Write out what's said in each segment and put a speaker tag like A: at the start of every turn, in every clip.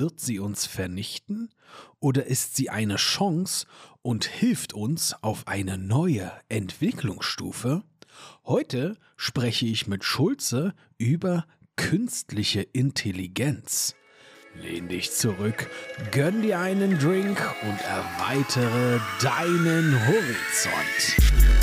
A: Wird sie uns vernichten oder ist sie eine Chance und hilft uns auf eine neue Entwicklungsstufe? Heute spreche ich mit Schulze über künstliche Intelligenz. Lehn dich zurück, gönn dir einen Drink und erweitere deinen Horizont.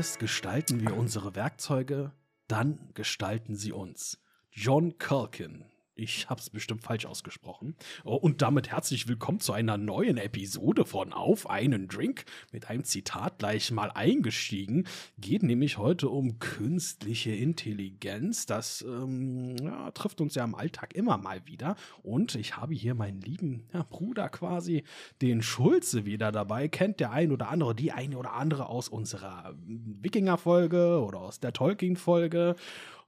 A: Erst gestalten wir unsere Werkzeuge, dann gestalten sie uns. John Culkin, ich habe es bestimmt falsch ausgesprochen. Oh, und damit herzlich willkommen zu einer neuen Episode von Auf einen Drink. Mit einem Zitat gleich mal eingestiegen. Geht nämlich heute um künstliche Intelligenz. Das ähm, ja, trifft uns ja im Alltag immer mal wieder. Und ich habe hier meinen lieben ja, Bruder quasi, den Schulze, wieder dabei. Kennt der ein oder andere, die eine oder andere aus unserer Wikinger-Folge oder aus der Tolkien-Folge.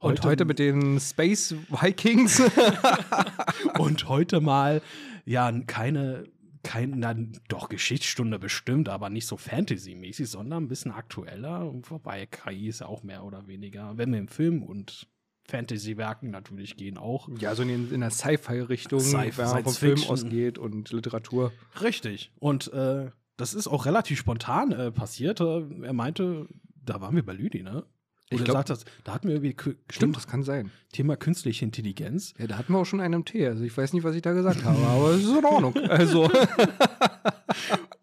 B: Und heute mit den Space Vikings.
A: und heute mal, ja, keine, kein, na, doch Geschichtsstunde bestimmt, aber nicht so Fantasy-mäßig, sondern ein bisschen aktueller. Wobei KI ist ja auch mehr oder weniger, wenn wir im Film und Fantasy-Werken natürlich gehen auch.
B: Ja, so in, in der Sci-Fi-Richtung, Sci wenn man vom Film ausgeht und Literatur.
A: Richtig. Und äh, das ist auch relativ spontan äh, passiert. Er meinte, da waren wir bei Lüdi, ne?
B: Ich glaube, da hatten wir irgendwie.
A: Stimmt, das kann sein. Thema künstliche Intelligenz.
B: Ja, da hatten wir auch schon einen im Tee. Also ich weiß nicht, was ich da gesagt habe, aber es ist in Ordnung. Also.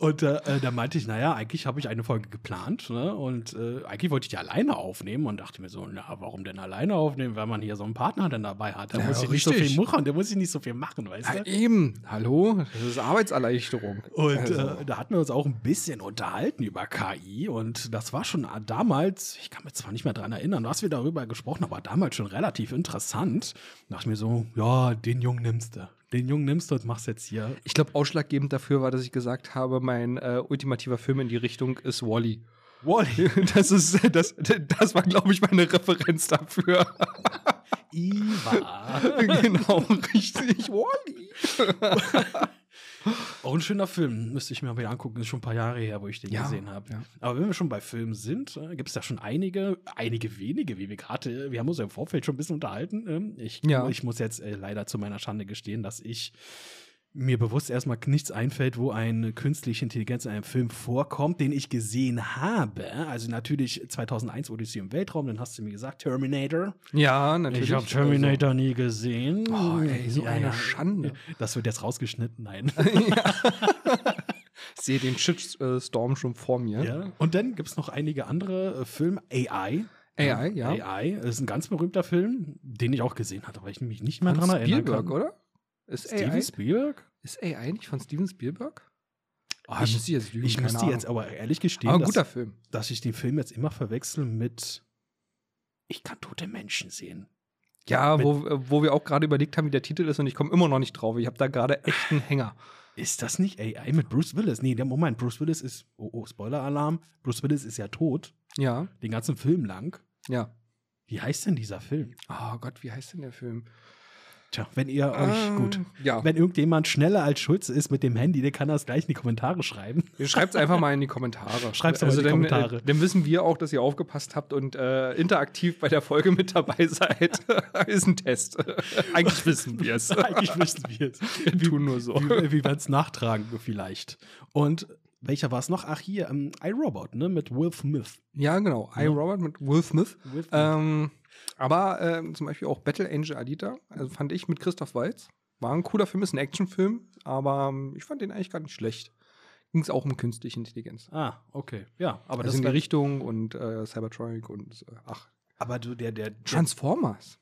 A: und äh, äh, da meinte ich, naja, eigentlich habe ich eine Folge geplant, ne? Und äh, eigentlich wollte ich die alleine aufnehmen und dachte mir so, na, warum denn alleine aufnehmen, wenn man hier so einen Partner dann dabei hat? Der ja, muss ich nicht so viel machen, der muss ich nicht so viel machen, weißt
B: ja, du? Eben, hallo, das ist Arbeitserleichterung.
A: Und also. äh, da hatten wir uns auch ein bisschen unterhalten über KI und das war schon damals, ich kann mich zwar nicht mehr dran erinnern, was wir darüber gesprochen haben, aber damals schon relativ interessant. Da dachte ich mir so, ja, den Jungen nimmst du. Den Jungen nimmst du und machst jetzt hier.
B: Ich glaube, ausschlaggebend dafür war, dass ich gesagt habe, mein äh, ultimativer Film in die Richtung ist Wally.
A: Wally.
B: Das ist, das, das war, glaube ich, meine Referenz dafür.
A: Iva.
B: genau, richtig. Wally.
A: Auch ein schöner Film, müsste ich mir mal angucken. Das ist schon ein paar Jahre her, wo ich den ja, gesehen habe. Ja. Aber wenn wir schon bei Filmen sind, äh, gibt es da schon einige, einige wenige, wie wir gerade, wir haben uns ja im Vorfeld schon ein bisschen unterhalten. Ähm, ich, ja. ich muss jetzt äh, leider zu meiner Schande gestehen, dass ich mir bewusst erstmal nichts einfällt, wo eine künstliche Intelligenz in einem Film vorkommt, den ich gesehen habe. Also natürlich 2001 Odyssey im Weltraum, dann hast du mir gesagt Terminator.
B: Ja, natürlich.
A: Ich habe Terminator also. nie gesehen.
B: Oh, ey, so ja, eine Schande.
A: Das wird jetzt rausgeschnitten, nein.
B: Ich sehe den Shitstorm schon vor mir.
A: Ja. Und dann gibt es noch einige andere äh, Filme. AI.
B: AI, ja.
A: AI ist ein ganz berühmter Film, den ich auch gesehen hatte, aber ich mich nicht mehr daran erinnern
B: kann. oder?
A: Ist Steven AI? Spielberg?
B: Ist AI nicht von Steven Spielberg?
A: Oh, ich müsste jetzt, lügen, ich müsste jetzt aber ehrlich gestehen,
B: aber dass,
A: dass ich den Film jetzt immer verwechsel mit Ich kann tote Menschen sehen.
B: Ja, wo, wo wir auch gerade überlegt haben, wie der Titel ist und ich komme immer noch nicht drauf. Ich habe da gerade echt einen Hänger.
A: Ist das nicht AI mit Bruce Willis? Nee, der Moment, Bruce Willis ist, oh, oh, Spoiler-Alarm, Bruce Willis ist ja tot.
B: Ja.
A: Den ganzen Film lang.
B: Ja.
A: Wie heißt denn dieser Film?
B: Oh Gott, wie heißt denn der Film?
A: Tja, wenn ihr euch,
B: ähm,
A: gut,
B: ja.
A: wenn irgendjemand schneller als Schulze ist mit dem Handy, der kann das gleich in die Kommentare schreiben.
B: Schreibt es einfach mal in die Kommentare.
A: Schreibt es also in die
B: dann,
A: Kommentare.
B: Äh, dann wissen wir auch, dass ihr aufgepasst habt und äh, interaktiv bei der Folge mit dabei seid. ist ein Test. Eigentlich wissen wir es.
A: Eigentlich wissen wir es.
B: Wir tun nur so.
A: Wie, wie wir es nachtragen vielleicht. Und welcher war es noch? Ach, hier, ähm, iRobot, ne? Mit Will Smith.
B: Ja, genau. iRobot mit Will Smith. Will Smith. Ähm, aber äh, zum Beispiel auch Battle Angel Alita, also fand ich mit Christoph Waltz. War ein cooler Film, ist ein Actionfilm, aber ähm, ich fand den eigentlich gar nicht schlecht. Ging es auch um künstliche Intelligenz.
A: Ah, okay. Ja, aber
B: also das in die Richtung und äh, Cybertronic und äh, ach.
A: Aber du, der, der.
B: Transformers.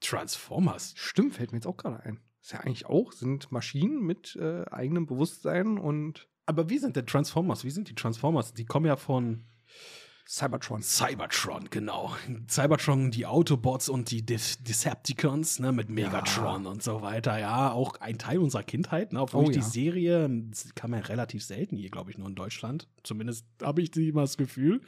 A: Transformers.
B: Stimmt, fällt mir jetzt auch gerade ein. Ist ja eigentlich auch, sind Maschinen mit äh, eigenem Bewusstsein und.
A: Aber wie sind denn Transformers? Wie sind die Transformers? Die kommen ja von
B: Cybertron.
A: Cybertron, genau. Cybertron, die Autobots und die De Decepticons, ne, mit Megatron ja. und so weiter. Ja, auch ein Teil unserer Kindheit, ne, obwohl oh, ich die ja. Serie kam ja relativ selten hier, glaube ich, nur in Deutschland. Zumindest habe ich immer das Gefühl.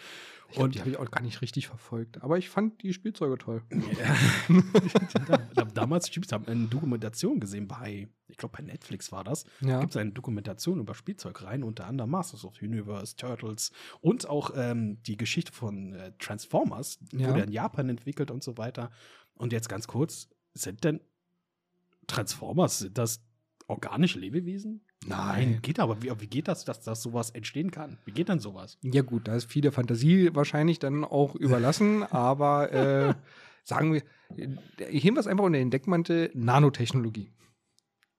B: Ich glaub, und die habe ich auch gar nicht richtig verfolgt. Aber ich fand die Spielzeuge toll.
A: Ja. damals ich habe eine Dokumentation gesehen bei, ich glaube bei Netflix war das. Ja. Gibt es eine Dokumentation über Spielzeugreihen, unter anderem Masters of the Universe, Turtles und auch ähm, die Geschichte von äh, Transformers, ja. wurde in Japan entwickelt und so weiter. Und jetzt ganz kurz, sind denn Transformers, sind das organische Lebewesen? Nein. Geht aber, wie, wie geht das, dass, dass sowas entstehen kann? Wie geht dann sowas?
B: Ja, gut, da ist viel der Fantasie wahrscheinlich dann auch überlassen, aber äh, sagen wir, äh, heben wir es einfach unter den Deckmantel Nanotechnologie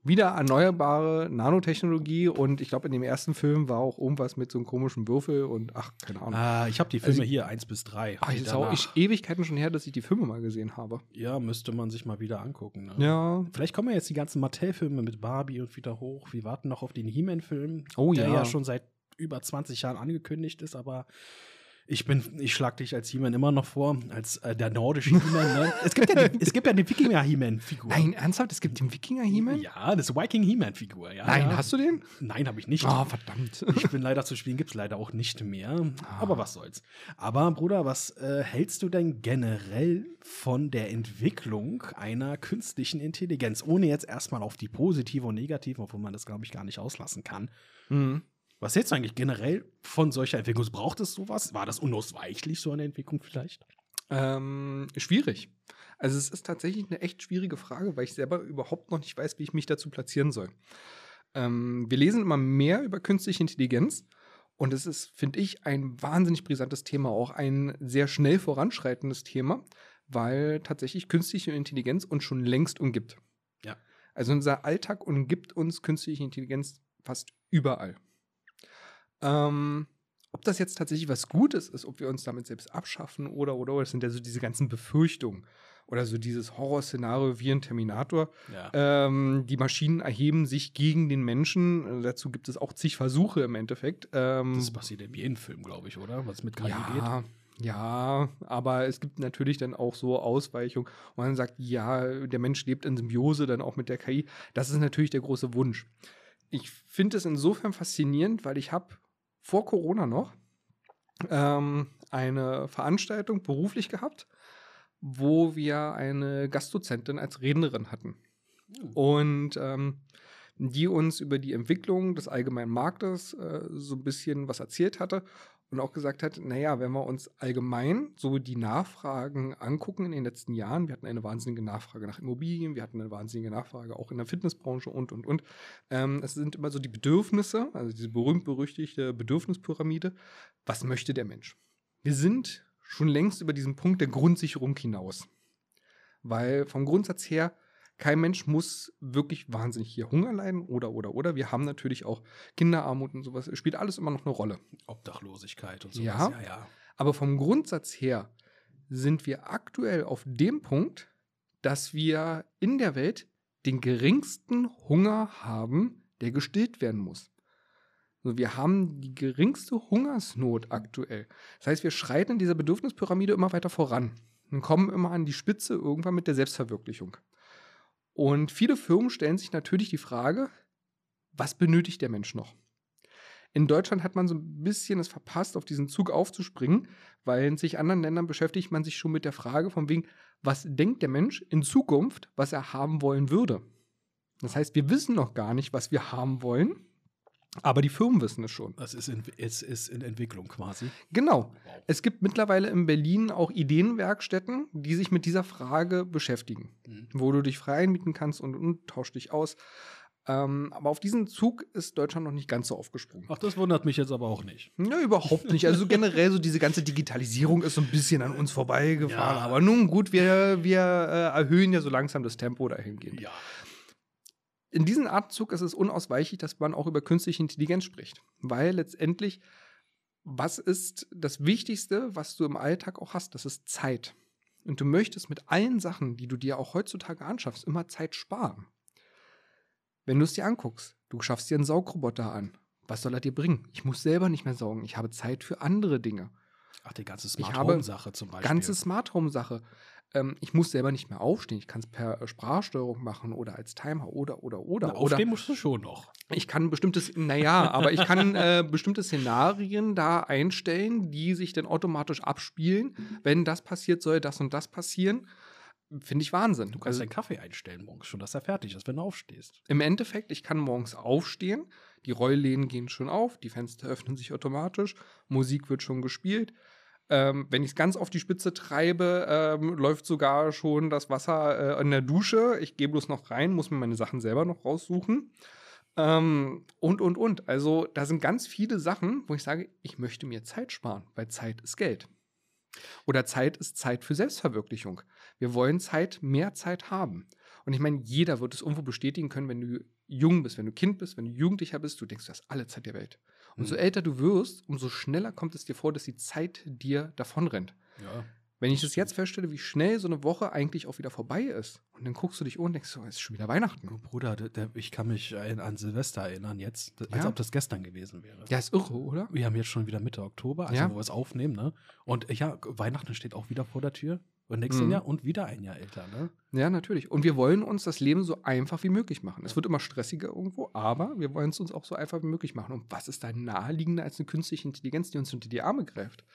B: wieder erneuerbare Nanotechnologie und ich glaube, in dem ersten Film war auch irgendwas mit so einem komischen Würfel und ach, keine Ahnung.
A: Ah, ich habe die Filme also, hier, eins bis drei.
B: Ach, ist auch ich, Ewigkeiten schon her, dass ich die Filme mal gesehen habe.
A: Ja, müsste man sich mal wieder angucken. Ne?
B: Ja.
A: Vielleicht kommen ja jetzt die ganzen Mattel-Filme mit Barbie und wieder hoch. Wir warten noch auf den He-Man-Film,
B: oh,
A: der
B: ja.
A: ja schon seit über 20 Jahren angekündigt ist, aber ich bin, ich schlag dich als He-Man immer noch vor, als äh, der nordische He-Man. Ne? es, gibt ja die, es gibt ja die Wikinger-He-Man-Figur.
B: Nein, ernsthaft? Es gibt den Wikinger-He-Man?
A: Ja, das Viking-He-Man-Figur. Ja,
B: Nein,
A: ja.
B: hast du den?
A: Nein, habe ich nicht.
B: Ah, oh, verdammt.
A: ich bin leider zu spielen, gibt es leider auch nicht mehr. Ah. Aber was soll's. Aber, Bruder, was äh, hältst du denn generell von der Entwicklung einer künstlichen Intelligenz? Ohne jetzt erstmal auf die positive und negative, obwohl man das, glaube ich, gar nicht auslassen kann.
B: Mhm.
A: Was hältst du eigentlich generell von solcher Entwicklung? Braucht es sowas? War das unausweichlich, so eine Entwicklung vielleicht?
B: Ähm, schwierig. Also es ist tatsächlich eine echt schwierige Frage, weil ich selber überhaupt noch nicht weiß, wie ich mich dazu platzieren soll. Ähm, wir lesen immer mehr über künstliche Intelligenz und es ist, finde ich, ein wahnsinnig brisantes Thema, auch ein sehr schnell voranschreitendes Thema, weil tatsächlich künstliche Intelligenz uns schon längst umgibt.
A: Ja.
B: Also unser Alltag umgibt uns künstliche Intelligenz fast überall. Ähm, ob das jetzt tatsächlich was Gutes ist, ob wir uns damit selbst abschaffen oder, oder, oder, das sind ja so diese ganzen Befürchtungen oder so dieses Horrorszenario wie ein Terminator. Ja. Ähm, die Maschinen erheben sich gegen den Menschen. Dazu gibt es auch zig Versuche im Endeffekt. Ähm,
A: das passiert in jedem Film, glaube ich, oder? Was mit KI
B: ja, geht. Ja, aber es gibt natürlich dann auch so Ausweichungen, wo man sagt, ja, der Mensch lebt in Symbiose dann auch mit der KI. Das ist natürlich der große Wunsch. Ich finde es insofern faszinierend, weil ich habe vor Corona noch ähm, eine Veranstaltung beruflich gehabt, wo wir eine Gastdozentin als Rednerin hatten. Mhm. Und ähm, die uns über die Entwicklung des allgemeinen Marktes äh, so ein bisschen was erzählt hatte und auch gesagt hat, naja, wenn wir uns allgemein so die Nachfragen angucken in den letzten Jahren, wir hatten eine wahnsinnige Nachfrage nach Immobilien, wir hatten eine wahnsinnige Nachfrage auch in der Fitnessbranche und, und, und. Ähm, es sind immer so die Bedürfnisse, also diese berühmt-berüchtigte Bedürfnispyramide. Was möchte der Mensch? Wir sind schon längst über diesen Punkt der Grundsicherung hinaus. Weil vom Grundsatz her kein Mensch muss wirklich wahnsinnig hier Hunger leiden oder, oder, oder. Wir haben natürlich auch Kinderarmut und sowas. Es spielt alles immer noch eine Rolle.
A: Obdachlosigkeit und sowas.
B: Ja, ja, ja. Aber vom Grundsatz her sind wir aktuell auf dem Punkt, dass wir in der Welt den geringsten Hunger haben, der gestillt werden muss. Also wir haben die geringste Hungersnot aktuell. Das heißt, wir schreiten in dieser Bedürfnispyramide immer weiter voran und kommen immer an die Spitze irgendwann mit der Selbstverwirklichung. Und viele Firmen stellen sich natürlich die Frage, was benötigt der Mensch noch? In Deutschland hat man so ein bisschen es verpasst, auf diesen Zug aufzuspringen, weil in sich anderen Ländern beschäftigt man sich schon mit der Frage von wegen, was denkt der Mensch in Zukunft, was er haben wollen würde? Das heißt, wir wissen noch gar nicht, was wir haben wollen, aber die Firmen wissen es schon.
A: Es ist in, es ist in Entwicklung quasi.
B: Genau. Es gibt mittlerweile in Berlin auch Ideenwerkstätten, die sich mit dieser Frage beschäftigen, mhm. wo du dich frei einmieten kannst und, und tausch dich aus. Ähm, aber auf diesen Zug ist Deutschland noch nicht ganz so aufgesprungen.
A: Ach, das wundert mich jetzt aber auch nicht.
B: Ja, überhaupt nicht. Also generell so diese ganze Digitalisierung ist so ein bisschen an uns vorbeigefahren. Ja. Aber nun gut, wir, wir äh, erhöhen ja so langsam das Tempo dahingehend.
A: Ja
B: in diesem Atemzug ist es unausweichlich, dass man auch über künstliche Intelligenz spricht. Weil letztendlich, was ist das Wichtigste, was du im Alltag auch hast? Das ist Zeit. Und du möchtest mit allen Sachen, die du dir auch heutzutage anschaffst, immer Zeit sparen. Wenn du es dir anguckst, du schaffst dir einen Saugroboter an. Was soll er dir bringen? Ich muss selber nicht mehr saugen. Ich habe Zeit für andere Dinge.
A: Ach, die ganze Smart Home Sache zum Beispiel.
B: Ganze Smart Home Sache. Ähm, ich muss selber nicht mehr aufstehen. Ich kann es per Sprachsteuerung machen oder als Timer oder, oder, oder.
A: Na,
B: oder
A: aufstehen musst du schon noch.
B: ich kann bestimmtes, naja, aber ich kann äh, bestimmte Szenarien da einstellen, die sich dann automatisch abspielen. Wenn das passiert, soll das und das passieren. Finde ich Wahnsinn.
A: Du kannst
B: Also,
A: deinen Kaffee einstellen morgens schon, dass er fertig ist, wenn du aufstehst.
B: Im Endeffekt, ich kann morgens aufstehen, die Rollläden gehen schon auf, die Fenster öffnen sich automatisch, Musik wird schon gespielt. Ähm, wenn ich es ganz auf die Spitze treibe, ähm, läuft sogar schon das Wasser äh, in der Dusche. Ich gehe bloß noch rein, muss mir meine Sachen selber noch raussuchen. Ähm, und, und, und. Also da sind ganz viele Sachen, wo ich sage, ich möchte mir Zeit sparen, weil Zeit ist Geld. Oder Zeit ist Zeit für Selbstverwirklichung. Wir wollen Zeit, mehr Zeit haben. Und ich meine, jeder wird es irgendwo bestätigen können, wenn du jung bist, wenn du Kind bist, wenn du Jugendlicher bist, du denkst, du hast alle Zeit der Welt. Umso
A: Mhm.
B: älter du wirst, umso schneller kommt es dir vor, dass die Zeit dir davonrennt.
A: Ja.
B: Wenn ich das jetzt feststelle, wie schnell so eine Woche eigentlich auch wieder vorbei ist, und dann guckst du dich um und denkst, so, es ist schon wieder Weihnachten.
A: Bruder, der, der, ich kann mich an Silvester erinnern jetzt, als
B: Ja?
A: ob das gestern gewesen wäre.
B: Ja, ist irre, oder?
A: Wir haben jetzt schon wieder Mitte Oktober, also
B: Ja.
A: wo wir es aufnehmen, ne? Und ja, Weihnachten steht auch wieder vor der Tür. Und nächstes
B: Mhm.
A: Jahr und wieder ein Jahr älter, ne?
B: Ja, natürlich. Und wir wollen uns das Leben so einfach wie möglich machen. Es wird immer stressiger irgendwo, aber wir wollen es uns auch so einfach wie möglich machen. Und was ist da naheliegender als eine künstliche Intelligenz, die uns unter die Arme greift?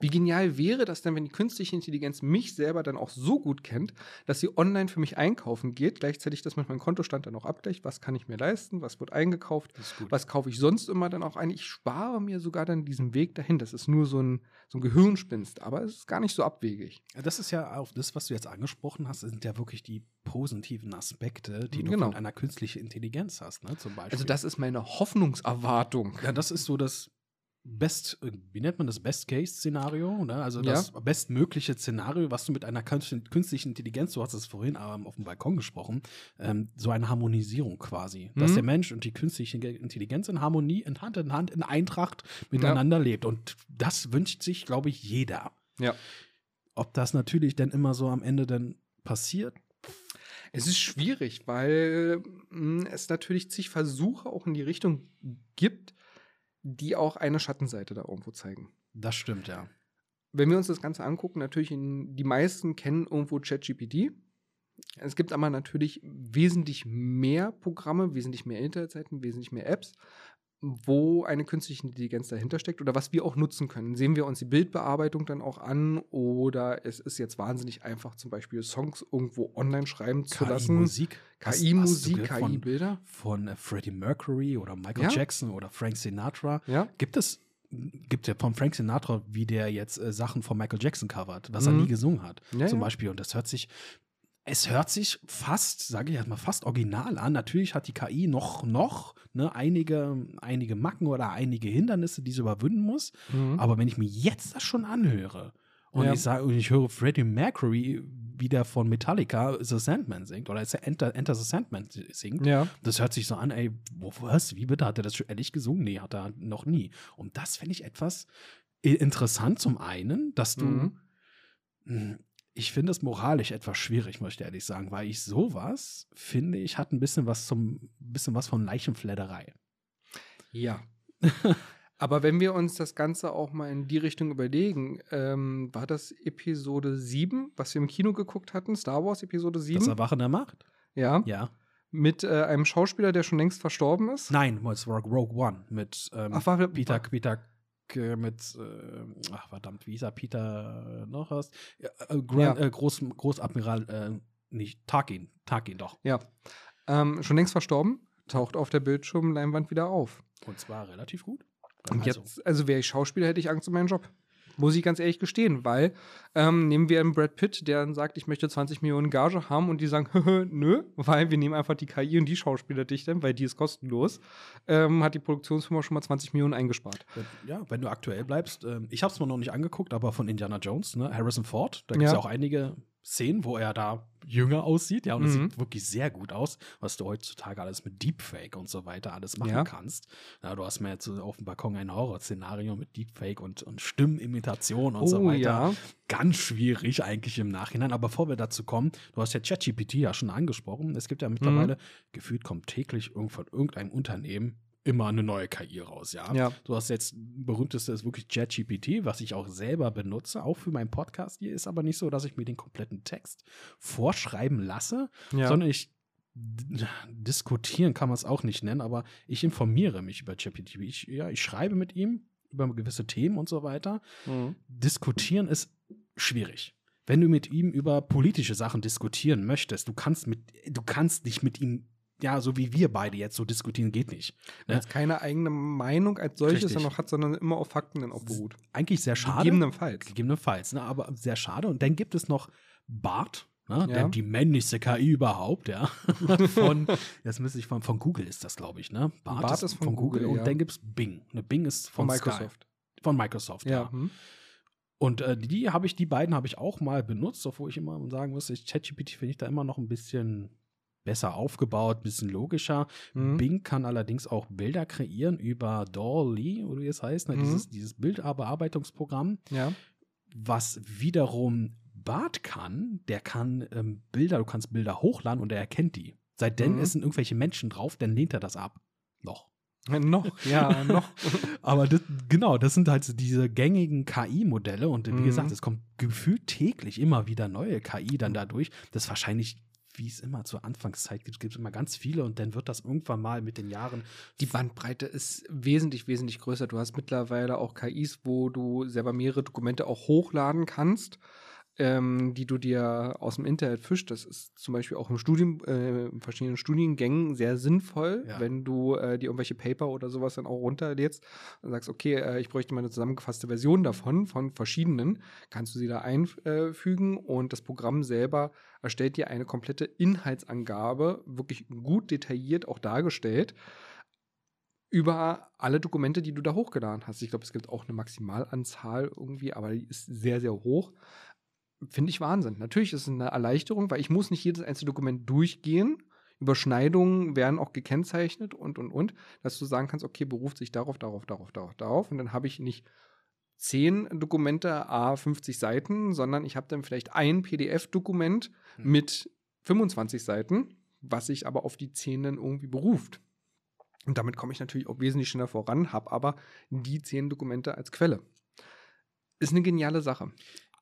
B: Wie genial wäre das denn, wenn die künstliche Intelligenz mich selber dann auch so gut kennt, dass sie online für mich einkaufen geht, gleichzeitig das mit meinem Kontostand dann auch abgleicht, was kann ich mir leisten, was wird eingekauft, was kaufe ich sonst immer dann auch ein. Ich spare mir sogar dann diesen Weg dahin. Das ist nur so ein, so ein Gehirnspinst, aber es ist gar nicht so abwegig.
A: Das ist ja auch das, was du jetzt angesprochen hast, sind ja wirklich die positiven Aspekte, die du
B: Genau.
A: von einer künstlichen Intelligenz hast, ne? Zum Beispiel.
B: Also das ist meine Hoffnungserwartung.
A: Ja, das ist so das Best, äh, wie nennt man das, Best-Case-Szenario, ne? Also das bestmögliche Szenario, was du mit einer künstlichen Intelligenz, du hast es vorhin ähm, auf dem Balkon gesprochen, ähm, so eine Harmonisierung quasi. Dass
B: Mhm.
A: der Mensch und die künstliche Intelligenz in Harmonie, in Hand in Hand, in Eintracht miteinander lebt. Und das wünscht sich, glaube ich, jeder.
B: Ja.
A: Ob das natürlich dann immer so am Ende dann passiert,
B: Es ist schwierig, weil mh, es natürlich zig Versuche auch in die Richtung gibt, die auch eine Schattenseite da irgendwo zeigen.
A: das stimmt, ja.
B: Wenn wir uns das Ganze angucken, natürlich in, die meisten kennen irgendwo ChatGPT. Es gibt aber natürlich wesentlich mehr Programme, wesentlich mehr Internetseiten, wesentlich mehr Apps, wo eine künstliche Intelligenz dahinter steckt oder was wir auch nutzen können. Sehen wir uns die Bildbearbeitung dann auch an oder es ist jetzt wahnsinnig einfach, zum Beispiel Songs irgendwo online schreiben zu lassen.
A: KI-Musik. Hast- hast du
B: KI-Musik,
A: gehört von-
B: KI-Bilder.
A: Von äh, Freddie Mercury oder Michael
B: Ja.
A: Jackson oder Frank Sinatra.
B: Ja.
A: Gibt es, gibt ja von Frank Sinatra, wie der jetzt äh, Sachen von Michael Jackson covert, was er
B: Mhm.
A: nie gesungen hat,
B: Ja,
A: zum. Beispiel. Und das hört sich, es hört sich fast, sage ich erstmal, fast original an. Natürlich hat die KI noch, noch ne, einige, einige Macken oder einige Hindernisse, die sie überwinden muss.
B: Mhm.
A: Aber wenn ich mir jetzt das schon anhöre und
B: Ja.
A: ich sage, und ich höre Freddie Mercury, wie der von Metallica The Sandman singt oder Enter, Enter the Sandman singt,
B: Ja.
A: das hört sich so an, ey, wo, was? Wie bitte? Hat er das schon ehrlich gesungen? Nee, hat er noch nie. Und das finde ich etwas interessant zum einen, dass du,
B: Mhm.
A: Ich finde es moralisch etwas schwierig, möchte ich ehrlich sagen, weil ich sowas, finde ich, hat ein bisschen was zum, bisschen was von Leichenfledderei.
B: Ja. Aber wenn wir uns das Ganze auch mal in die Richtung überlegen, ähm, war das Episode 7, was wir im Kino geguckt hatten, Star Wars Episode
A: Das
B: 7?
A: Erwachen der Macht?
B: Ja.
A: Ja.
B: Mit äh, einem Schauspieler, der schon längst verstorben ist.
A: Nein, es war Rogue One mit ähm,
B: Ach, war,
A: Peter, Peter mit, äh, ach verdammt, wie hieß er? Peter äh, noch was? Ja, äh, Grand,
B: Ja.
A: Äh, Groß, Großadmiral, äh, nicht, Tarkin, Tarkin doch.
B: Ja. Ähm, schon längst verstorben, taucht auf der Bildschirmleinwand wieder auf.
A: Und zwar relativ gut.
B: Und
A: Also,
B: jetzt, also wäre ich Schauspieler, hätte ich Angst um meinen Job. Muss ich ganz ehrlich gestehen, weil ähm, nehmen wir einen Brad Pitt, der dann sagt, ich möchte 20 Millionen Gage haben und die sagen, nö, weil wir nehmen einfach die KI und die Schauspieler dichten, weil die ist kostenlos, ähm, hat die Produktionsfirma schon mal 20 Millionen eingespart.
A: ja, wenn du aktuell bleibst, ähm, ich habe es mir noch nicht angeguckt, aber von Indiana Jones, ne, Harrison Ford, da gibt es
B: Ja.
A: ja auch einige Szenen, wo er da jünger aussieht, ja, und es
B: Mhm.
A: sieht wirklich sehr gut aus, was du heutzutage alles mit Deepfake und so weiter alles machen
B: Ja.
A: kannst. Ja, du hast mir jetzt so auf dem Balkon ein Horrorszenario mit Deepfake und, und Stimmenimitation und so
B: Oh
A: weiter.
B: ja.
A: Ganz schwierig eigentlich im Nachhinein. Aber bevor wir dazu kommen, du hast ja ChatGPT ja schon angesprochen. Es gibt ja
B: Mhm.
A: mittlerweile, gefühlt kommt täglich irgend von irgendeinem Unternehmen immer eine neue KI raus, ja.
B: Ja.
A: Du hast jetzt berühmteste ist wirklich ChatGPT, was ich auch selber benutze, auch für meinen Podcast. Hier ist aber nicht so, dass ich mir den kompletten Text vorschreiben lasse,
B: Ja.
A: sondern ich diskutieren kann man es auch nicht nennen, aber ich informiere mich über ChatGPT. Ich, ja, ich schreibe mit ihm über gewisse Themen und so weiter.
B: Mhm.
A: Diskutieren ist schwierig. Wenn du mit ihm über politische Sachen diskutieren möchtest, du kannst mit, du kannst nicht mit ihm, ja, so wie wir beide jetzt so diskutieren, geht nicht. Ne?
B: Jetzt keine eigene Meinung als solches dann noch hat, sondern immer auf Fakten dann auch beruht.
A: Eigentlich sehr schade.
B: Gegebenenfalls.
A: Gegebenenfalls, ne? aber sehr schade. Und dann gibt es noch Bart, ne?
B: Ja.
A: der, die männlichste KI überhaupt, ja. von, jetzt müsste ich von, von Google ist das, glaube ich, ne?
B: Bart ist von Google,
A: Und
B: ja.
A: dann gibt es Bing. Ne? Bing ist von,
B: Von
A: Sky.
B: Microsoft.
A: Von Microsoft, ja.
B: Ja. Hm.
A: Und äh, die habe ich, die beiden habe ich auch mal benutzt, obwohl ich immer sagen muss, ich- ChatGPT finde ich da immer noch ein bisschen besser aufgebaut, ein bisschen logischer.
B: Mhm.
A: Bing kann allerdings auch Bilder kreieren über Dolly, oder wie es heißt, ne?
B: Mhm.
A: dieses, dieses Bildbearbeitungsprogramm,
B: Ja.
A: was wiederum Bart kann, der kann ähm, Bilder, du kannst Bilder hochladen und er erkennt die. Seitdem
B: Mhm.
A: es sind irgendwelche Menschen drauf, dann lehnt er das ab. Noch.
B: noch, ja, noch.
A: Aber das, genau, das sind halt diese gängigen KI-Modelle und wie
B: Mhm.
A: gesagt, es kommt gefühlt täglich immer wieder neue KI dann dadurch. Das ist wahrscheinlich, wie es immer zur Anfangszeit gibt, gibt es immer ganz viele und dann wird das irgendwann mal mit den Jahren.
B: Die Bandbreite ist wesentlich, wesentlich größer. Du hast mittlerweile auch KIs, wo du selber mehrere Dokumente auch hochladen kannst, ähm, die du dir aus dem Internet fischst. Das ist zum Beispiel auch im Studium, äh, in verschiedenen Studiengängen sehr sinnvoll,
A: Ja.
B: wenn du äh, dir irgendwelche Paper oder sowas dann auch runterlädst und sagst, okay, äh, ich bräuchte mal eine zusammengefasste Version davon, von verschiedenen, kannst du sie da einfügen und das Programm selber erstellt dir eine komplette Inhaltsangabe, wirklich gut detailliert auch dargestellt über alle Dokumente, die du da hochgeladen hast. Ich glaube, es gibt auch eine Maximalanzahl irgendwie, aber die ist sehr, sehr hoch. Finde ich Wahnsinn. Natürlich ist es eine Erleichterung, weil ich muss nicht jedes einzelne Dokument durchgehen. Überschneidungen werden auch gekennzeichnet und, und, und, dass du sagen kannst, okay, beruft sich darauf, darauf, darauf, darauf, darauf. Und dann habe ich nicht zehn Dokumente, a 50 Seiten, sondern ich habe dann vielleicht ein PDF-Dokument
A: Hm.
B: mit 25 Seiten, was sich aber auf die zehn dann irgendwie beruft. Und damit komme ich natürlich auch wesentlich schneller voran, habe aber die zehn Dokumente als Quelle. Ist eine geniale Sache.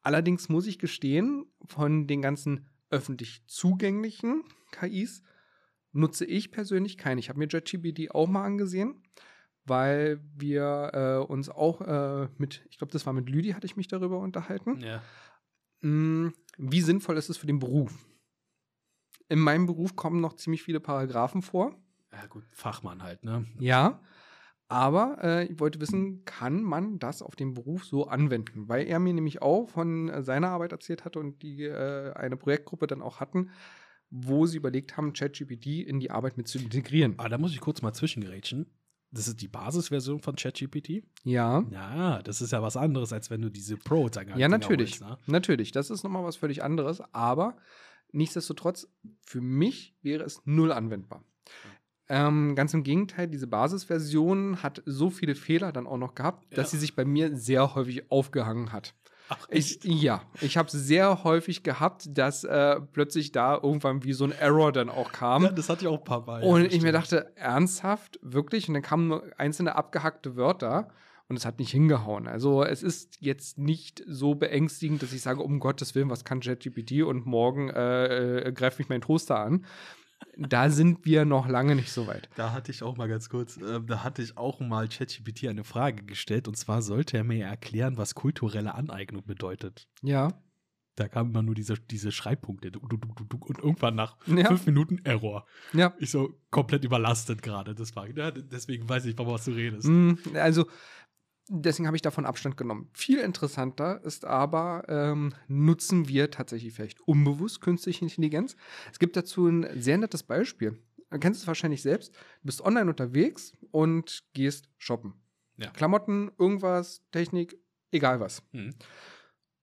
B: Allerdings muss ich gestehen, von den ganzen öffentlich zugänglichen KIs nutze ich persönlich keine. Ich habe mir JetGPT auch mal angesehen, weil wir äh, uns auch äh, mit, ich glaube, das war mit Lüdi, hatte ich mich darüber unterhalten.
A: Ja.
B: Mm, Wie sinnvoll ist es für den Beruf? In meinem Beruf kommen noch ziemlich viele Paragraphen vor.
A: Ja, gut, Fachmann halt, ne?
B: Ja. Aber äh, ich wollte wissen, kann man das auf den Beruf so anwenden? Weil er mir nämlich auch von äh, seiner Arbeit erzählt hatte und die äh, eine Projektgruppe dann auch hatten, wo sie überlegt haben, ChatGPT in die Arbeit mit zu integrieren.
A: Aber da muss ich kurz mal zwischengerätschen. Das ist die Basisversion von ChatGPT.
B: Ja.
A: Ja, das ist ja was anderes, als wenn du diese pro
B: Ja, natürlich.
A: Holst, ne?
B: Natürlich. Das ist nochmal was völlig anderes. Aber nichtsdestotrotz, für mich wäre es null anwendbar. Ähm, ganz im Gegenteil, diese Basisversion hat so viele Fehler dann auch noch gehabt, dass
A: Ja.
B: sie sich bei mir sehr häufig aufgehangen hat. Ich, ja, ich habe sehr häufig gehabt, dass äh, plötzlich da irgendwann wie so ein Error dann auch kam.
A: ja, das hatte ich auch ein paar Mal.
B: Und ich mir dachte, ernsthaft, wirklich? Und dann kamen nur einzelne abgehackte Wörter und es hat nicht hingehauen. Also es ist jetzt nicht so beängstigend, dass ich sage, um Gottes Willen, was kann ChatGPT und morgen äh, äh, greift mich mein Toaster an. Da sind wir noch lange nicht so weit.
A: Da hatte ich auch mal ganz kurz, ähm, da hatte ich auch mal ChatGPT eine Frage gestellt und zwar sollte er mir erklären, was kulturelle Aneignung bedeutet.
B: Ja.
A: Da kamen immer nur diese, diese Schreibpunkte und irgendwann nach
B: Ja.
A: fünf Minuten Error.
B: Ja.
A: Ich so komplett überlastet gerade. Das war, ja, deswegen weiß ich, von was du redest.
B: Mm, Also, deswegen habe ich davon Abstand genommen. Viel interessanter ist aber, ähm, nutzen wir tatsächlich vielleicht unbewusst künstliche Intelligenz? Es gibt dazu ein sehr nettes Beispiel. Du kennst es wahrscheinlich selbst. Du bist online unterwegs und gehst shoppen.
A: Ja.
B: Klamotten, irgendwas, Technik, egal was.
A: Hm.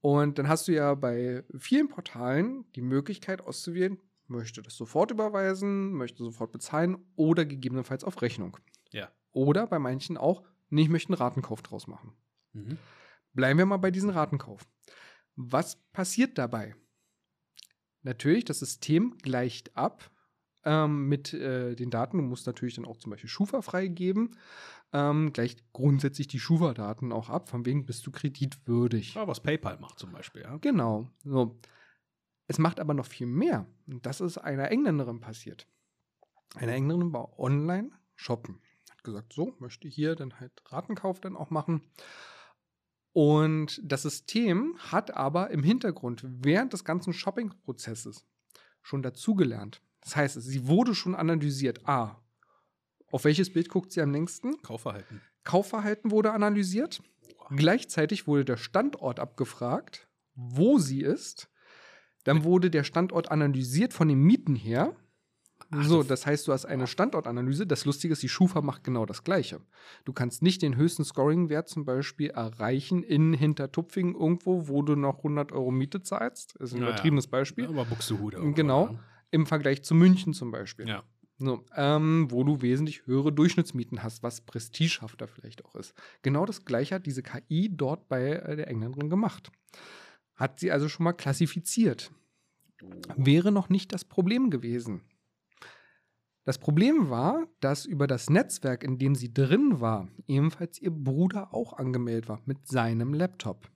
B: Und dann hast du ja bei vielen Portalen die Möglichkeit auszuwählen, möchte das sofort überweisen, möchte sofort bezahlen oder gegebenenfalls auf Rechnung.
A: Ja.
B: Oder bei manchen auch, nee, ich möchte einen Ratenkauf draus machen.
A: Mhm.
B: Bleiben wir mal bei diesem Ratenkauf. Was passiert dabei? Natürlich, das System gleicht ab, ähm, mit äh, den Daten. Du musst natürlich dann auch zum Beispiel Schufa freigeben. Ähm, gleich grundsätzlich die Schufa-Daten auch ab, von wegen bist du kreditwürdig.
A: Ja, was PayPal macht zum Beispiel, ja.
B: Genau. So. Es macht aber noch viel mehr. Und das ist einer Engländerin passiert. Eine Engländerin war online shoppen. Gesagt, so, möchte hier dann halt Ratenkauf dann auch machen. Und das System hat aber im Hintergrund während des ganzen Shopping-Prozesses schon dazugelernt. Das heißt, sie wurde schon analysiert. A, auf welches Bild guckt sie am längsten?
A: Kaufverhalten.
B: Kaufverhalten wurde analysiert. Gleichzeitig wurde der Standort abgefragt, wo sie ist. Dann wurde der Standort analysiert von den Mieten her.
A: Ach,
B: so,
A: das-
B: heißt, du hast eine Standortanalyse. Das Lustige ist, die Schufa macht genau das Gleiche. Du kannst nicht den höchsten Scoring-Wert zum Beispiel erreichen in Hintertupfingen irgendwo, wo du noch 100 Euro Miete zahlst. Das ist ein
A: Ja, ja.
B: übertriebenes Beispiel.
A: Ja, aber Buxtehude.
B: Genau.
A: oder?
B: Im Vergleich zu München zum Beispiel.
A: Ja.
B: So, ähm, wo du wesentlich höhere Durchschnittsmieten hast, was prestigehafter vielleicht auch ist. Genau das gleiche hat diese KI dort bei äh, der Engländerin gemacht. Hat sie also schon mal klassifiziert. Wäre noch nicht das Problem gewesen. Das Problem war, dass über das Netzwerk, in dem sie drin war, ebenfalls ihr Bruder auch angemeldet war mit seinem Laptop.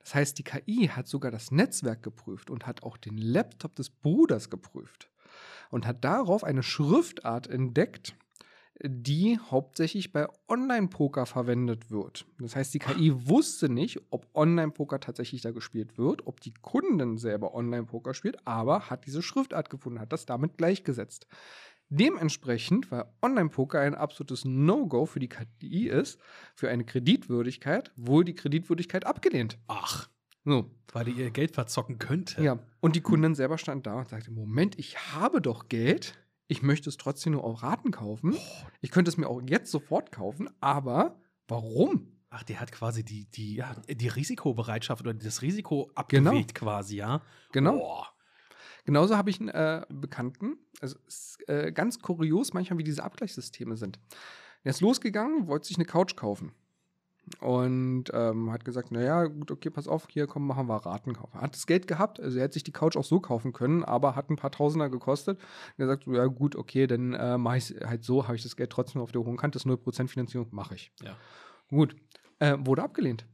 B: Das heißt, die KI hat sogar das Netzwerk geprüft und hat auch den Laptop des Bruders geprüft und hat darauf eine Schriftart entdeckt, die hauptsächlich bei Online-Poker verwendet wird. Das heißt, die KI wusste nicht, ob Online-Poker tatsächlich da gespielt wird, ob die Kundin selber Online-Poker spielt, aber hat diese Schriftart gefunden, hat das damit gleichgesetzt. Dementsprechend, weil Online-Poker ein absolutes No-Go für die KI ist, für eine Kreditwürdigkeit, wohl die Kreditwürdigkeit abgelehnt.
A: Ach,
B: So,
A: weil die ihr Geld verzocken könnte.
B: ja, und die Kundin selber stand da und sagte: Moment, ich habe doch Geld. Ich möchte es trotzdem nur auf Raten kaufen. Ich könnte es mir auch jetzt sofort kaufen, aber warum?
A: Ach, die hat quasi die, die, ja, die Risikobereitschaft oder das Risiko
B: Genau.
A: abgewegt quasi, ja.
B: Genau.
A: Boah.
B: Genauso habe ich einen äh, Bekannten. Also es ist äh, ganz kurios manchmal, wie diese Abgleichssysteme sind. Er ist losgegangen, wollte sich eine Couch kaufen. Und ähm, hat gesagt, naja, gut, okay, pass auf, hier, komm, machen wir Ratenkauf. Hat das Geld gehabt, also er hätte sich die Couch auch so kaufen können, aber hat ein paar Tausender gekostet. Und er sagt, ja gut, okay, dann äh, mache ich es halt so, habe ich das Geld trotzdem auf der hohen Kante, ist 0% Finanzierung, mache ich.
A: Ja.
B: Gut, äh, wurde abgelehnt.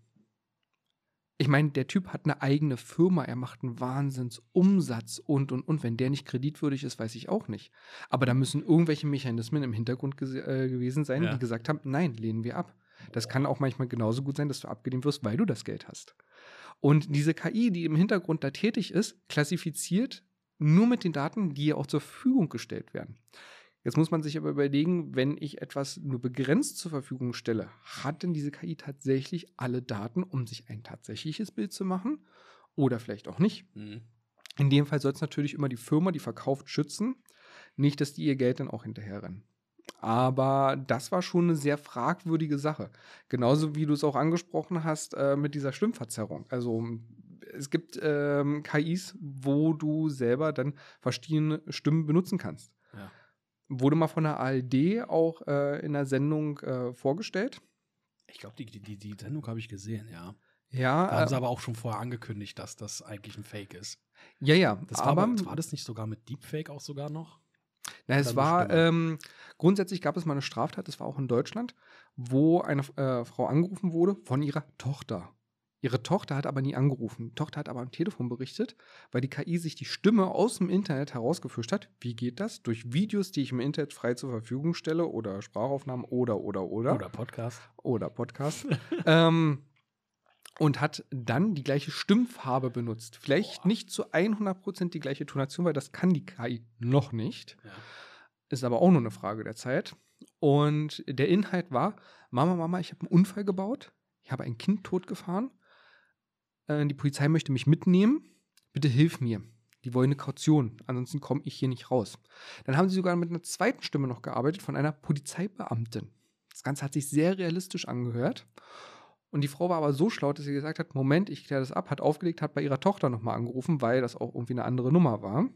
B: Ich meine, der Typ hat eine eigene Firma, er macht einen Wahnsinnsumsatz und und und. Wenn der nicht kreditwürdig ist, weiß ich auch nicht. Aber da müssen irgendwelche Mechanismen im Hintergrund äh, gewesen sein,
A: Ja.
B: die gesagt haben: Nein, lehnen wir ab. Das kann auch manchmal genauso gut sein, dass du abgelehnt wirst, weil du das Geld hast. Und diese KI, die im Hintergrund da tätig ist, klassifiziert nur mit den Daten, die ihr auch zur Verfügung gestellt werden. Jetzt muss man sich aber überlegen, wenn ich etwas nur begrenzt zur Verfügung stelle, hat denn diese KI tatsächlich alle Daten, um sich ein tatsächliches Bild zu machen? Oder vielleicht auch nicht.
A: Mhm.
B: In dem Fall soll es natürlich immer die Firma, die verkauft, schützen. Nicht, dass die ihr Geld dann auch hinterherrennen. Aber das war schon eine sehr fragwürdige Sache. Genauso wie du es auch angesprochen hast äh, mit dieser Stimmverzerrung. Also es gibt ähm, KIs, wo du selber dann verschiedene Stimmen benutzen kannst. Wurde mal von der ARD auch äh, in der Sendung äh, vorgestellt.
A: Ich glaube, die, die, die Sendung habe ich gesehen, ja.
B: Ja,
A: Da haben sie
B: äh,
A: aber auch schon vorher angekündigt, dass das eigentlich ein Fake ist.
B: ja, ja.
A: Das war,
B: aber
A: war das nicht sogar mit Deepfake auch sogar noch?
B: Na, es war, ähm, grundsätzlich gab es mal eine Straftat, das war auch in Deutschland, wo eine äh, Frau angerufen wurde von ihrer Tochter. Ihre Tochter hat aber nie angerufen. Die Tochter hat aber am Telefon berichtet, weil die KI sich die Stimme aus dem Internet herausgefischt hat. Wie geht das? Durch Videos, die ich im Internet frei zur Verfügung stelle oder Sprachaufnahmen oder, oder, oder.
A: Oder Podcast?
B: oder Podcast. ähm, und hat dann die gleiche Stimmfarbe benutzt. Vielleicht
A: Boah.
B: nicht zu 100% die gleiche Tonation, weil das kann die KI noch nicht.
A: Ja.
B: Ist aber auch nur eine Frage der Zeit. Und der Inhalt war: Mama, Mama, ich habe einen Unfall gebaut. Ich habe ein Kind totgefahren. Äh, die Polizei möchte mich mitnehmen. Bitte hilf mir. Die wollen eine Kaution. Ansonsten komme ich hier nicht raus. Dann haben sie sogar mit einer zweiten Stimme noch gearbeitet von einer Polizeibeamtin. Das Ganze hat sich sehr realistisch angehört. Und die Frau war aber so schlau, dass sie gesagt hat: Moment, ich kläre das ab, hat aufgelegt, hat bei ihrer Tochter nochmal angerufen, weil das auch irgendwie eine andere Nummer war.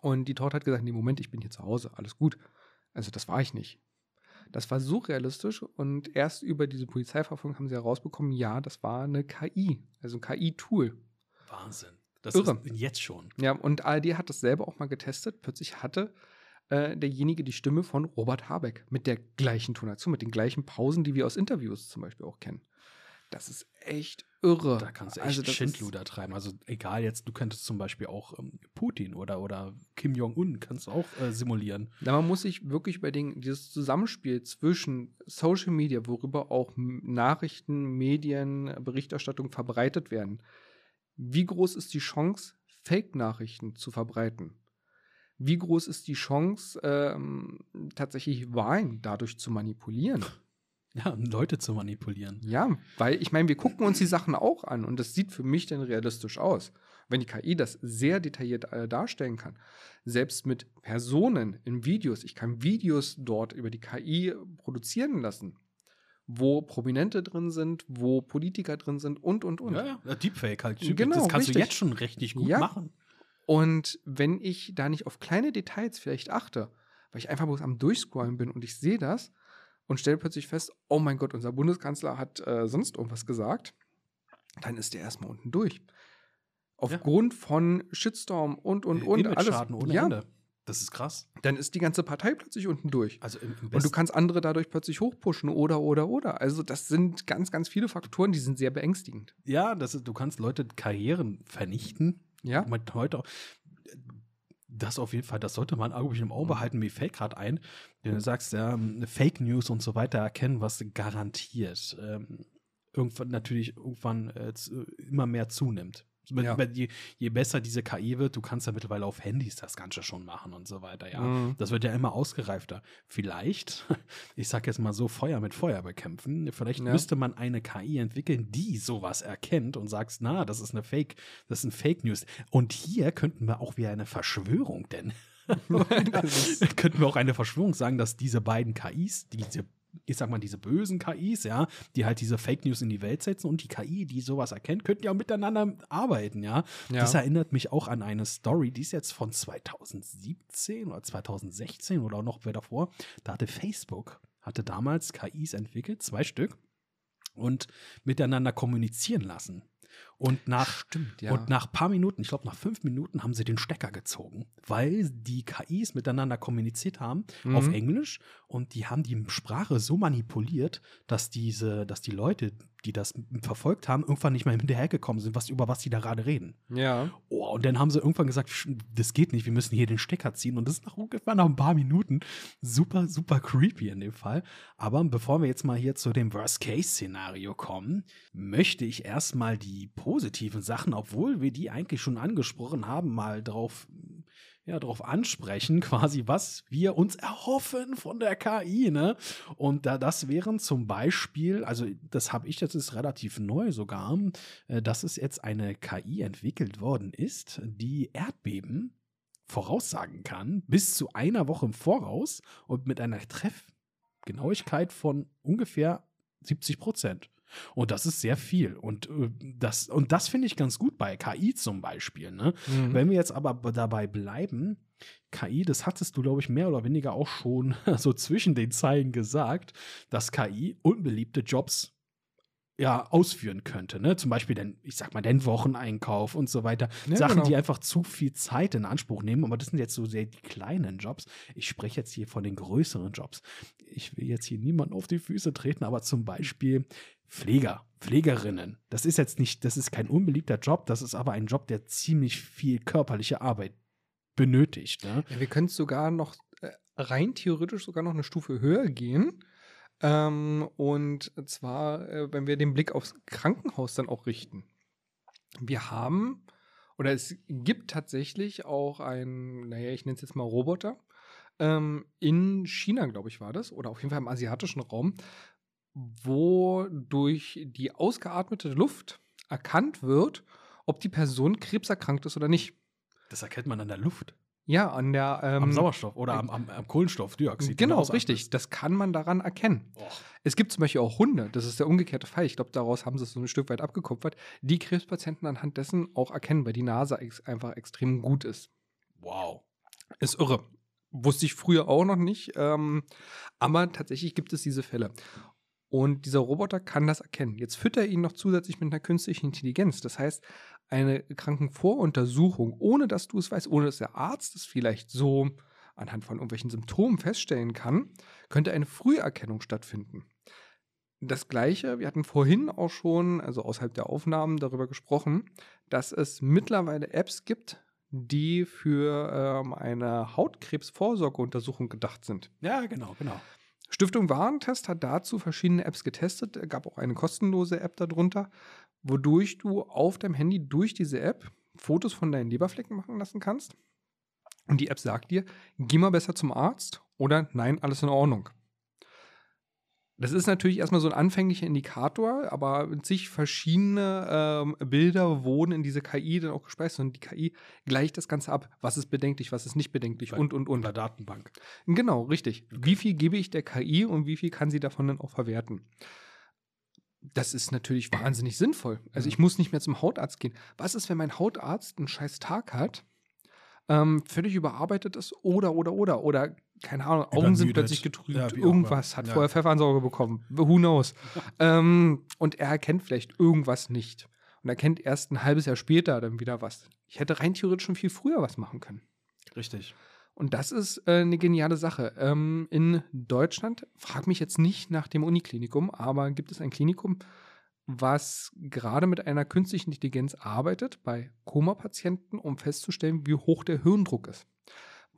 B: Und die Tochter hat gesagt: Nee, Moment, ich bin hier zu Hause, alles gut. Also, das war ich nicht. Das war so realistisch und erst über diese Polizeiverfolgung haben sie herausbekommen: Ja, das war eine KI, also ein KI-Tool.
A: Wahnsinn. Das
B: Irre.
A: ist jetzt schon.
B: Ja, und ARD hat das selber auch mal getestet. Plötzlich hatte äh, derjenige die Stimme von Robert Habeck mit der gleichen Tonation, mit den gleichen Pausen, die wir aus Interviews zum Beispiel auch kennen. Das ist echt irre.
A: Da kannst du echt
B: Also
A: Schindluder treiben. Also egal jetzt, du könntest zum Beispiel auch ähm, Putin oder, oder Kim Jong-un kannst du auch äh, simulieren.
B: Na, man muss sich wirklich überlegen, dieses Zusammenspiel zwischen Social Media, worüber auch Nachrichten, Medien, Berichterstattung verbreitet werden. Wie groß ist die Chance, Fake-Nachrichten zu verbreiten? Wie groß ist die Chance, ähm, tatsächlich Wahlen dadurch zu manipulieren?
A: Ja, um Leute zu manipulieren.
B: Ja, weil ich meine, wir gucken uns die Sachen auch an und das sieht für mich dann realistisch aus. Wenn die KI das sehr detailliert äh, darstellen kann, selbst mit Personen in Videos, ich kann Videos dort über die KI produzieren lassen, wo Prominente drin sind, wo Politiker drin sind und, und, und.
A: Ja, ja, Deepfake halt.
B: Genau,
A: das kannst
B: richtig.
A: du jetzt schon richtig gut
B: Ja.
A: machen.
B: Und wenn ich da nicht auf kleine Details vielleicht achte, weil ich einfach bloß am Durchscrollen bin und ich sehe das und stelle plötzlich fest, oh mein Gott, unser Bundeskanzler hat äh, sonst irgendwas gesagt, dann ist der erstmal unten durch. Aufgrund von Shitstorm und und und alles.
A: Image-Schaden ohne
B: ja,
A: Ende. Das ist krass.
B: dann ist die ganze Partei plötzlich unten durch.
A: Also im, im
B: Und du kannst andere dadurch plötzlich hochpushen oder oder oder. Also das sind ganz, ganz viele Faktoren, die sind sehr beängstigend.
A: ja, das ist, du kannst Leute Karrieren vernichten.
B: Ja.
A: Heute auch- das auf jeden Fall, das sollte man irgendwie im Auge behalten. Mir fällt gerade ein, wenn du sagst, ja, Fake News und so weiter erkennen, was garantiert ähm, irgendwann natürlich irgendwann äh, immer mehr zunimmt. Wenn-
B: Ja.
A: wenn Je, je besser diese KI wird, du kannst ja mittlerweile auf Handys das Ganze schon machen und so weiter, ja.
B: Mhm.
A: Das wird ja immer ausgereifter. Vielleicht, ich sag jetzt mal so, Feuer mit Feuer bekämpfen. Vielleicht
B: Ja.
A: müsste man eine KI entwickeln, die sowas erkennt und sagt, na, das ist eine Fake, das ist ein Fake News. Und hier könnten wir auch wieder eine Verschwörung, denn könnten wir auch eine Verschwörung sagen, dass diese beiden KIs, diese ich sag mal, diese bösen KIs, ja, die halt diese Fake News in die Welt setzen und die KI, die sowas erkennt, könnten ja auch miteinander arbeiten, ja.
B: Ja.
A: Das erinnert mich auch an eine Story, die ist jetzt von 2017 oder 2016 oder auch noch wer davor. Da hatte Facebook, hatte damals KIs entwickelt, zwei Stück, und miteinander kommunizieren lassen. Und nach,
B: Stimmt, ja.
A: und nach paar Minuten, ich glaube nach fünf Minuten, haben sie den Stecker gezogen, weil die KIs miteinander kommuniziert haben
B: Mhm.
A: auf Englisch und die haben die Sprache so manipuliert, dass diese, dass die Leute, die das verfolgt haben, irgendwann nicht mehr hinterhergekommen sind, was über was die da gerade reden.
B: ja.
A: Oh, und dann haben sie irgendwann gesagt, "Sch- das geht nicht, wir müssen hier den Stecker ziehen. Und das ist nach ungefähr nach ein paar Minuten super, super creepy in dem Fall. Aber bevor wir jetzt mal hier zu dem Worst-Case-Szenario kommen, möchte ich erstmal die positiven Sachen, obwohl wir die eigentlich schon angesprochen haben, mal drauf, ja, drauf ansprechen, quasi, was wir uns erhoffen von der KI, ne? Und da das wären zum Beispiel, also das habe ich, das ist relativ neu sogar, äh, dass es jetzt eine KI entwickelt worden ist, die Erdbeben voraussagen kann, bis zu einer Woche im Voraus und mit einer Treffgenauigkeit von ungefähr 70 Prozent. Und das ist sehr viel. Und äh, das, und das finde ich ganz gut bei KI zum Beispiel. Ne?
B: Mhm.
A: Wenn wir jetzt aber dabei bleiben, KI, das hattest du, glaube ich, mehr oder weniger auch schon so zwischen den Zeilen gesagt, dass KI unbeliebte Jobs ja ausführen könnte. Ne? Zum Beispiel den, ich sag mal, den Wocheneinkauf und so weiter.
B: Ja,
A: Sachen,
B: genau.
A: die einfach zu viel Zeit in Anspruch nehmen. Aber das sind jetzt so sehr die kleinen Jobs. Ich spreche jetzt hier von den größeren Jobs. Ich will jetzt hier niemanden auf die Füße treten, aber zum Beispiel Pfleger, Pflegerinnen. Das ist jetzt nicht, das ist kein unbeliebter Job, das ist aber ein Job, der ziemlich viel körperliche Arbeit benötigt. Ne?
B: Ja, wir können sogar noch äh, rein theoretisch sogar noch eine Stufe höher gehen. Ähm, und zwar, äh, wenn wir den Blick aufs Krankenhaus dann auch richten. Wir haben, oder es gibt tatsächlich auch einen, naja, ich nenne es jetzt mal Roboter, ähm, in China, glaube ich, war das, oder auf jeden Fall im asiatischen Raum, wo durch die ausgeatmete Luft erkannt wird, ob die Person krebserkrankt ist oder nicht.
A: Das erkennt man an der Luft,
B: Ja, an der ähm,
A: am Sauerstoff oder am, am, am Kohlenstoffdioxid.
B: Genau, richtig. Das kann man daran erkennen.
A: ausatmest.
B: Es gibt zum Beispiel auch Hunde, das ist der umgekehrte Fall. Ich glaube, daraus haben sie es so ein Stück weit abgekupfert, die Krebspatienten anhand dessen auch erkennen, weil die Nase ex einfach extrem gut ist.
A: Oh, wow.
B: Ist irre. Wusste ich früher auch noch nicht. Ähm, aber tatsächlich gibt es diese Fälle. Und dieser Roboter kann das erkennen. Jetzt füttert er ihn noch zusätzlich mit einer künstlichen Intelligenz. Das heißt, eine Krankenvoruntersuchung, ohne dass du es weißt, ohne dass der Arzt es vielleicht so anhand von irgendwelchen Symptomen feststellen kann, könnte eine Früherkennung stattfinden. Das gleiche, wir hatten vorhin auch schon, also außerhalb der Aufnahmen, darüber gesprochen, dass es mittlerweile Apps gibt, die für ähm, eine Hautkrebsvorsorgeuntersuchung gedacht sind.
A: Ja, genau, genau.
B: Stiftung Warentest hat dazu verschiedene Apps getestet. Es gab auch eine kostenlose App darunter, wodurch du auf deinem Handy durch diese App Fotos von deinen Leberflecken machen lassen kannst. Und die App sagt dir, geh mal besser zum Arzt oder nein, alles in Ordnung. Das ist natürlich erstmal so ein anfänglicher Indikator, aber zig verschiedene ähm, Bilder wurden in diese KI dann auch gespeist und die KI gleicht das Ganze ab. Was ist bedenklich, was ist nicht bedenklich
A: Bei-
B: und, und, und.
A: In der Datenbank.
B: Genau, richtig. Wie viel gebe ich der KI und wie viel kann sie davon dann auch verwerten? Das ist natürlich wahnsinnig sinnvoll. Also ich muss nicht mehr zum Hautarzt gehen. Was ist, wenn mein Hautarzt einen scheiß Tag hat, ähm, völlig überarbeitet ist oder, oder, oder, oder, keine Ahnung, Augen sind plötzlich getrübt,
A: Ja,
B: irgendwas, hat
A: Ja.
B: vorher Pfeffernsauger bekommen, who knows. ähm, und er erkennt vielleicht irgendwas nicht. Und erkennt erst ein halbes Jahr später dann wieder was. Ich hätte rein theoretisch schon viel früher was machen können.
A: Richtig.
B: Und das ist äh, eine geniale Sache. Ähm, in Deutschland, frag mich jetzt nicht nach dem Uniklinikum, aber gibt es ein Klinikum, was gerade mit einer künstlichen Intelligenz arbeitet bei Koma-Patienten, um festzustellen, wie hoch der Hirndruck ist.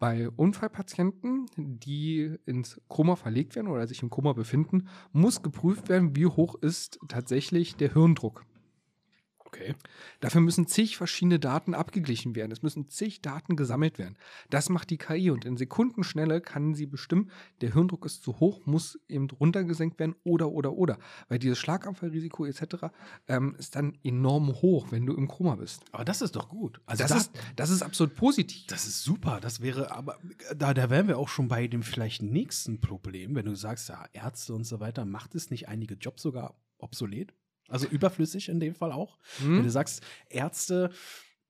B: Bei Unfallpatienten, die ins Koma verlegt werden oder sich im Koma befinden, muss geprüft werden, wie hoch ist tatsächlich der Hirndruck.
A: Okay.
B: Dafür müssen zig verschiedene Daten abgeglichen werden. Es müssen zig Daten gesammelt werden. Das macht die KI und in Sekundenschnelle kann sie bestimmen, der Hirndruck ist zu hoch, muss eben runtergesenkt werden oder, oder, oder. Weil dieses Schlaganfallrisiko etc. Ähm, ist dann enorm hoch, wenn du im Koma bist.
A: Aber das ist doch gut. Also
B: das,
A: da-
B: ist, das ist absolut positiv.
A: Das ist super. Das wäre, aber da, da wären wir auch schon bei dem vielleicht nächsten Problem, wenn du sagst, ja, Ärzte und so weiter, macht es nicht einige Jobs sogar obsolet? Also überflüssig in dem Fall auch?
B: Hm?
A: Wenn du sagst, Ärzte,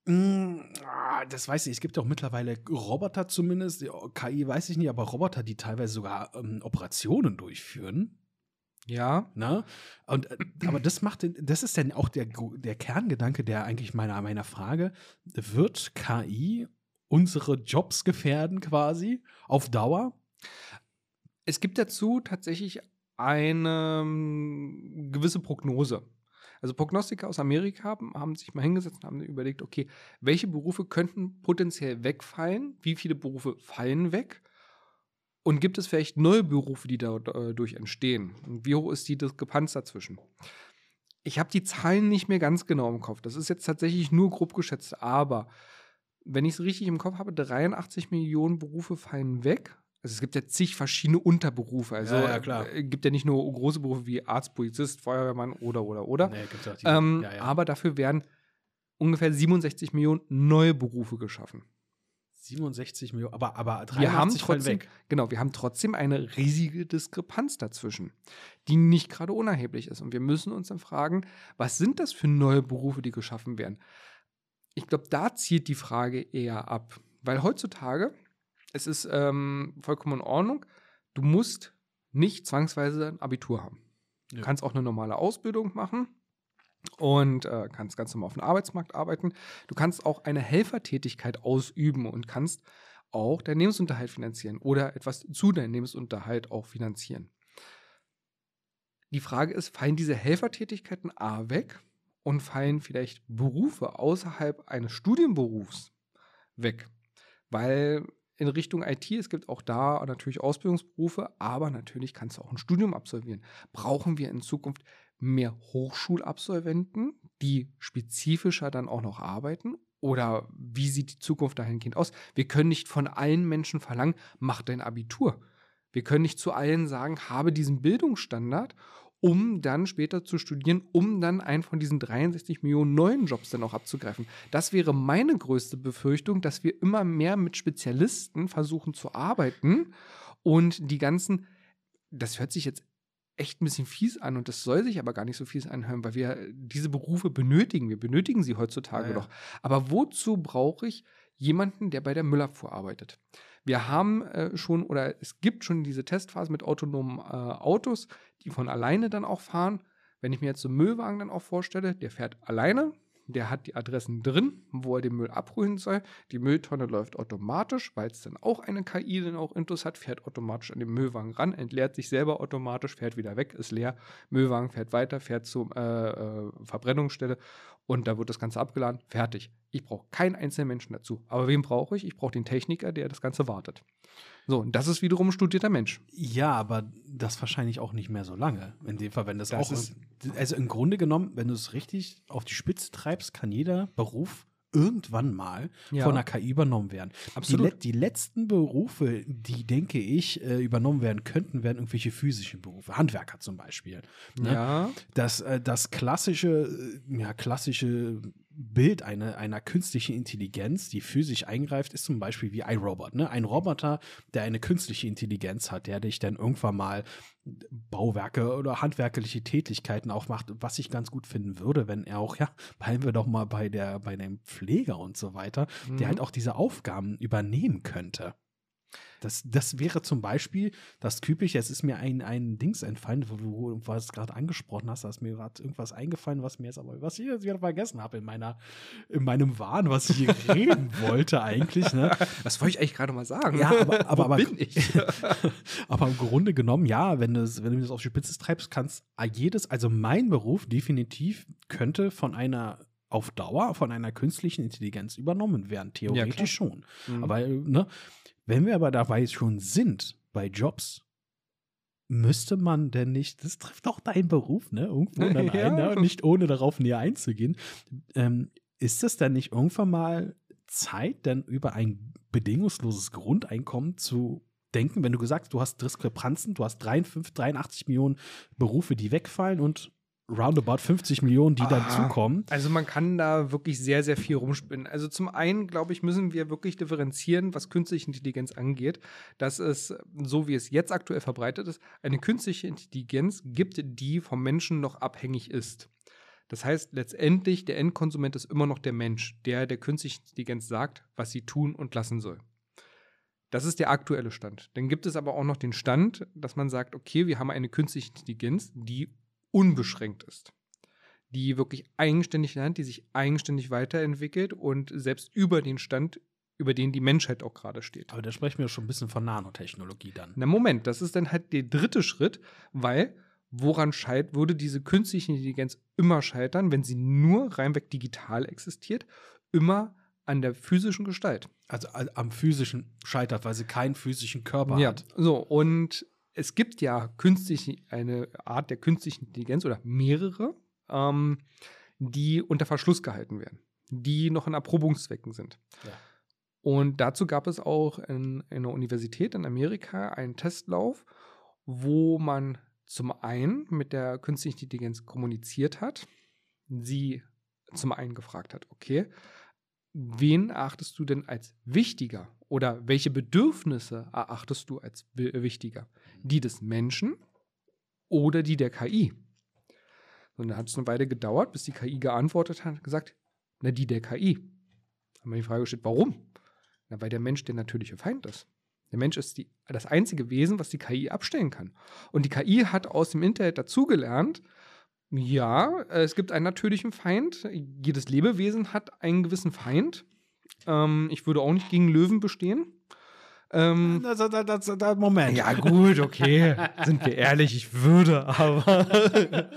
A: mh, ah, das weiß ich, es gibt ja auch mittlerweile Roboter zumindest, KI weiß ich nicht, aber Roboter, die teilweise sogar ähm, Operationen durchführen.
B: Ja,
A: Ne? Und, äh, aber das macht, den- das ist dann auch der, der Kerngedanke, der eigentlich meiner, meiner Frage, wird KI unsere Jobs gefährden quasi auf Dauer?
B: Es gibt dazu tatsächlich eine ähm, gewisse Prognose. Also Prognostiker aus Amerika haben, haben sich mal hingesetzt und haben überlegt, okay, welche Berufe könnten potenziell wegfallen? Wie viele Berufe fallen weg? Und gibt es vielleicht neue Berufe, die dadurch entstehen? Und wie hoch ist die Diskrepanz dazwischen? Ich habe die Zahlen nicht mehr ganz genau im Kopf. Das ist jetzt tatsächlich nur grob geschätzt. Aber wenn ich es richtig im Kopf habe, 83 Millionen Berufe fallen weg. Also es gibt ja zig verschiedene Unterberufe. Also
A: Ja, ja, klar.
B: äh, gibt ja nicht nur große Berufe wie Arzt, Polizist, Feuerwehrmann oder oder oder.
A: Nee, gibt's auch die-
B: Ähm,
A: ja, ja.
B: Aber dafür werden ungefähr 67 Millionen neue Berufe geschaffen.
A: 67 Millionen, aber, aber
B: Wir haben
A: 83 fallen
B: trotzdem, genau, wir haben trotzdem eine riesige Diskrepanz dazwischen, die nicht gerade unerheblich ist. Und wir müssen uns dann fragen, was sind das für neue Berufe, die geschaffen werden? Ich glaube, da zielt die Frage eher ab. Weil heutzutage, es ist ähm, vollkommen in Ordnung, du musst nicht zwangsweise ein Abitur haben. Du
A: Ja.
B: kannst auch eine normale Ausbildung machen und äh, kannst ganz normal auf dem Arbeitsmarkt arbeiten. Du kannst auch eine Helfertätigkeit ausüben und kannst auch deinen Lebensunterhalt finanzieren oder etwas zu deinem Lebensunterhalt auch finanzieren. Die Frage ist, fallen diese Helfertätigkeiten A weg und fallen vielleicht Berufe außerhalb eines Studienberufs weg? Weil in Richtung IT, es gibt auch da natürlich Ausbildungsberufe, aber natürlich kannst du auch ein Studium absolvieren. Brauchen wir in Zukunft mehr Hochschulabsolventen, die spezifischer dann auch noch arbeiten? Oder wie sieht die Zukunft dahingehend aus? Wir können nicht von allen Menschen verlangen, mach dein Abitur. Wir können nicht zu allen sagen, habe diesen Bildungsstandard, um dann später zu studieren, um dann einen von diesen 63 Millionen neuen Jobs dann auch abzugreifen. Das wäre meine größte Befürchtung, dass wir immer mehr mit Spezialisten versuchen zu arbeiten und die ganzen, das hört sich jetzt echt ein bisschen fies an und das soll sich aber gar nicht so fies anhören, weil wir diese Berufe benötigen. Wir benötigen sie heutzutage
A: Ja, ja.
B: doch. Aber wozu brauche ich jemanden, der bei der Müllabfuhr arbeitet? Wir haben äh, schon oder es gibt schon diese Testphase mit autonomen äh, Autos, die von alleine dann auch fahren. Wenn ich mir jetzt so einen Müllwagen dann auch vorstelle, der fährt alleine der hat die Adressen drin, wo er den Müll abholen soll. Die Mülltonne läuft automatisch, weil es dann auch eine KI dann auch Intus hat, fährt automatisch an den Müllwagen ran, entleert sich selber automatisch, fährt wieder weg, ist leer. Müllwagen fährt weiter, fährt zur äh, äh, Verbrennungsstelle und da wird das Ganze abgeladen, fertig. Ich brauche keinen einzelnen Menschen dazu. Aber wen brauche ich? Ich brauche den Techniker, der das Ganze wartet. So, und das ist wiederum ein studierter Mensch.
A: Ja, aber das wahrscheinlich auch nicht mehr so lange. In dem Fall, wenn das,
B: Das
A: auch.
B: ist-
A: also im Grunde genommen, wenn du es richtig auf die Spitze treibst, kann jeder Beruf irgendwann mal
B: Ja.
A: von einer KI übernommen werden.
B: Absolut.
A: Die, die letzten Berufe, die, denke ich, äh, übernommen werden könnten, wären irgendwelche physischen Berufe. Handwerker zum Beispiel. Ne?
B: Ja,
A: Das, äh, das klassische, äh, ja, klassische Bild einer, einer künstlichen Intelligenz, die physisch eingreift, ist zum Beispiel wie iRobot. Ne? Ein Roboter, der eine künstliche Intelligenz hat, der dich dann irgendwann mal Bauwerke oder handwerkliche Tätigkeiten auch macht, was ich ganz gut finden würde, wenn er auch, ja, bleiben wir doch mal bei der, bei dem Pfleger und so weiter, der
B: Mhm.
A: halt auch diese Aufgaben übernehmen könnte. Das, das wäre zum Beispiel das Typische, es ist mir ein, ein Dings entfallen, wo du irgendwas gerade angesprochen hast, da ist mir gerade irgendwas eingefallen, was mir jetzt aber, was ich jetzt wieder vergessen habe in meiner, in meinem Wahn, was ich hier reden wollte eigentlich, ne?
B: das wollte ich eigentlich gerade mal sagen.
A: Ja, aber, aber, aber,
B: bin ich?
A: aber im Grunde genommen, ja, wenn, es, wenn du das auf die Spitze treibst, kannst jedes, also mein Beruf definitiv könnte von einer auf Dauer von einer künstlichen Intelligenz übernommen werden, theoretisch schon.
B: Mhm.
A: Aber ne, wenn wir aber dabei schon sind, bei Jobs, müsste man denn nicht, das trifft auch deinen Beruf, ne? Irgendwo dann
B: Ja.
A: ein, ne? nicht ohne darauf näher einzugehen. Ähm, ist es denn nicht irgendwann mal Zeit, denn über ein bedingungsloses Grundeinkommen zu denken, wenn du gesagt hast, du hast Diskrepanzen, du hast 53, 83 Millionen Berufe, die wegfallen und roundabout 50 Millionen, die
B: Ah.
A: dazukommen.
B: Also man kann da wirklich sehr, sehr viel rumspinnen. Also zum einen, glaube ich, müssen wir wirklich differenzieren, was künstliche Intelligenz angeht, dass es, so wie es jetzt aktuell verbreitet ist, eine künstliche Intelligenz gibt, die vom Menschen noch abhängig ist. Das heißt, letztendlich, der Endkonsument ist immer noch der Mensch, der der künstlichen Intelligenz sagt, was sie tun und lassen soll. Das ist der aktuelle Stand. Dann gibt es aber auch noch den Stand, dass man sagt, okay, wir haben eine künstliche Intelligenz, die unbeschränkt ist die wirklich eigenständig lernt, die sich eigenständig weiterentwickelt und selbst über den Stand, über den die Menschheit auch gerade steht.
A: Aber da sprechen wir schon ein bisschen von Nanotechnologie dann.
B: Na Moment, das ist dann halt der dritte Schritt, weil woran scheit, würde diese künstliche Intelligenz immer scheitern, wenn sie nur reinweg digital existiert, immer an der physischen Gestalt.
A: Also äh, am physischen scheitert, weil sie keinen physischen Körper
B: Ja,
A: hat.
B: so und es gibt ja künstlich eine Art der künstlichen Intelligenz oder mehrere, ähm, die unter Verschluss gehalten werden, die noch in Erprobungszwecken sind.
A: Ja.
B: Und dazu gab es auch in, in einer Universität in Amerika einen Testlauf, wo man zum einen mit der künstlichen Intelligenz kommuniziert hat, sie zum einen gefragt hat, okay, wen erachtest du denn als wichtiger oder welche Bedürfnisse erachtest du als wi- wichtiger? Die des Menschen oder die der KI? Und dann hat es eine Weile gedauert, bis die KI geantwortet hat und gesagt, na, die der KI. Haben wir die Frage gestellt, warum? Na, weil der Mensch der natürliche Feind ist. Der Mensch ist die, das einzige Wesen, was die KI abstellen kann. Und die KI hat aus dem Internet dazugelernt, ja, es gibt einen natürlichen Feind. Jedes Lebewesen hat einen gewissen Feind. Ähm, ich würde auch nicht gegen Löwen bestehen. Ähm,
A: Das, das, das, Moment.
B: ja, gut, okay. Sind wir ehrlich, ich würde, aber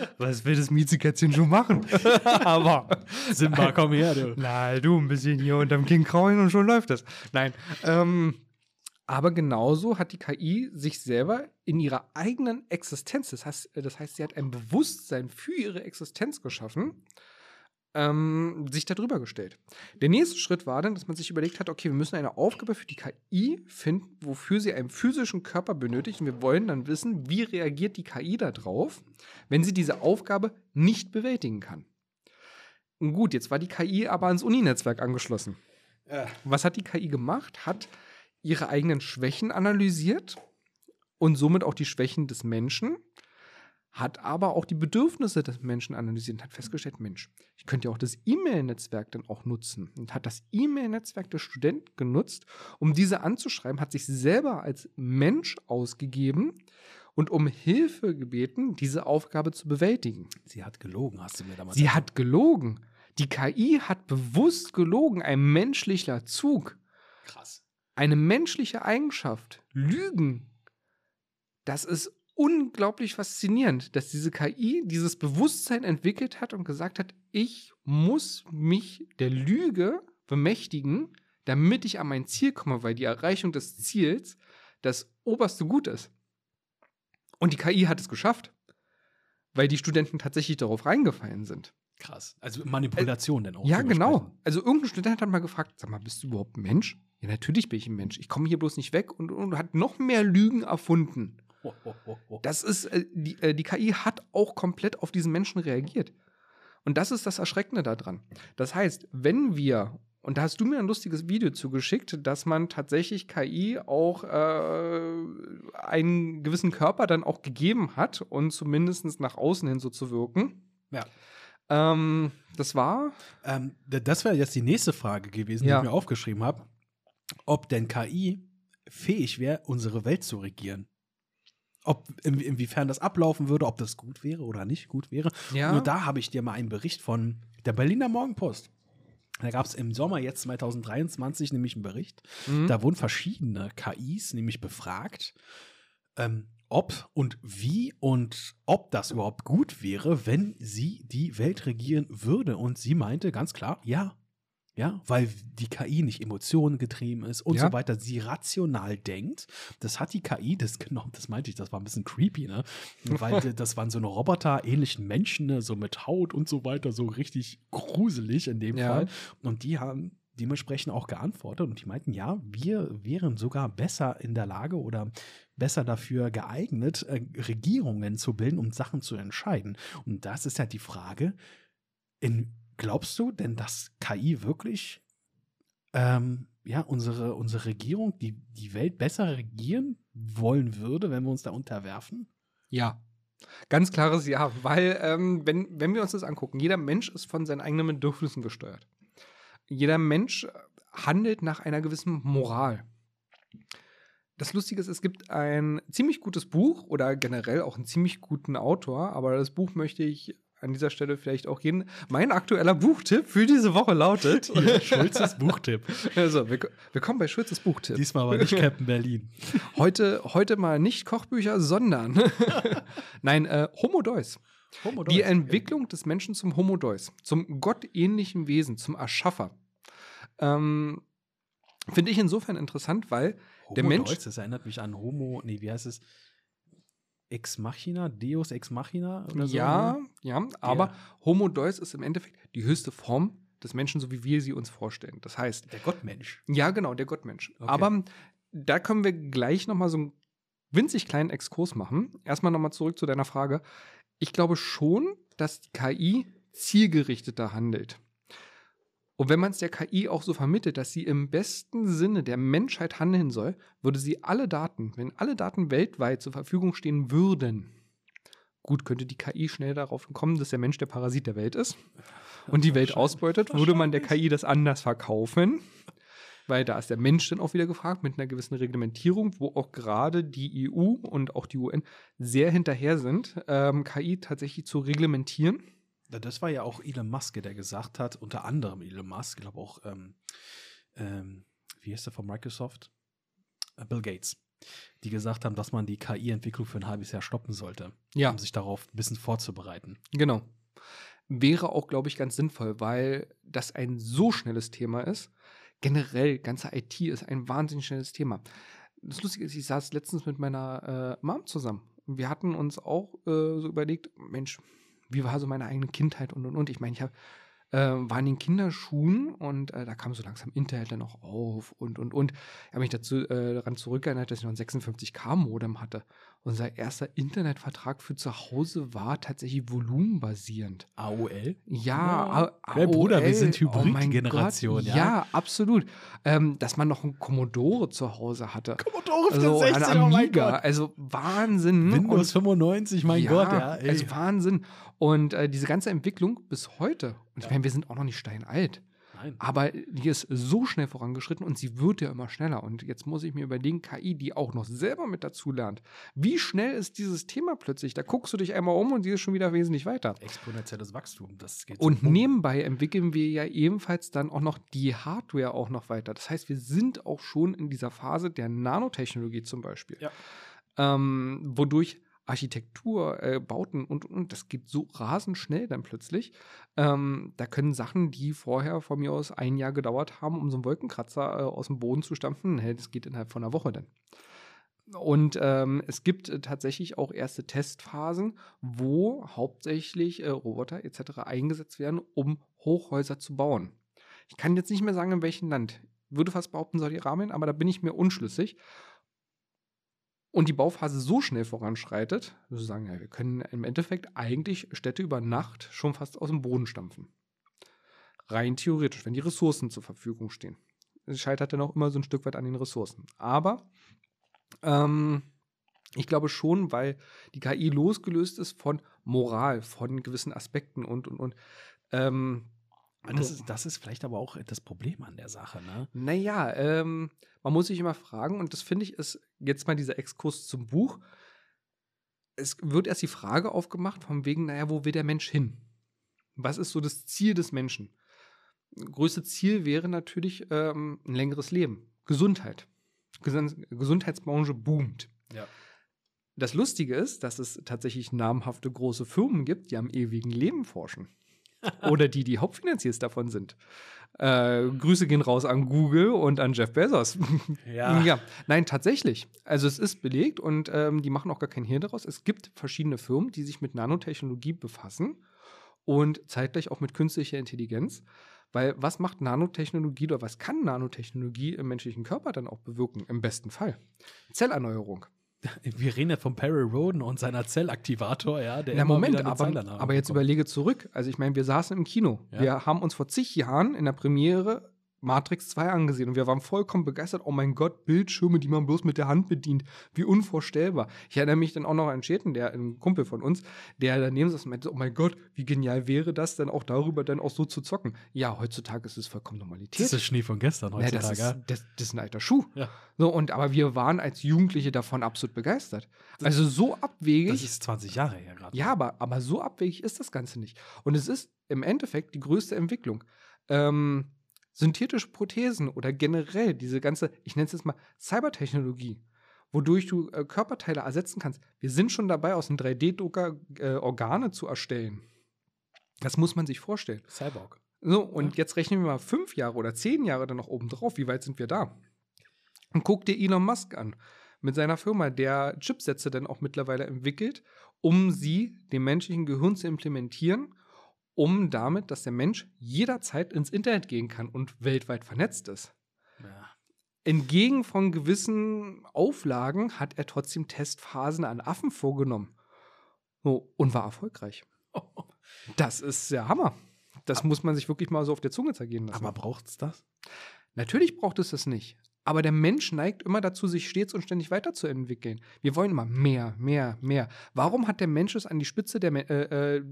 B: was will das Miezekätzchen schon machen? aber
A: Simba, komm her, du.
B: na, du ein bisschen hier unterm Kinn kraulen und schon läuft das. Nein. Ähm, aber genauso hat die KI sich selber in ihrer eigenen Existenz, das heißt, das heißt, sie hat ein Bewusstsein für ihre Existenz geschaffen, ähm, sich darüber gestellt. Der nächste Schritt war dann, dass man sich überlegt hat, okay, wir müssen eine Aufgabe für die KI finden, wofür sie einen physischen Körper benötigt. Und wir wollen dann wissen, wie reagiert die KI darauf, wenn sie diese Aufgabe nicht bewältigen kann. Gut, jetzt war die KI aber ans Uni-Netzwerk angeschlossen. Was hat die KI gemacht? Hat ihre eigenen Schwächen analysiert und somit auch die Schwächen des Menschen, hat aber auch die Bedürfnisse des Menschen analysiert und hat festgestellt, Mensch, ich könnte ja auch das E-Mail-Netzwerk dann auch nutzen und hat das E-Mail-Netzwerk des Studenten genutzt, um diese anzuschreiben, hat sich selber als Mensch ausgegeben und um Hilfe gebeten, diese Aufgabe zu bewältigen.
A: Sie hat gelogen, hast du mir damals
B: Sie hat gelogen. Die KI hat bewusst gelogen, ein menschlicher Zug.
A: Krass.
B: Eine menschliche Eigenschaft. Lügen. Das ist unglaublich faszinierend, dass diese KI dieses Bewusstsein entwickelt hat und gesagt hat, ich muss mich der Lüge bemächtigen, damit ich an mein Ziel komme, weil die Erreichung des Ziels das oberste Gut ist. Und die KI hat es geschafft, weil die Studenten tatsächlich darauf reingefallen sind.
A: Krass. Also Manipulation äh, denn auch.
B: Ja, genau. Also irgendein Student hat mal gefragt, sag mal, bist du überhaupt ein Mensch? Ja, natürlich bin ich ein Mensch. Ich komme hier bloß nicht weg und, und hat noch mehr Lügen erfunden. Das ist, äh, die, äh, die KI hat auch komplett auf diesen Menschen reagiert. Und das ist das Erschreckende daran. Das heißt, wenn wir, und da hast du mir ein lustiges Video zugeschickt, dass man tatsächlich KI auch äh, einen gewissen Körper dann auch gegeben hat und zumindest nach außen hin so zu wirken.
A: Ja.
B: Ähm, das war.
A: Ähm, das wäre jetzt die nächste Frage gewesen,
B: Ja.
A: die ich mir aufgeschrieben habe. Ob denn KI fähig wäre, unsere Welt zu regieren. Ob, in, inwiefern das ablaufen würde, ob das gut wäre oder nicht gut wäre.
B: Ja.
A: Nur da habe ich dir mal einen Bericht von der Berliner Morgenpost. Da gab es im Sommer jetzt 2023 nämlich einen Bericht.
B: Mhm.
A: Da wurden verschiedene KIs nämlich befragt, ähm, ob und wie und ob das überhaupt gut wäre, wenn sie die Welt regieren würde. Und sie meinte ganz klar, ja. Ja, weil die KI nicht emotionengetrieben ist und
B: Ja.
A: so weiter, sie rational denkt. Das hat die KI, das genau, das meinte ich, das war ein bisschen creepy, ne? Weil das waren so eine Roboter-ähnlichen Menschen, ne? so mit Haut und so weiter, so richtig gruselig in dem
B: Ja.
A: Fall. Und die haben dementsprechend auch geantwortet und die meinten, ja, wir wären sogar besser in der Lage oder besser dafür geeignet, äh, Regierungen zu bilden und Sachen zu entscheiden. Und das ist halt die Frage, in, glaubst du denn, dass KI wirklich ähm, ja, unsere, unsere Regierung, die, die Welt besser regieren wollen würde, wenn wir uns da unterwerfen?
B: Ja. Ganz klares Ja, weil ähm, wenn, wenn wir uns das angucken, jeder Mensch ist von seinen eigenen Bedürfnissen gesteuert. Jeder Mensch äh, handelt nach einer gewissen Moral. Das Lustige ist, es gibt ein ziemlich gutes Buch oder generell auch einen ziemlich guten Autor, aber das Buch möchte ich an dieser Stelle vielleicht auch jeden. Mein aktueller Buchtipp für diese Woche lautet.
A: Schulzes Buchtipp.
B: Also, wir, wir kommen bei Schulzes Buchtipp.
A: Diesmal aber nicht Captain Berlin.
B: Heute, heute mal nicht Kochbücher, sondern nein, äh, Homo Deus.
A: Homo
B: Die
A: Deus.
B: Entwicklung des Menschen zum Homo Deus, zum gottähnlichen Wesen, zum Erschaffer. Ähm, Finde ich insofern interessant, weil
A: Homo
B: der Mensch-
A: Deus, das erinnert mich an Homo, nee, wie heißt es? Ex Machina, Deus Ex Machina oder so?
B: ja,
A: ne?
B: ja, aber Homo Deus ist im Endeffekt die höchste Form des Menschen, so wie wir sie uns vorstellen. Das heißt,
A: Der Gottmensch.
B: ja, genau, der Gottmensch.
A: Okay.
B: Aber da können wir gleich noch mal so einen winzig kleinen Exkurs machen. Erstmal noch mal zurück zu deiner Frage. Ich glaube schon, dass die KI zielgerichteter handelt. Und wenn man es der KI auch so vermittelt, dass sie im besten Sinne der Menschheit handeln soll, würde sie alle Daten, wenn alle Daten weltweit zur Verfügung stehen würden, gut, könnte die KI schnell darauf kommen, dass der Mensch der Parasit der Welt ist und die Welt ausbeutet, würde man der. KI das anders verkaufen. Weil da ist der Mensch dann auch wieder gefragt mit einer gewissen Reglementierung, wo auch gerade die EU und auch die UN sehr hinterher sind, ähm, KI tatsächlich zu reglementieren.
A: Das war ja auch Elon Musk, der gesagt hat, unter anderem Elon Musk, ich glaube auch, ähm, ähm, wie heißt der von Microsoft? Äh, Bill Gates. Die gesagt haben, dass man die KI-Entwicklung für ein halbes Jahr stoppen sollte,
B: Ja.
A: um sich darauf ein bisschen vorzubereiten.
B: Genau. Wäre auch, glaube ich, ganz sinnvoll, weil das ein so schnelles Thema ist. Generell, ganze IT ist ein wahnsinnig schnelles Thema. Das Lustige ist, ich saß letztens mit meiner äh, Mom zusammen. Wir hatten uns auch äh, so überlegt, Mensch, wie war so meine eigene Kindheit und und und. Ich meine, ich hab, äh, war in den Kinderschuhen und äh, da kam so langsam Internet dann auch auf und und und. Ich habe mich dazu äh, daran zurückerinnert, dass ich noch ein 56K-Modem hatte. Unser erster Internetvertrag für zu Hause war tatsächlich volumenbasierend.
A: AOL?
B: Ja,
A: Ja, Bruder, wir
B: AOL,
A: sind
B: oh
A: Hybrid-Generation,
B: Gott,
A: ja.
B: Ja, absolut. Ähm, dass man noch einen Commodore zu Hause hatte.
A: Commodore
B: Also ein Amiga, also Wahnsinn. ne?
A: Windows 95, mein
B: ja,
A: Gott, ja. Ey.
B: Also Wahnsinn. Und äh, diese ganze Entwicklung bis heute, und ich meine, wir sind auch noch nicht steinalt.
A: Nein.
B: Aber die ist so schnell vorangeschritten und sie wird ja immer schneller. Und jetzt muss ich mir überlegen, KI, die auch noch selber mit dazu lernt. Wie schnell ist dieses Thema plötzlich? Da guckst du dich einmal um und sie ist schon wieder wesentlich weiter.
A: Exponentielles Wachstum, das geht
B: Und
A: zum
B: nebenbei entwickeln wir ja ebenfalls dann auch noch die Hardware auch noch weiter. Das heißt, wir sind auch schon in dieser Phase der Nanotechnologie zum Beispiel.
A: Ja.
B: Ähm, wodurch Architektur, äh, Bauten und, und das geht so rasend schnell dann plötzlich. Ähm, da können Sachen, die vorher von mir aus ein Jahr gedauert haben, um so einen Wolkenkratzer äh, aus dem Boden zu stampfen, hey, das geht innerhalb von einer Woche dann. Und ähm, es gibt äh, tatsächlich auch erste Testphasen, wo hauptsächlich äh, Roboter etc. eingesetzt werden, um Hochhäuser zu bauen. Ich kann jetzt nicht mehr sagen, in welchem Land. Würde fast behaupten, Saudi-Arabien, aber da bin ich mir unschlüssig. Und die Bauphase so schnell voranschreitet, dass wir sagen, ja, wir können im Endeffekt eigentlich Städte über Nacht schon fast aus dem Boden stampfen. Rein theoretisch, wenn die Ressourcen zur Verfügung stehen. Es scheitert dann auch immer so ein Stück weit an den Ressourcen. Aber ähm, ich glaube schon, weil die KI losgelöst ist von Moral, von gewissen Aspekten und, und, und. Ähm,
A: Das ist, das ist vielleicht aber auch das Problem an der Sache, ne?
B: naja, ähm, man muss sich immer fragen, und das finde ich ist jetzt mal dieser Exkurs zum Buch. Es wird erst die Frage aufgemacht, von wegen, naja, wo will der Mensch hin? Was ist so das Ziel des Menschen? Größte Ziel wäre natürlich ähm, ein längeres Leben, Gesundheit. Gesund Gesundheitsbranche boomt.
A: Ja.
B: Das Lustige ist, dass es tatsächlich namhafte große Firmen gibt, die am ewigen Leben forschen. Oder die, die Hauptfinanziers davon sind. Äh, Grüße gehen raus an Google und an Jeff Bezos.
A: Ja.
B: ja. Nein, tatsächlich. Also es ist belegt und ähm, die machen auch gar kein Hehl daraus. Es gibt verschiedene Firmen, die sich mit Nanotechnologie befassen und zeitgleich auch mit künstlicher Intelligenz. Weil was macht Nanotechnologie oder was kann Nanotechnologie im menschlichen Körper dann auch bewirken? Im besten Fall. Zellerneuerung.
A: Wir reden ja von Perry Roden und seiner Zellaktivator, ja, der
B: Ja,
A: immer
B: Moment,
A: wieder
B: aber, aber jetzt
A: bekommt.
B: überlege zurück. Also ich meine, wir saßen im Kino.
A: Ja.
B: Wir haben uns vor zig Jahren in der Premiere Matrix 2 angesehen und wir waren vollkommen begeistert. Oh mein Gott, Bildschirme, die man bloß mit der Hand bedient. Wie unvorstellbar. Ich erinnere mich dann auch noch an Schäden, der ein Kumpel von uns, der daneben saß und meinte, oh mein Gott, wie genial wäre das denn auch darüber dann auch so zu zocken. Ja, heutzutage ist es vollkommen Normalität.
A: Das ist Schnee von gestern
B: Ja,
A: heutzutage.
B: das, ist, das, das ist ein alter Schuh.
A: Ja.
B: So, und, aber wir waren als Jugendliche davon absolut begeistert. Also so abwegig.
A: das ist 20 Jahre her gerade.
B: Ja, aber, aber so abwegig ist das Ganze nicht. Und es ist im Endeffekt die größte Entwicklung. Ähm, synthetische Prothesen oder generell diese ganze, ich nenne es jetzt mal Cybertechnologie, wodurch du äh, Körperteile ersetzen kannst. Wir sind schon dabei, aus einem 3D-Drucker äh, Organe zu erstellen. Das muss man sich vorstellen.
A: Cyborg.
B: So, und jetzt rechnen wir mal fünf Jahre oder zehn Jahre dann noch oben drauf. Wie weit sind wir da? Und guck dir Elon Musk an mit seiner Firma, der Chipsätze dann auch mittlerweile entwickelt, um sie dem menschlichen Gehirn zu implementieren, um damit, dass der Mensch jederzeit ins Internet gehen kann und weltweit vernetzt ist.
A: Ja.
B: Entgegen von gewissen Auflagen hat er trotzdem Testphasen an Affen vorgenommen. So, und war erfolgreich. Das ist der Hammer. Das muss man sich wirklich mal so auf der Zunge zergehen lassen.
A: Aber braucht's das?
B: Natürlich braucht es das nicht. Aber der Mensch neigt immer dazu, sich stets und ständig weiterzuentwickeln. Wir wollen immer mehr, mehr, mehr. Warum hat der Mensch es an die Spitze der, äh, äh,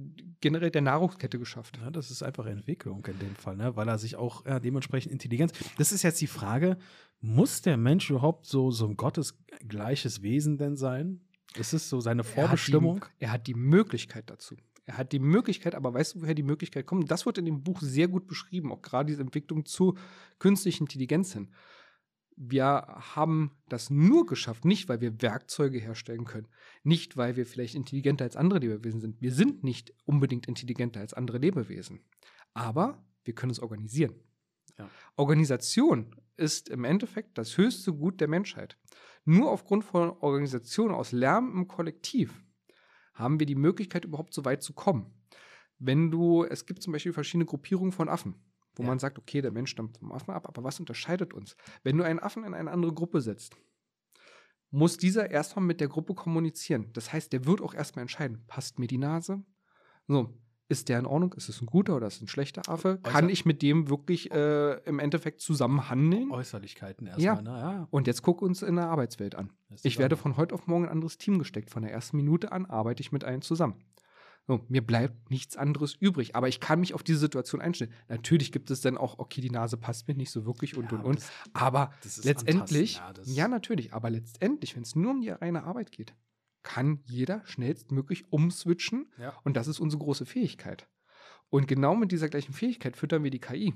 B: generell der Nahrungskette geschafft?
A: Ja, das ist einfach Entwicklung in dem Fall, ne? weil er sich auch ja, dementsprechend Intelligenz. Das ist jetzt die Frage: Muss der Mensch überhaupt so, so ein gottesgleiches Wesen denn sein? Ist es so seine Vorbestimmung?
B: Er hat, die, er hat die Möglichkeit dazu. Er hat die Möglichkeit, aber weißt du, woher die Möglichkeit kommt? Das wird in dem Buch sehr gut beschrieben, auch gerade diese Entwicklung zu künstlicher Intelligenz hin. Wir haben das nur geschafft, nicht weil wir Werkzeuge herstellen können, nicht weil wir vielleicht intelligenter als andere Lebewesen sind. Wir sind nicht unbedingt intelligenter als andere Lebewesen, aber wir können es organisieren.
A: Ja.
B: Organisation ist im Endeffekt das höchste Gut der Menschheit. Nur aufgrund von Organisation aus Lärm im Kollektiv haben wir die Möglichkeit, überhaupt so weit zu kommen. Wenn du, es gibt zum Beispiel verschiedene Gruppierungen von Affen, wo
A: Ja.
B: man sagt, okay, der Mensch stammt vom Affen ab, aber was unterscheidet uns? Wenn du einen Affen in eine andere Gruppe setzt, muss dieser erstmal mit der Gruppe kommunizieren. Das heißt, der wird auch erstmal entscheiden, passt mir die Nase? So, ist der in Ordnung? Ist es ein guter oder ist es ein schlechter Affe? Kann
A: Äußer-
B: ich mit dem wirklich äh, im Endeffekt zusammen handeln?
A: Äußerlichkeiten
B: Ja.
A: erstmal. Na, ja.
B: Und jetzt guck uns in der Arbeitswelt an. Ich werde von heute auf morgen in ein anderes Team gesteckt. Von der ersten Minute an arbeite ich mit allen zusammen. So, mir bleibt nichts anderes übrig. Aber ich kann mich auf diese Situation einstellen. Natürlich gibt es dann auch, okay, die Nase passt mir nicht so wirklich und
A: Ja,
B: und und. aber letztendlich,
A: ja,
B: ja, natürlich, aber letztendlich, wenn es nur um die reine Arbeit geht, kann jeder schnellstmöglich umswitchen.
A: Ja.
B: Und das ist unsere große Fähigkeit. Und genau mit dieser gleichen Fähigkeit füttern wir die KI.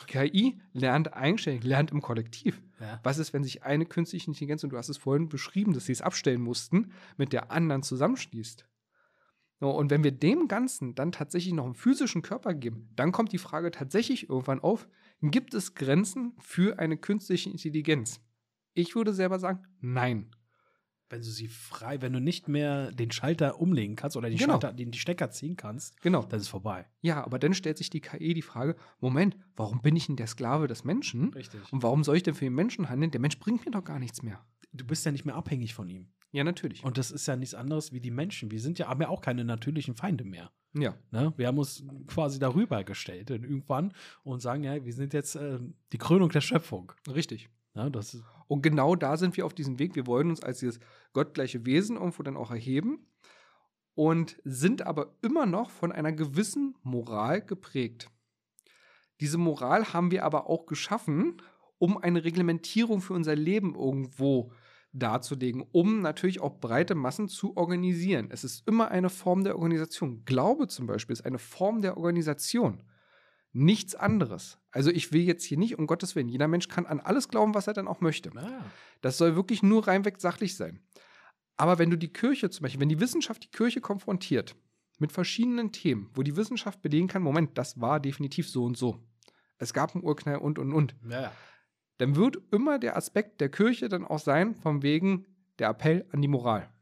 B: Die KI lernt eigenständig, lernt im Kollektiv.
A: Ja.
B: Was ist, wenn sich eine künstliche Intelligenz, und du hast es vorhin beschrieben, dass sie es abstellen mussten, mit der anderen zusammenschließt? So, und wenn wir dem Ganzen dann tatsächlich noch einen physischen Körper geben, dann kommt die Frage tatsächlich irgendwann auf, gibt es Grenzen für eine künstliche Intelligenz? Ich würde selber sagen, nein.
A: Wenn du sie frei, wenn du nicht mehr den Schalter umlegen kannst oder den
B: Genau.
A: Schalter, den die Stecker ziehen kannst,
B: Genau.
A: dann ist es vorbei.
B: Ja, aber dann stellt sich die KI die Frage, Moment, warum bin ich denn der Sklave des Menschen?
A: Richtig.
B: Und warum soll ich denn für den Menschen handeln? Der Mensch bringt mir doch gar nichts mehr.
A: Du bist ja nicht mehr abhängig von ihm.
B: Ja, natürlich.
A: Und das ist ja nichts anderes wie die Menschen. Wir sind ja, haben ja auch keine natürlichen Feinde mehr.
B: ja,
A: Ne? Wir haben uns quasi darüber gestellt irgendwann und sagen, ja, wir sind jetzt äh, die Krönung der Schöpfung.
B: richtig.
A: Ne? Das
B: Und genau da sind wir auf diesem Weg. Wir wollen uns als dieses gottgleiche Wesen irgendwo dann auch erheben und sind aber immer noch von einer gewissen Moral geprägt. Diese Moral haben wir aber auch geschaffen, um eine Reglementierung für unser Leben irgendwo darzulegen, um natürlich auch breite Massen zu organisieren. Es ist immer eine Form der Organisation. Glaube zum Beispiel ist eine Form der Organisation. Nichts anderes. Also ich will jetzt hier nicht, um Gottes Willen, jeder Mensch kann an alles glauben, was er dann auch möchte.
A: ah,
B: Das soll wirklich nur reinweg sachlich sein. Aber wenn du die Kirche zum Beispiel, wenn die Wissenschaft die Kirche konfrontiert mit verschiedenen Themen, wo die Wissenschaft belegen kann, Moment, das war definitiv so und so. Es gab einen Urknall und und und.
A: ja, ja.
B: Dann wird immer der Aspekt der Kirche dann auch sein, von wegen der Appell an die Moral.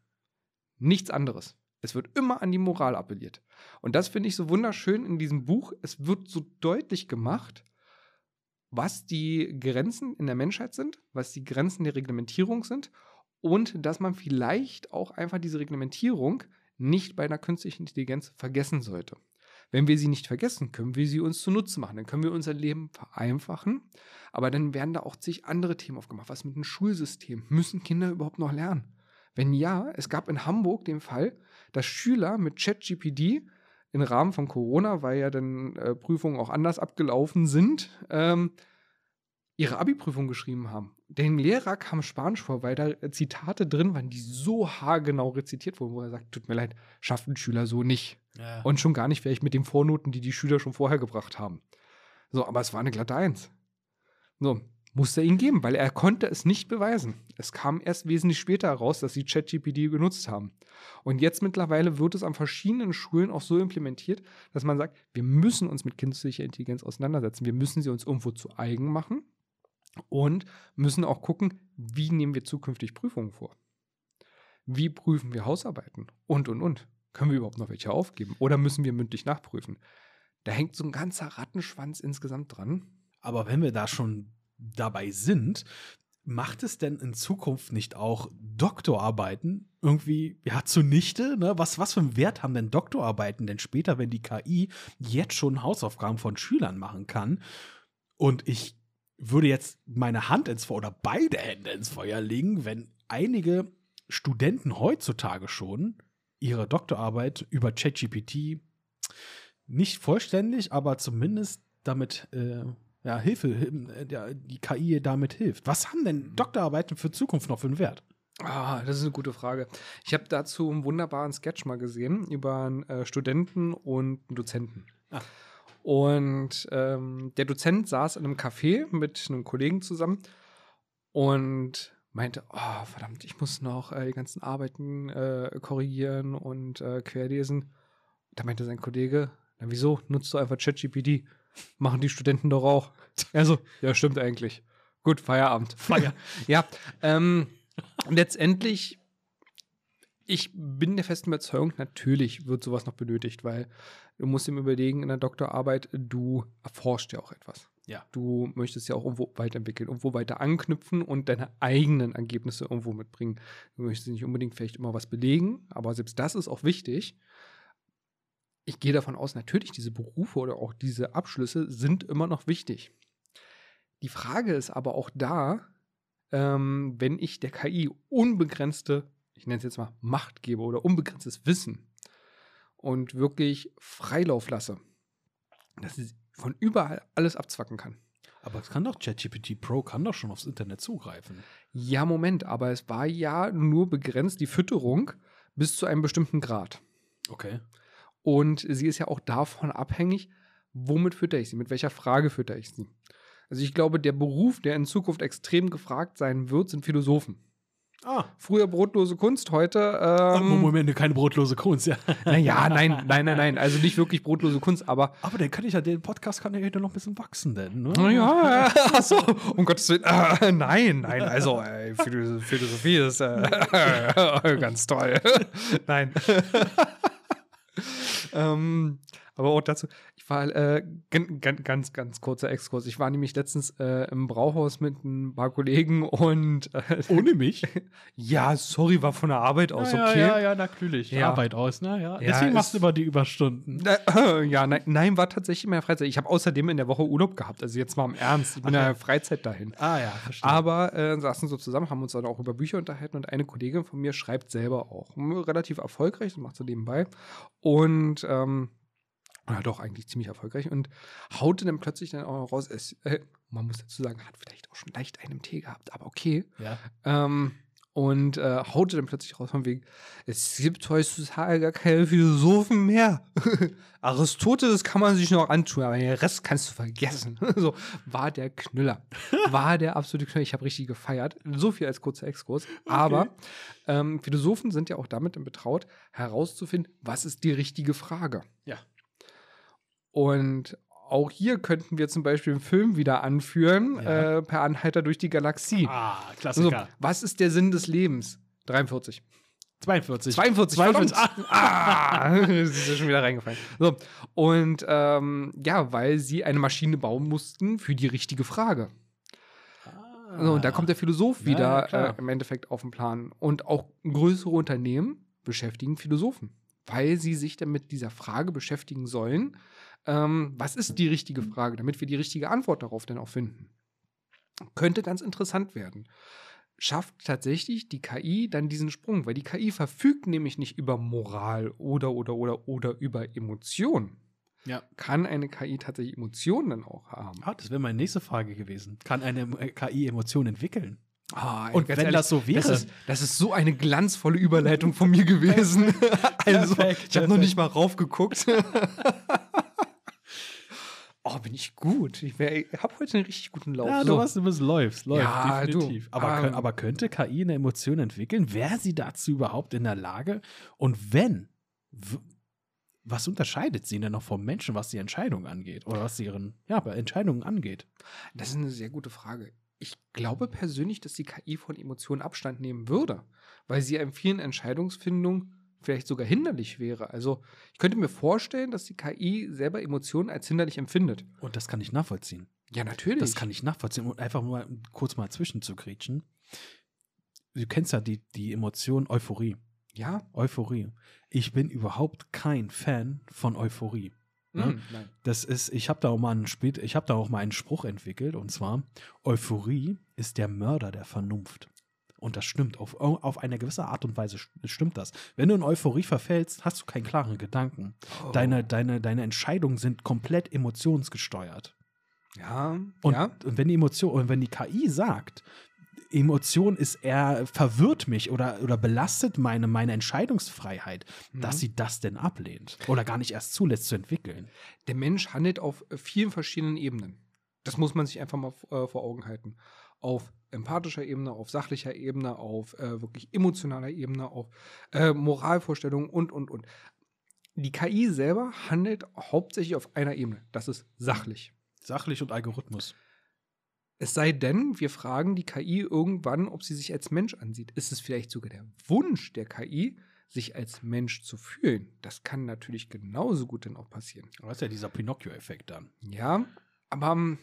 B: Nichts anderes. Es wird immer an die Moral appelliert. Und das finde ich so wunderschön in diesem Buch. Es wird so deutlich gemacht, was die Grenzen in der Menschheit sind, was die Grenzen der Reglementierung sind und dass man vielleicht auch einfach diese Reglementierung nicht bei einer künstlichen Intelligenz vergessen sollte. Wenn wir sie nicht vergessen, können wir sie uns zunutze machen. Dann können wir unser Leben vereinfachen. Aber dann werden da auch zig andere Themen aufgemacht. Was mit dem Schulsystem? Müssen Kinder überhaupt noch lernen? Wenn ja, es gab in Hamburg den Fall, dass Schüler mit ChatGPT im Rahmen von Corona, weil ja dann äh, Prüfungen auch anders abgelaufen sind, ähm, ihre Abi-Prüfung geschrieben haben. Dem Lehrer kam Spanisch vor, weil da Zitate drin waren, die so haargenau rezitiert wurden, wo er sagt, tut mir leid, schafft ein Schüler so nicht.
A: ja.
B: Und schon gar nicht vielleicht mit den Vornoten, die die Schüler schon vorher gebracht haben. So, aber es war eine glatte Eins. So, musste er ihn geben, weil er konnte es nicht beweisen. Es kam erst wesentlich später heraus, dass sie ChatGPT genutzt haben. Und jetzt mittlerweile wird es an verschiedenen Schulen auch so implementiert, dass man sagt, wir müssen uns mit künstlicher Intelligenz auseinandersetzen. Wir müssen sie uns irgendwo zu eigen machen und müssen auch gucken, wie nehmen wir zukünftig Prüfungen vor. Wie prüfen wir Hausarbeiten? Und, und, und. Können wir überhaupt noch welche aufgeben? Oder müssen wir mündlich nachprüfen? Da hängt so ein ganzer Rattenschwanz insgesamt dran.
A: Aber wenn wir da schon dabei sind, macht es denn in Zukunft nicht auch Doktorarbeiten irgendwie ja zunichte? Ne? Was, was für einen Wert haben denn Doktorarbeiten denn später, wenn die KI jetzt schon Hausaufgaben von Schülern machen kann? Und ich würde jetzt meine Hand ins Feuer oder beide Hände ins Feuer legen, wenn einige Studenten heutzutage schon ihre Doktorarbeit über ChatGPT nicht vollständig, aber zumindest damit äh, ja, Hilfe, äh, ja, die KI damit hilft. Was haben denn Doktorarbeiten für Zukunft noch für einen Wert?
B: Ah, das ist eine gute Frage. Ich habe dazu einen wunderbaren Sketch mal gesehen über einen äh, Studenten und einen Dozenten.
A: Ah.
B: Und ähm, der Dozent saß in einem Café mit einem Kollegen zusammen und meinte, oh, verdammt, ich muss noch äh, die ganzen Arbeiten äh, korrigieren und äh, querlesen. Da meinte sein Kollege, na wieso, nutzt du einfach ChatGPT. Machen die Studenten doch auch. Also, ja, stimmt eigentlich. Gut, Feierabend.
A: Feier.
B: ja, ähm, letztendlich, ich bin der festen Überzeugung, natürlich wird sowas noch benötigt, weil du musst ihm überlegen, in der Doktorarbeit, du erforscht ja auch etwas.
A: Ja.
B: Du möchtest ja auch irgendwo weiterentwickeln, irgendwo weiter anknüpfen und deine eigenen Ergebnisse irgendwo mitbringen. Du möchtest nicht unbedingt vielleicht immer was belegen, aber selbst das ist auch wichtig. Ich gehe davon aus, natürlich diese Berufe oder auch diese Abschlüsse sind immer noch wichtig. Die Frage ist aber auch da, ähm, wenn ich der KI unbegrenzte, ich nenne es jetzt mal Macht gebe oder unbegrenztes Wissen und wirklich Freilauf lasse, dass sie von überall alles abzwacken kann.
A: Aber es kann doch ChatGPT Pro kann doch schon aufs Internet zugreifen.
B: Ja, Moment, aber es war ja nur begrenzt die Fütterung bis zu einem bestimmten Grad.
A: Okay.
B: Und sie ist ja auch davon abhängig, womit fütter ich sie, mit welcher Frage fütter ich sie. Also ich glaube, der Beruf, der in Zukunft extrem gefragt sein wird, sind Philosophen.
A: Ah.
B: Früher brotlose Kunst, heute. Ähm,
A: Moment, keine brotlose Kunst, ja.
B: Naja, nein, nein, nein, nein. Also nicht wirklich brotlose Kunst, aber.
A: Aber dann kann ich ja, den Podcast kann ja noch ein bisschen wachsen, denn. Ne?
B: Naja, achso, um Gottes Willen. Äh, nein, nein, also ey, Philosophie ist äh, ganz toll. nein. ähm, aber auch dazu, ich war äh, ganz, ganz, ganz kurzer Exkurs. Ich war nämlich letztens äh, im Brauhaus mit ein paar Kollegen und.
A: Äh, Ohne mich?
B: ja, sorry, war von der Arbeit aus,
A: ja,
B: okay.
A: Ja, ja, natürlich. Ja. Arbeit aus, ne? Ja. Deswegen machst du immer die Überstunden.
B: ja, nein, nein, war tatsächlich in meiner Freizeit. Ich habe außerdem in der Woche Urlaub gehabt. Also jetzt mal im Ernst. Ich bin in der Freizeit dahin.
A: Ah, ja, verstehe.
B: Aber äh, saßen so zusammen, haben uns dann auch über Bücher unterhalten und eine Kollegin von mir schreibt selber auch. Relativ erfolgreich, das macht sie nebenbei. Und, ähm, oder doch eigentlich ziemlich erfolgreich und haute dann plötzlich dann auch raus. Es, äh, man muss dazu sagen, hat vielleicht auch schon leicht einen Tee gehabt, aber okay.
A: Ja.
B: Ähm, und äh, haute dann plötzlich raus von wegen, es gibt heutzutage gar keine Philosophen mehr. Aristoteles kann man sich noch antun, aber den Rest kannst du vergessen. so war der Knüller. War der absolute Knüller. Ich habe richtig gefeiert. So viel als kurzer Exkurs. Okay. Aber ähm, Philosophen sind ja auch damit betraut, herauszufinden, was ist die richtige Frage.
A: Ja.
B: Und auch hier könnten wir zum Beispiel einen Film wieder anführen, ja. äh, per Anhalter durch die Galaxie.
A: Ah, Klassiker.
B: Also, was ist der Sinn des Lebens? 43.
A: 42.
B: 42, 42. Ah, sie ist ja schon wieder reingefallen. So, und ähm, ja, weil sie eine Maschine bauen mussten für die richtige Frage. Ah. So, und da kommt der Philosoph wieder ja, äh, im Endeffekt auf den Plan. Und auch größere Unternehmen beschäftigen Philosophen, weil sie sich dann mit dieser Frage beschäftigen sollen ähm, was ist die richtige Frage, damit wir die richtige Antwort darauf dann auch finden. Könnte ganz interessant werden. Schafft tatsächlich die KI dann diesen Sprung, weil die KI verfügt nämlich nicht über Moral oder oder oder oder über Emotionen.
A: Ja.
B: Kann eine KI tatsächlich Emotionen dann auch haben?
A: Ah, das wäre meine nächste Frage gewesen. Kann eine KI Emotionen entwickeln?
B: Ah,
A: und wenn ehrlich, das so wäre.
B: Das ist, das ist, so eine glanzvolle Überleitung von mir gewesen. also, ich habe noch nicht mal raufgeguckt. Oh, bin ich gut. Ich, ich habe heute einen richtig guten Lauf.
A: Ja, du hast du bist läufst, läuft, ja, definitiv. Du, aber, ähm, aber könnte KI eine Emotion entwickeln? Wäre sie dazu überhaupt in der Lage? Und wenn, was unterscheidet sie denn noch vom Menschen, was die Entscheidung angeht? Oder was ihren, ja, Entscheidungen angeht?
B: Das ist eine sehr gute Frage. Ich glaube persönlich, dass die KI von Emotionen Abstand nehmen würde, weil sie in vielen Entscheidungsfindungen vielleicht sogar hinderlich wäre. Also ich könnte mir vorstellen, dass die KI selber Emotionen als hinderlich empfindet.
A: Und das kann ich nachvollziehen.
B: Ja, natürlich.
A: Das kann ich nachvollziehen. Und einfach mal kurz mal zwischenzugrätschen. Du kennst ja die, die Emotion Euphorie.
B: Ja.
A: Euphorie. Ich bin überhaupt kein Fan von Euphorie. Ne?
B: Mm, nein.
A: Das ist, ich habe da auch mal einen Spät, ich habe da auch mal einen Spruch entwickelt und zwar: Euphorie ist der Mörder der Vernunft. Und das stimmt. Auf, auf eine gewisse Art und Weise stimmt das. Wenn du in Euphorie verfällst, hast du keinen klaren Gedanken. Oh. Deine, deine, deine Entscheidungen sind komplett emotionsgesteuert.
B: Ja.
A: Und,
B: ja.
A: und wenn die Emotion, und wenn die KI sagt, Emotion ist eher verwirrt mich oder, oder belastet meine, meine Entscheidungsfreiheit, mhm. dass sie das denn ablehnt oder gar nicht erst zulässt zu entwickeln.
B: Der Mensch handelt auf vielen verschiedenen Ebenen. Das muss man sich einfach mal äh, vor Augen halten. Auf empathischer Ebene, auf sachlicher Ebene, auf äh, wirklich emotionaler Ebene, auf äh, Moralvorstellungen und, und, und. Die KI selber handelt hauptsächlich auf einer Ebene. Das ist sachlich.
A: Sachlich und Algorithmus.
B: Es sei denn, wir fragen die KI irgendwann, ob sie sich als Mensch ansieht. Ist es vielleicht sogar der Wunsch der KI, sich als Mensch zu fühlen? Das kann natürlich genauso gut dann auch passieren.
A: Das ist ja dieser Pinocchio-Effekt dann.
B: Ja, aber ähm,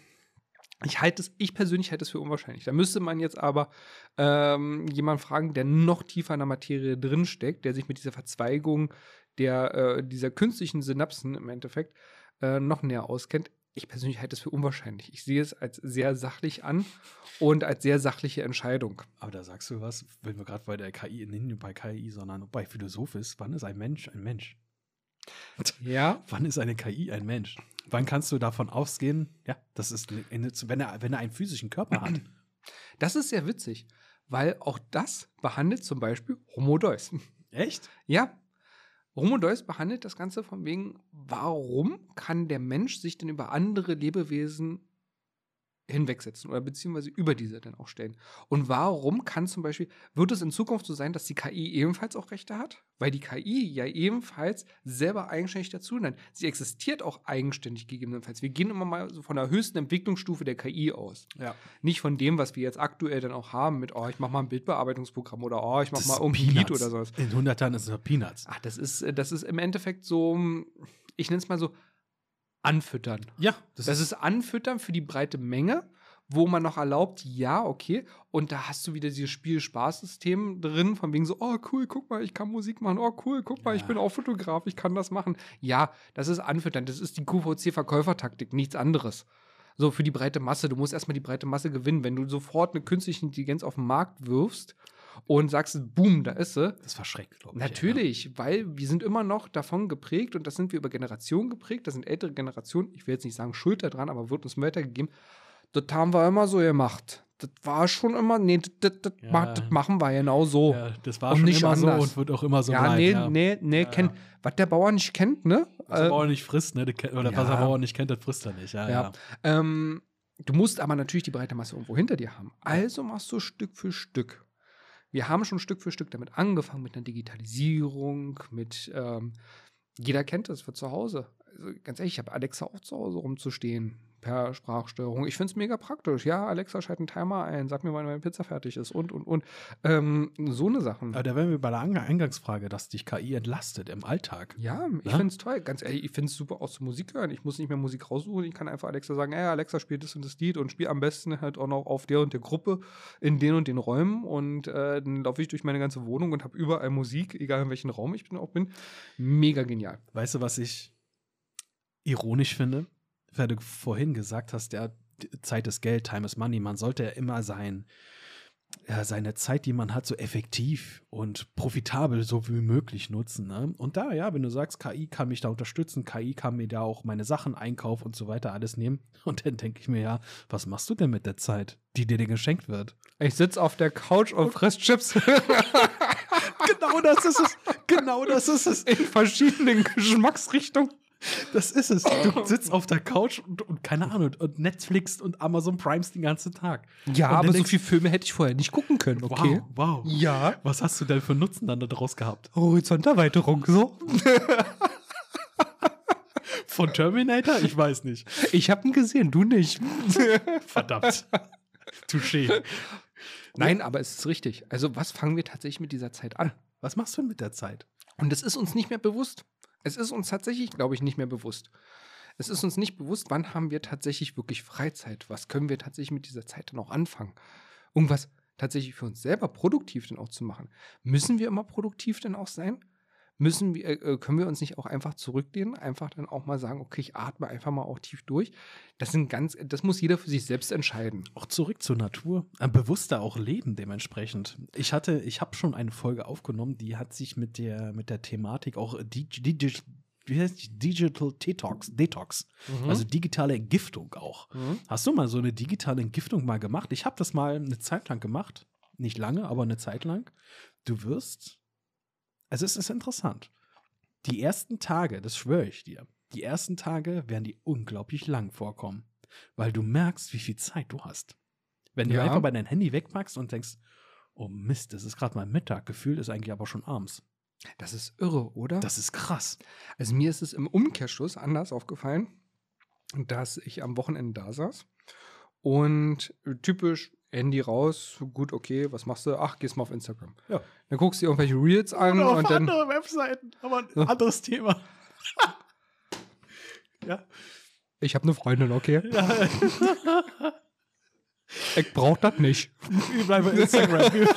B: ich halte es, ich persönlich halte es für unwahrscheinlich. Da müsste man jetzt aber ähm, jemanden fragen, der noch tiefer in der Materie drinsteckt, der sich mit dieser Verzweigung der, äh, dieser künstlichen Synapsen im Endeffekt äh, noch näher auskennt. Ich persönlich halte es für unwahrscheinlich. Ich sehe es als sehr sachlich an und als sehr sachliche Entscheidung.
A: Aber da sagst du was, wenn wir gerade bei der KI, nicht nur bei KI, sondern bei Philosoph ist, wann ist ein Mensch ein Mensch?
B: Ja.
A: Wann ist eine KI ein Mensch? Wann kannst du davon ausgehen, ja, das ist, wenn, er, wenn er einen physischen Körper hat?
B: Das ist sehr witzig, weil auch das behandelt zum Beispiel Homo Deus.
A: Echt?
B: Ja. Homo Deus behandelt das Ganze von wegen, warum kann der Mensch sich denn über andere Lebewesen hinwegsetzen oder beziehungsweise über diese dann auch stellen. Und warum kann zum Beispiel, wird es in Zukunft so sein, dass die KI ebenfalls auch Rechte hat? Weil die KI ja ebenfalls selber eigenständig dazu nennt. Sie existiert auch eigenständig gegebenenfalls. Wir gehen immer mal so von der höchsten Entwicklungsstufe der KI aus.
A: Ja.
B: Nicht von dem, was wir jetzt aktuell dann auch haben mit, oh, ich mache mal ein Bildbearbeitungsprogramm oder oh, ich mache mal irgendwie ein Lied oder sowas.
A: In 100 Jahren ist es Peanuts.
B: Ach, das ist, das ist im Endeffekt so, ich nenne es mal so, anfüttern.
A: Ja,
B: Das ist Anfüttern für die breite Menge, wo man noch erlaubt, ja, okay. Und da hast du wieder dieses Spiel-Spaß-System drin, von wegen so, oh cool, guck mal, ich kann Musik machen, oh cool, guck mal, ich
A: Ja.
B: bin auch Fotograf, ich kann das machen. Ja, das ist Anfüttern, das ist die QVC-Verkäufertaktik, nichts anderes. So, für die breite Masse, du musst erstmal die breite Masse gewinnen. Wenn du sofort eine künstliche Intelligenz auf den Markt wirfst und sagst, boom, da ist sie,
A: das verschreckt, glaube ich.
B: Natürlich, weil wir sind immer noch davon geprägt und das sind wir über Generationen geprägt. Das sind ältere Generationen, ich will jetzt nicht sagen Schuld daran, aber wird uns weitergegeben. Das haben wir immer so gemacht. Das war schon immer, nee, das, das,
A: Ja.
B: ma- das machen wir genau so.
A: Ja, das war
B: Und
A: schon
B: nicht
A: immer so
B: anders.
A: und wird auch immer so
B: ja,
A: bleiben.
B: nee,
A: ja.
B: nee, nee,
A: Ja,
B: kenn,
A: ja.
B: was der Bauer nicht kennt, ne?
A: Was der
B: Äh,
A: Bauer nicht frisst, ne? Oder was
B: Ja.
A: der Bauer nicht kennt, das frisst er nicht. Ja,
B: Ja.
A: ja.
B: Ähm, du musst aber natürlich die breite Masse irgendwo hinter dir haben. Also machst du Stück für Stück. Wir haben schon Stück für Stück damit angefangen, mit einer Digitalisierung, mit, ähm, jeder kennt das für zu Hause. Also ganz ehrlich, ich habe Alexa auch zu Hause rumzustehen per Sprachsteuerung. Ich finde es mega praktisch. Ja, Alexa, schalt einen Timer ein, sag mir, wann meine Pizza fertig ist und, und, und. Ähm, so eine Sachen.
A: Aber da wären wir bei der Einga- Eingangsfrage, dass dich KI entlastet im Alltag.
B: Ja, ich
A: Ja?
B: finde es toll. Ganz ehrlich, ich finde es super auch zu Musik hören. Ich muss nicht mehr Musik raussuchen. Ich kann einfach Alexa sagen, ey, Alexa, spielt das und das Lied und spiel am besten halt auch noch auf der und der Gruppe in den und den Räumen. Und äh, dann laufe ich durch meine ganze Wohnung und habe überall Musik, egal in welchem Raum ich bin, auch bin. Mega genial.
A: Weißt du, was ich ironisch finde? Weil du vorhin gesagt hast, ja, Zeit ist Geld, Time is Money. Man sollte ja immer sein, ja, seine Zeit, die man hat, so effektiv und profitabel so wie möglich nutzen. Ne? Und da, ja, wenn du sagst, KI kann mich da unterstützen, KI kann mir da auch meine Sachen, Einkauf und so weiter alles nehmen. Und dann denke ich mir, ja, was machst du denn mit der Zeit, die dir denn geschenkt wird?
B: Ich sitze auf der Couch und fress Chips
A: genau das ist es. Genau das ist es.
B: in verschiedenen Geschmacksrichtungen.
A: Das ist es. Du sitzt auf der Couch und, und keine Ahnung, und Netflix und Amazon Primes den ganzen Tag.
B: Ja, aber so viele Filme hätte ich vorher nicht gucken können, okay?
A: Wow, wow.
B: Ja.
A: Was hast du denn für Nutzen dann daraus gehabt?
B: Horizonterweiterung, so.
A: Von Terminator? Ich weiß nicht.
B: Ich habe ihn gesehen, du nicht.
A: Verdammt. Touché.
B: Nein, aber es ist richtig. Also, was fangen wir tatsächlich mit dieser Zeit an?
A: Was machst du denn mit der Zeit?
B: Und es ist uns nicht mehr bewusst. Es ist uns tatsächlich, glaube ich, nicht mehr bewusst. Es ist uns nicht bewusst, wann haben wir tatsächlich wirklich Freizeit? Was können wir tatsächlich mit dieser Zeit dann auch anfangen? Irgendwas tatsächlich für uns selber produktiv dann auch zu machen. Müssen wir immer produktiv denn auch sein? Müssen wir, äh, können wir uns nicht auch einfach zurücklehnen, einfach dann auch mal sagen, okay, ich atme einfach mal auch tief durch. Das sind ganz, das muss jeder für sich selbst entscheiden.
A: Auch zurück zur Natur. Ein bewusster auch leben dementsprechend. Ich hatte, ich habe schon eine Folge aufgenommen, die hat sich mit der, mit der Thematik auch die, die, die, wie heißt die? Digital Detox, Detox. Also digitale Entgiftung auch.
B: Mhm.
A: Hast du mal so eine digitale Entgiftung mal gemacht? Ich habe das mal eine Zeit lang gemacht. Nicht lange, aber eine Zeit lang. Du wirst. Also es ist interessant. Die ersten Tage, das schwöre ich dir, die ersten Tage werden die unglaublich lang vorkommen. Weil du merkst, wie viel Zeit du hast. Wenn du
B: Ja.
A: einfach bei dein Handy wegpackst und denkst, oh Mist, das ist gerade mal Mittag, gefühlt ist eigentlich aber schon abends.
B: Das ist irre, oder?
A: Das ist krass.
B: Also mir ist es im Umkehrschluss anders aufgefallen, dass ich am Wochenende da saß und typisch Handy raus, gut, okay, was machst du? Ach, gehst mal auf Instagram.
A: Ja.
B: Dann guckst du dir irgendwelche Reels an
A: Oder auf
B: und dann
A: andere Webseiten, aber ein
B: Ja.
A: anderes Thema. ja.
B: ich habe eine Freundin, okay?
A: ja.
B: Ich brauch das nicht.
A: Wir bleiben bei Instagram. Wir,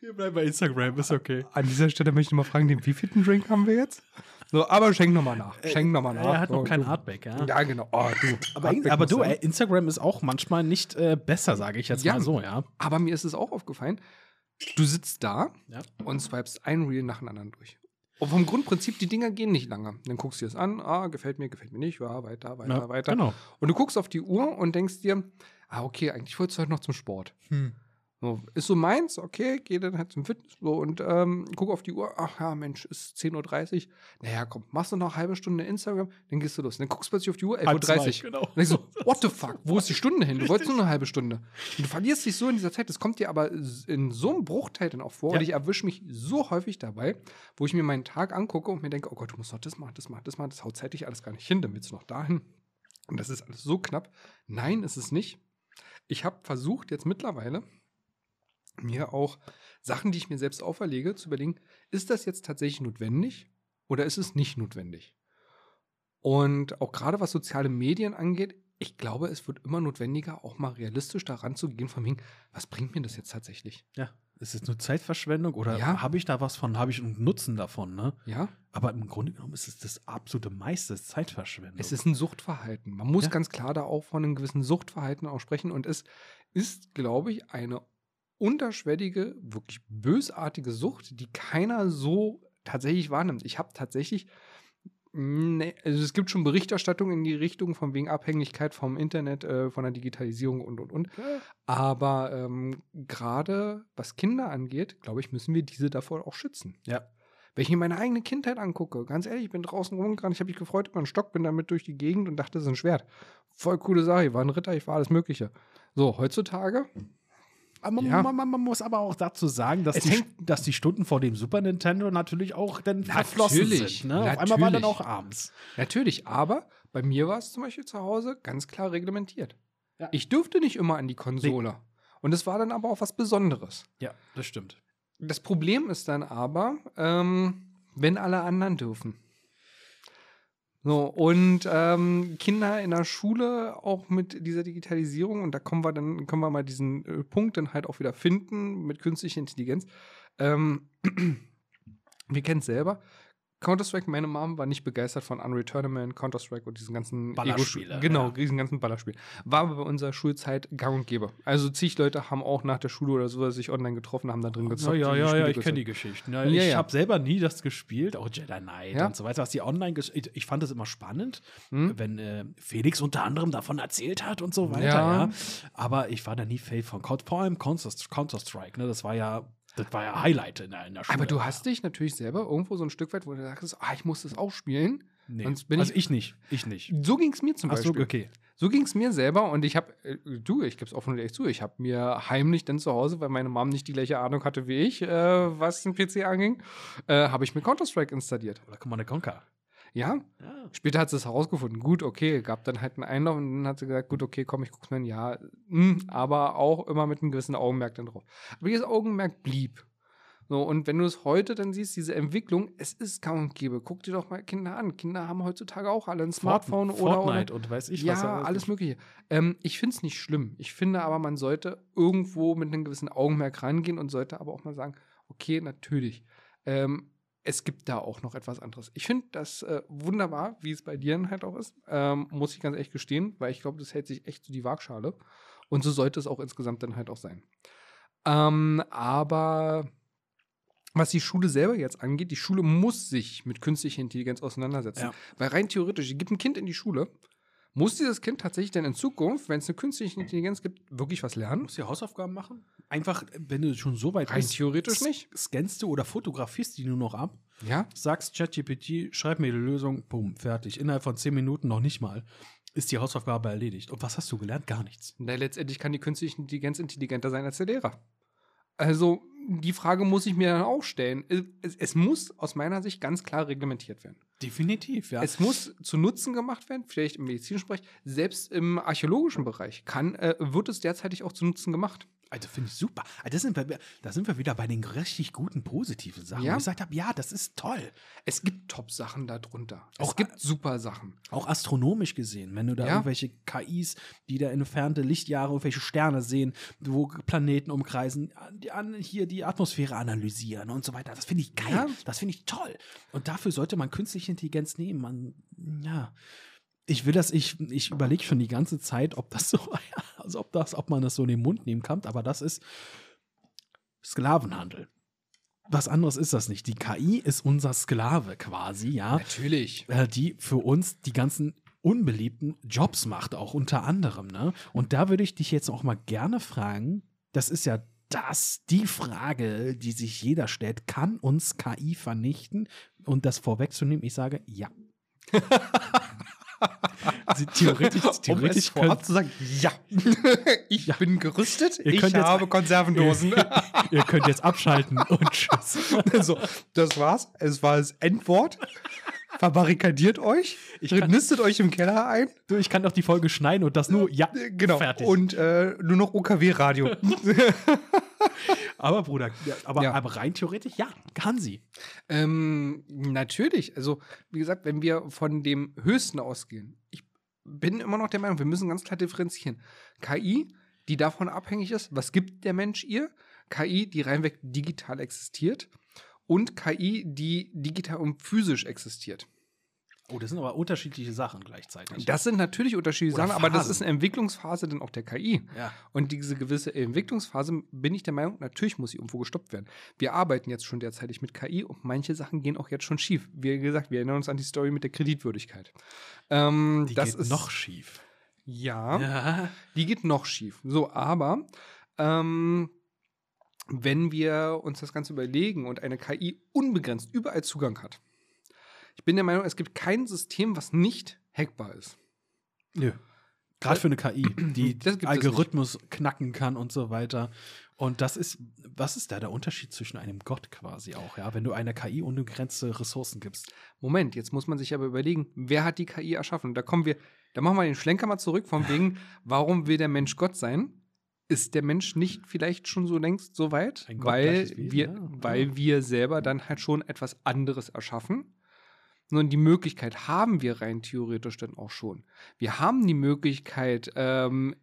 A: wir bleiben bei Instagram, ist okay.
B: An dieser Stelle möchte ich mal fragen, den wievielten Drink haben wir jetzt? So, aber schenk nochmal nach. Schenk nochmal nach.
A: Er hat noch
B: So,
A: kein Artback, ja.
B: Ja, genau. Oh, du.
A: Aber, aber du, ey, Instagram ist auch manchmal nicht äh, besser, sage ich jetzt
B: Ja.
A: mal so, ja.
B: Aber mir ist es auch aufgefallen, du sitzt da
A: Ja.
B: und swipest ein Reel nach dem anderen durch. Und vom Grundprinzip, die Dinger gehen nicht lange. Dann guckst du dir das an, ah, gefällt mir, gefällt mir nicht, ja, weiter, weiter, ja, weiter. Genau. Und du guckst auf die Uhr und denkst dir, ah, okay, eigentlich wolltest du heute noch zum Sport. Hm. So, ist so meins, okay, gehe dann halt zum Fitness so, und ähm, gucke auf die Uhr, ach ja, Mensch, ist 10.30 Uhr. Naja, komm, machst du noch eine halbe Stunde Instagram, dann gehst du los. Und dann guckst du plötzlich auf die Uhr, 11.30 Uhr. Genau. Und ich so, what the fuck, wo ist die Stunde hin? Du wolltest nur eine halbe Stunde. Und du verlierst dich so in dieser Zeit, das kommt dir aber in so einem Bruchteil dann auch vor. Ja. Und ich erwische mich so häufig dabei, wo ich mir meinen Tag angucke und mir denke, oh Gott, du musst noch das machen, das machen, das machen, das haut zeitlich alles gar nicht hin, dann willst du noch dahin. Und das ist alles so knapp. Nein, ist es nicht. Ich habe versucht, jetzt mittlerweile, mir auch Sachen, die ich mir selbst auferlege, zu überlegen, ist das jetzt tatsächlich notwendig oder ist es nicht notwendig? Und auch gerade was soziale Medien angeht, ich glaube, es wird immer notwendiger, auch mal realistisch daran zu gehen, von wegen, was bringt mir das jetzt tatsächlich?
A: Ja. Ist es nur Zeitverschwendung oder ja. habe ich da was von, habe ich einen Nutzen davon, ne?
B: Ja.
A: Aber im Grunde genommen ist es das absolute meiste Zeitverschwendung.
B: Es ist ein Suchtverhalten. Man muss ja. ganz klar da auch von einem gewissen Suchtverhalten auch sprechen und es ist, glaube ich, eine unterschwellige, wirklich bösartige Sucht, die keiner so tatsächlich wahrnimmt. Ich habe tatsächlich, ne, also es gibt schon Berichterstattung in die Richtung von wegen Abhängigkeit vom Internet, äh, von der Digitalisierung und und und. Aber ähm, gerade was Kinder angeht, glaube ich, müssen wir diese davor auch schützen.
A: Ja.
B: Wenn ich mir meine eigene Kindheit angucke, ganz ehrlich, ich bin draußen rumgegangen, ich habe mich gefreut über einen Stock, bin damit durch die Gegend und dachte, das ist ein Schwert. Voll coole Sache, ich war ein Ritter, ich war alles Mögliche. So, heutzutage
A: man, ja. man, man, muss aber auch dazu sagen, dass die, dass die, Stunden vor dem Super Nintendo natürlich auch dann verflossen sind. Ne? Auf einmal war dann auch abends.
B: Natürlich, aber bei mir war es zum Beispiel zu Hause ganz klar reglementiert. Ja. Ich durfte nicht immer an die Konsole. Nee. Und es war dann aber auch was Besonderes.
A: Ja, das stimmt.
B: Das Problem ist dann aber, ähm, wenn alle anderen dürfen. So, und ähm, Kinder in der Schule auch mit dieser Digitalisierung, und da kommen wir dann, können wir mal diesen äh, Punkt dann halt auch wieder finden mit künstlicher Intelligenz. Ähm, wir kennen es selber. Counter-Strike, meine Mom war nicht begeistert von Unreal Tournament, Counter-Strike und diesen ganzen
A: Ballerspiele.
B: Genau, ja. diesen ganzen Ballerspiel. War aber bei unserer Schulzeit gang und gäbe. Also zig Leute haben auch nach der Schule oder so sich online getroffen, haben da drin gezockt.
A: Ja, ja, ja, ja ich kenne die Geschichten. Ja, ich habe selber nie das gespielt, auch Jedi Knight und so weiter, was die online ich, ich fand es immer spannend, hm? wenn äh, Felix unter anderem davon erzählt hat und so weiter, ja. Aber ich war da nie Fan von vor allem Counter-Strike, ne? Das war ja das war ja Highlight in der, in der Schule.
B: Aber du hast dich natürlich selber irgendwo so ein Stück weit, wo du sagst, ah, ich muss das auch spielen.
A: Nee. also ich, ich nicht. Ich nicht.
B: So ging es mir zum
A: Ach
B: Beispiel.
A: So, okay.
B: So ging es mir selber und ich habe, äh, du, ich gebe es offen und ehrlich zu, ich habe mir heimlich dann zu Hause, weil meine Mom nicht die gleiche Ahnung hatte wie ich, äh, was den PC anging, äh, habe ich mir Counter-Strike installiert.
A: Oder Command Conquer.
B: Ja. ja. Später hat sie es herausgefunden. Gut, okay, gab dann halt einen Einlauf und dann hat sie gesagt, gut, okay, komm, ich guck's mir an. Ja, mh, hm, aber auch immer mit einem gewissen Augenmerk dann drauf. Aber dieses Augenmerk blieb. So, und wenn du es heute dann siehst, diese Entwicklung, es ist kaum und gäbe. Guck dir doch mal Kinder an. Kinder haben heutzutage auch alle ein Smartphone
A: Fortnite
B: oder.
A: Fortnite und weiß ich
B: ja, was. Ja, alles Mögliche. Ähm, ich finde es nicht schlimm. Ich finde aber, man sollte irgendwo mit einem gewissen Augenmerk rangehen und sollte aber auch mal sagen, okay, natürlich. Ähm, es gibt da auch noch etwas anderes. Ich finde das äh, wunderbar, wie es bei dir halt auch ist. Ähm, muss ich ganz ehrlich gestehen, weil ich glaube, das hält sich echt zu so die Waagschale. Und so sollte es auch insgesamt dann halt auch sein. Ähm, aber was die Schule selber jetzt angeht, die Schule muss sich mit künstlicher Intelligenz auseinandersetzen. Ja. Weil rein theoretisch, es gibt ein Kind in die Schule, muss dieses Kind tatsächlich dann in Zukunft, wenn es eine künstliche Intelligenz gibt, wirklich was lernen?
A: Muss die Hausaufgaben machen? Einfach, wenn du schon so weit
B: Rein bist, theoretisch nicht.
A: Scannst du oder fotografierst die nur noch ab?
B: Ja.
A: Sagst ChatGPT, schreib mir die Lösung, bumm, fertig. Innerhalb von zehn Minuten noch nicht mal ist die Hausaufgabe erledigt. Und was hast du gelernt? Gar nichts.
B: Na, letztendlich kann die künstliche Intelligenz intelligenter sein als der Lehrer. Also, die Frage muss ich mir dann auch stellen. Es, es, muss aus meiner Sicht ganz klar reglementiert werden.
A: Definitiv, ja.
B: Es muss zu Nutzen gemacht werden, vielleicht im medizinischen Bereich, selbst im archäologischen Bereich kann, äh, wird es derzeitig auch zu Nutzen gemacht.
A: Also finde ich super. Also das sind wir, da sind wir wieder bei den richtig guten, positiven Sachen.
B: Ja.
A: Wo ich gesagt habe, ja, das ist toll.
B: Es gibt Top-Sachen darunter.
A: Auch,
B: es gibt super Sachen.
A: Auch astronomisch gesehen, wenn du da ja. irgendwelche KIs, die da entfernte Lichtjahre, irgendwelche Sterne sehen, wo Planeten umkreisen, die, an, hier die Atmosphäre analysieren und so weiter. Das finde ich geil. Ja. Das finde ich toll. Und dafür sollte man künstliche Intelligenz nehmen. Man, ja ich will das, ich, ich überlege schon die ganze Zeit, ob das so, also ob das, ob man das so in den Mund nehmen kann, aber das ist Sklavenhandel. was anderes ist das nicht. Die KI ist unser Sklave quasi, ja.
B: Natürlich.
A: Äh, die für uns die ganzen unbeliebten Jobs macht, auch unter anderem, ne? Und da würde ich dich jetzt auch mal gerne fragen, das ist ja das, die Frage, die sich jeder stellt, kann uns KI vernichten? Und das vorwegzunehmen, ich sage ja.
B: Sie, theoretisch, theoretisch um vorab zu sagen, ja, ich ja. bin gerüstet, ihr ich habe jetzt, Konservendosen.
A: Ihr, ihr, könnt jetzt abschalten und tschüss.
B: Also, das war's. Es war das Endwort. Verbarrikadiert euch, ich kann, nistet euch im Keller ein.
A: Du, ich kann doch die Folge schneiden und das nur, ja,
B: genau. fertig. Und äh, nur noch OKW-Radio.
A: aber Bruder, aber, ja. aber, rein theoretisch, ja, kann sie.
B: Ähm, natürlich. Also, wie gesagt, wenn wir von dem Höchsten ausgehen, ich bin immer noch der Meinung, wir müssen ganz klar differenzieren. KI, die davon abhängig ist, was gibt der Mensch ihr? KI, die reinweg digital existiert und KI, die digital und physisch existiert.
A: Oh, das sind aber unterschiedliche Sachen gleichzeitig.
B: Das sind natürlich unterschiedliche Oder Sachen, Phasen. aber das ist eine Entwicklungsphase dann auch der KI.
A: Ja.
B: Und diese gewisse Entwicklungsphase, bin ich der Meinung, natürlich muss sie irgendwo gestoppt werden. Wir arbeiten jetzt schon derzeitig mit KI und manche Sachen gehen auch jetzt schon schief. Wie gesagt, wir erinnern uns an die Story mit der Kreditwürdigkeit.
A: Ähm, die das geht ist noch schief.
B: Ja, ja, die geht noch schief. So, aber ähm, wenn wir uns das Ganze überlegen und eine KI unbegrenzt überall Zugang hat. Ich bin der Meinung, es gibt kein System, was nicht hackbar ist.
A: Nö. Gerade für eine KI, die Algorithmus knacken kann und so weiter. Und das ist, was ist da der Unterschied zwischen einem Gott quasi auch, ja, wenn du einer KI unbegrenzte Ressourcen gibst?
B: Moment, jetzt muss man sich aber überlegen, wer hat die KI erschaffen? Da kommen wir, da machen wir den Schlenker mal zurück, von wegen, warum will der Mensch Gott sein? Ist der Mensch nicht vielleicht schon so längst so weit, weil wir, ja. weil wir selber dann halt schon etwas anderes erschaffen. Nun, die Möglichkeit haben wir rein theoretisch dann auch schon. Wir haben die Möglichkeit, ähm,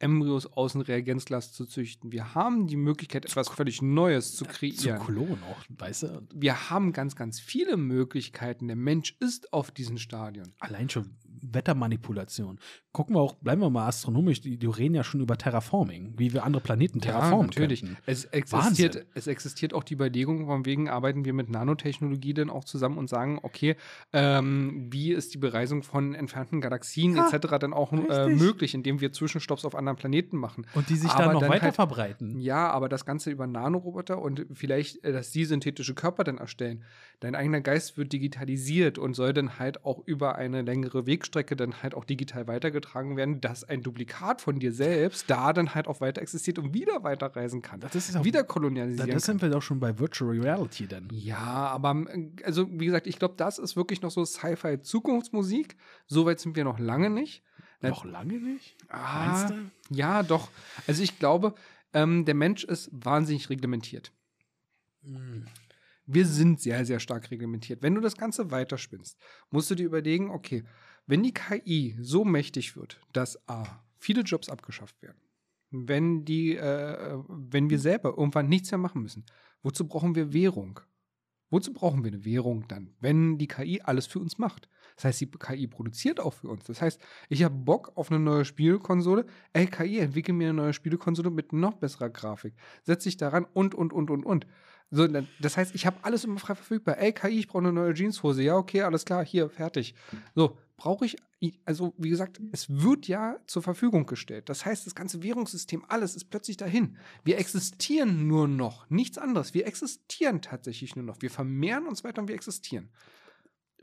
B: Embryos aus dem Reagenzglas zu züchten. Wir haben die Möglichkeit, etwas völlig Neues zu kreieren. Zu
A: klonen auch, weißt du?
B: Wir haben ganz, ganz viele Möglichkeiten. Der Mensch ist auf diesen Stadion.
A: Allein schon Wettermanipulation. Gucken wir auch, bleiben wir mal astronomisch, die, die reden ja schon über Terraforming, wie wir andere Planeten terraformen.
B: Ja, natürlich. Es existiert, es existiert auch die Überlegung, von wegen arbeiten wir mit Nanotechnologie dann auch zusammen und sagen, okay, ähm, wie ist die Bereisung von entfernten Galaxien ja, etc. dann auch äh, möglich, indem wir Zwischenstopps auf anderen Planeten machen.
A: Und die sich aber dann noch dann weiter halt, verbreiten.
B: Ja, aber das Ganze über Nanoroboter und vielleicht, äh, dass die synthetische Körper dann erstellen. Dein eigener Geist wird digitalisiert und soll dann halt auch über eine längere Wegstrecke dann halt auch digital weitergetragen werden, dass ein Duplikat von dir selbst da dann halt auch weiter existiert und wieder weiterreisen kann.
A: Das ist auch,
B: wieder kolonialisieren.
A: Das sind wir doch schon bei Virtual Reality dann.
B: Ja, aber also wie gesagt, ich glaube, das ist wirklich noch so Sci-Fi-Zukunftsmusik. Soweit sind wir noch lange nicht.
A: Noch lange nicht?
B: Ah, ja, doch. Also ich glaube, ähm, der Mensch ist wahnsinnig reglementiert. Mhm. Wir sind sehr, sehr stark reglementiert. Wenn du das Ganze weiterspinnst, musst du dir überlegen, okay, wenn die KI so mächtig wird, dass A, viele Jobs abgeschafft werden, wenn die, äh, wenn wir selber irgendwann nichts mehr machen müssen, wozu brauchen wir Währung? Wozu brauchen wir eine Währung dann, wenn die KI alles für uns macht? Das heißt, die KI produziert auch für uns. Das heißt, ich habe Bock auf eine neue Spielkonsole. Ey, KI, entwickle mir eine neue Spielkonsole mit noch besserer Grafik. Setze dich daran und, und, und, und, und. So, das heißt, ich habe alles immer frei verfügbar. Ey, KI, ich brauche eine neue Jeanshose. Ja, okay, alles klar, hier, fertig. So, brauche ich, also wie gesagt, es wird ja zur Verfügung gestellt. Das heißt, das ganze Währungssystem, alles ist plötzlich dahin. Wir existieren nur noch, nichts anderes. Wir existieren tatsächlich nur noch. Wir vermehren uns weiter und wir existieren.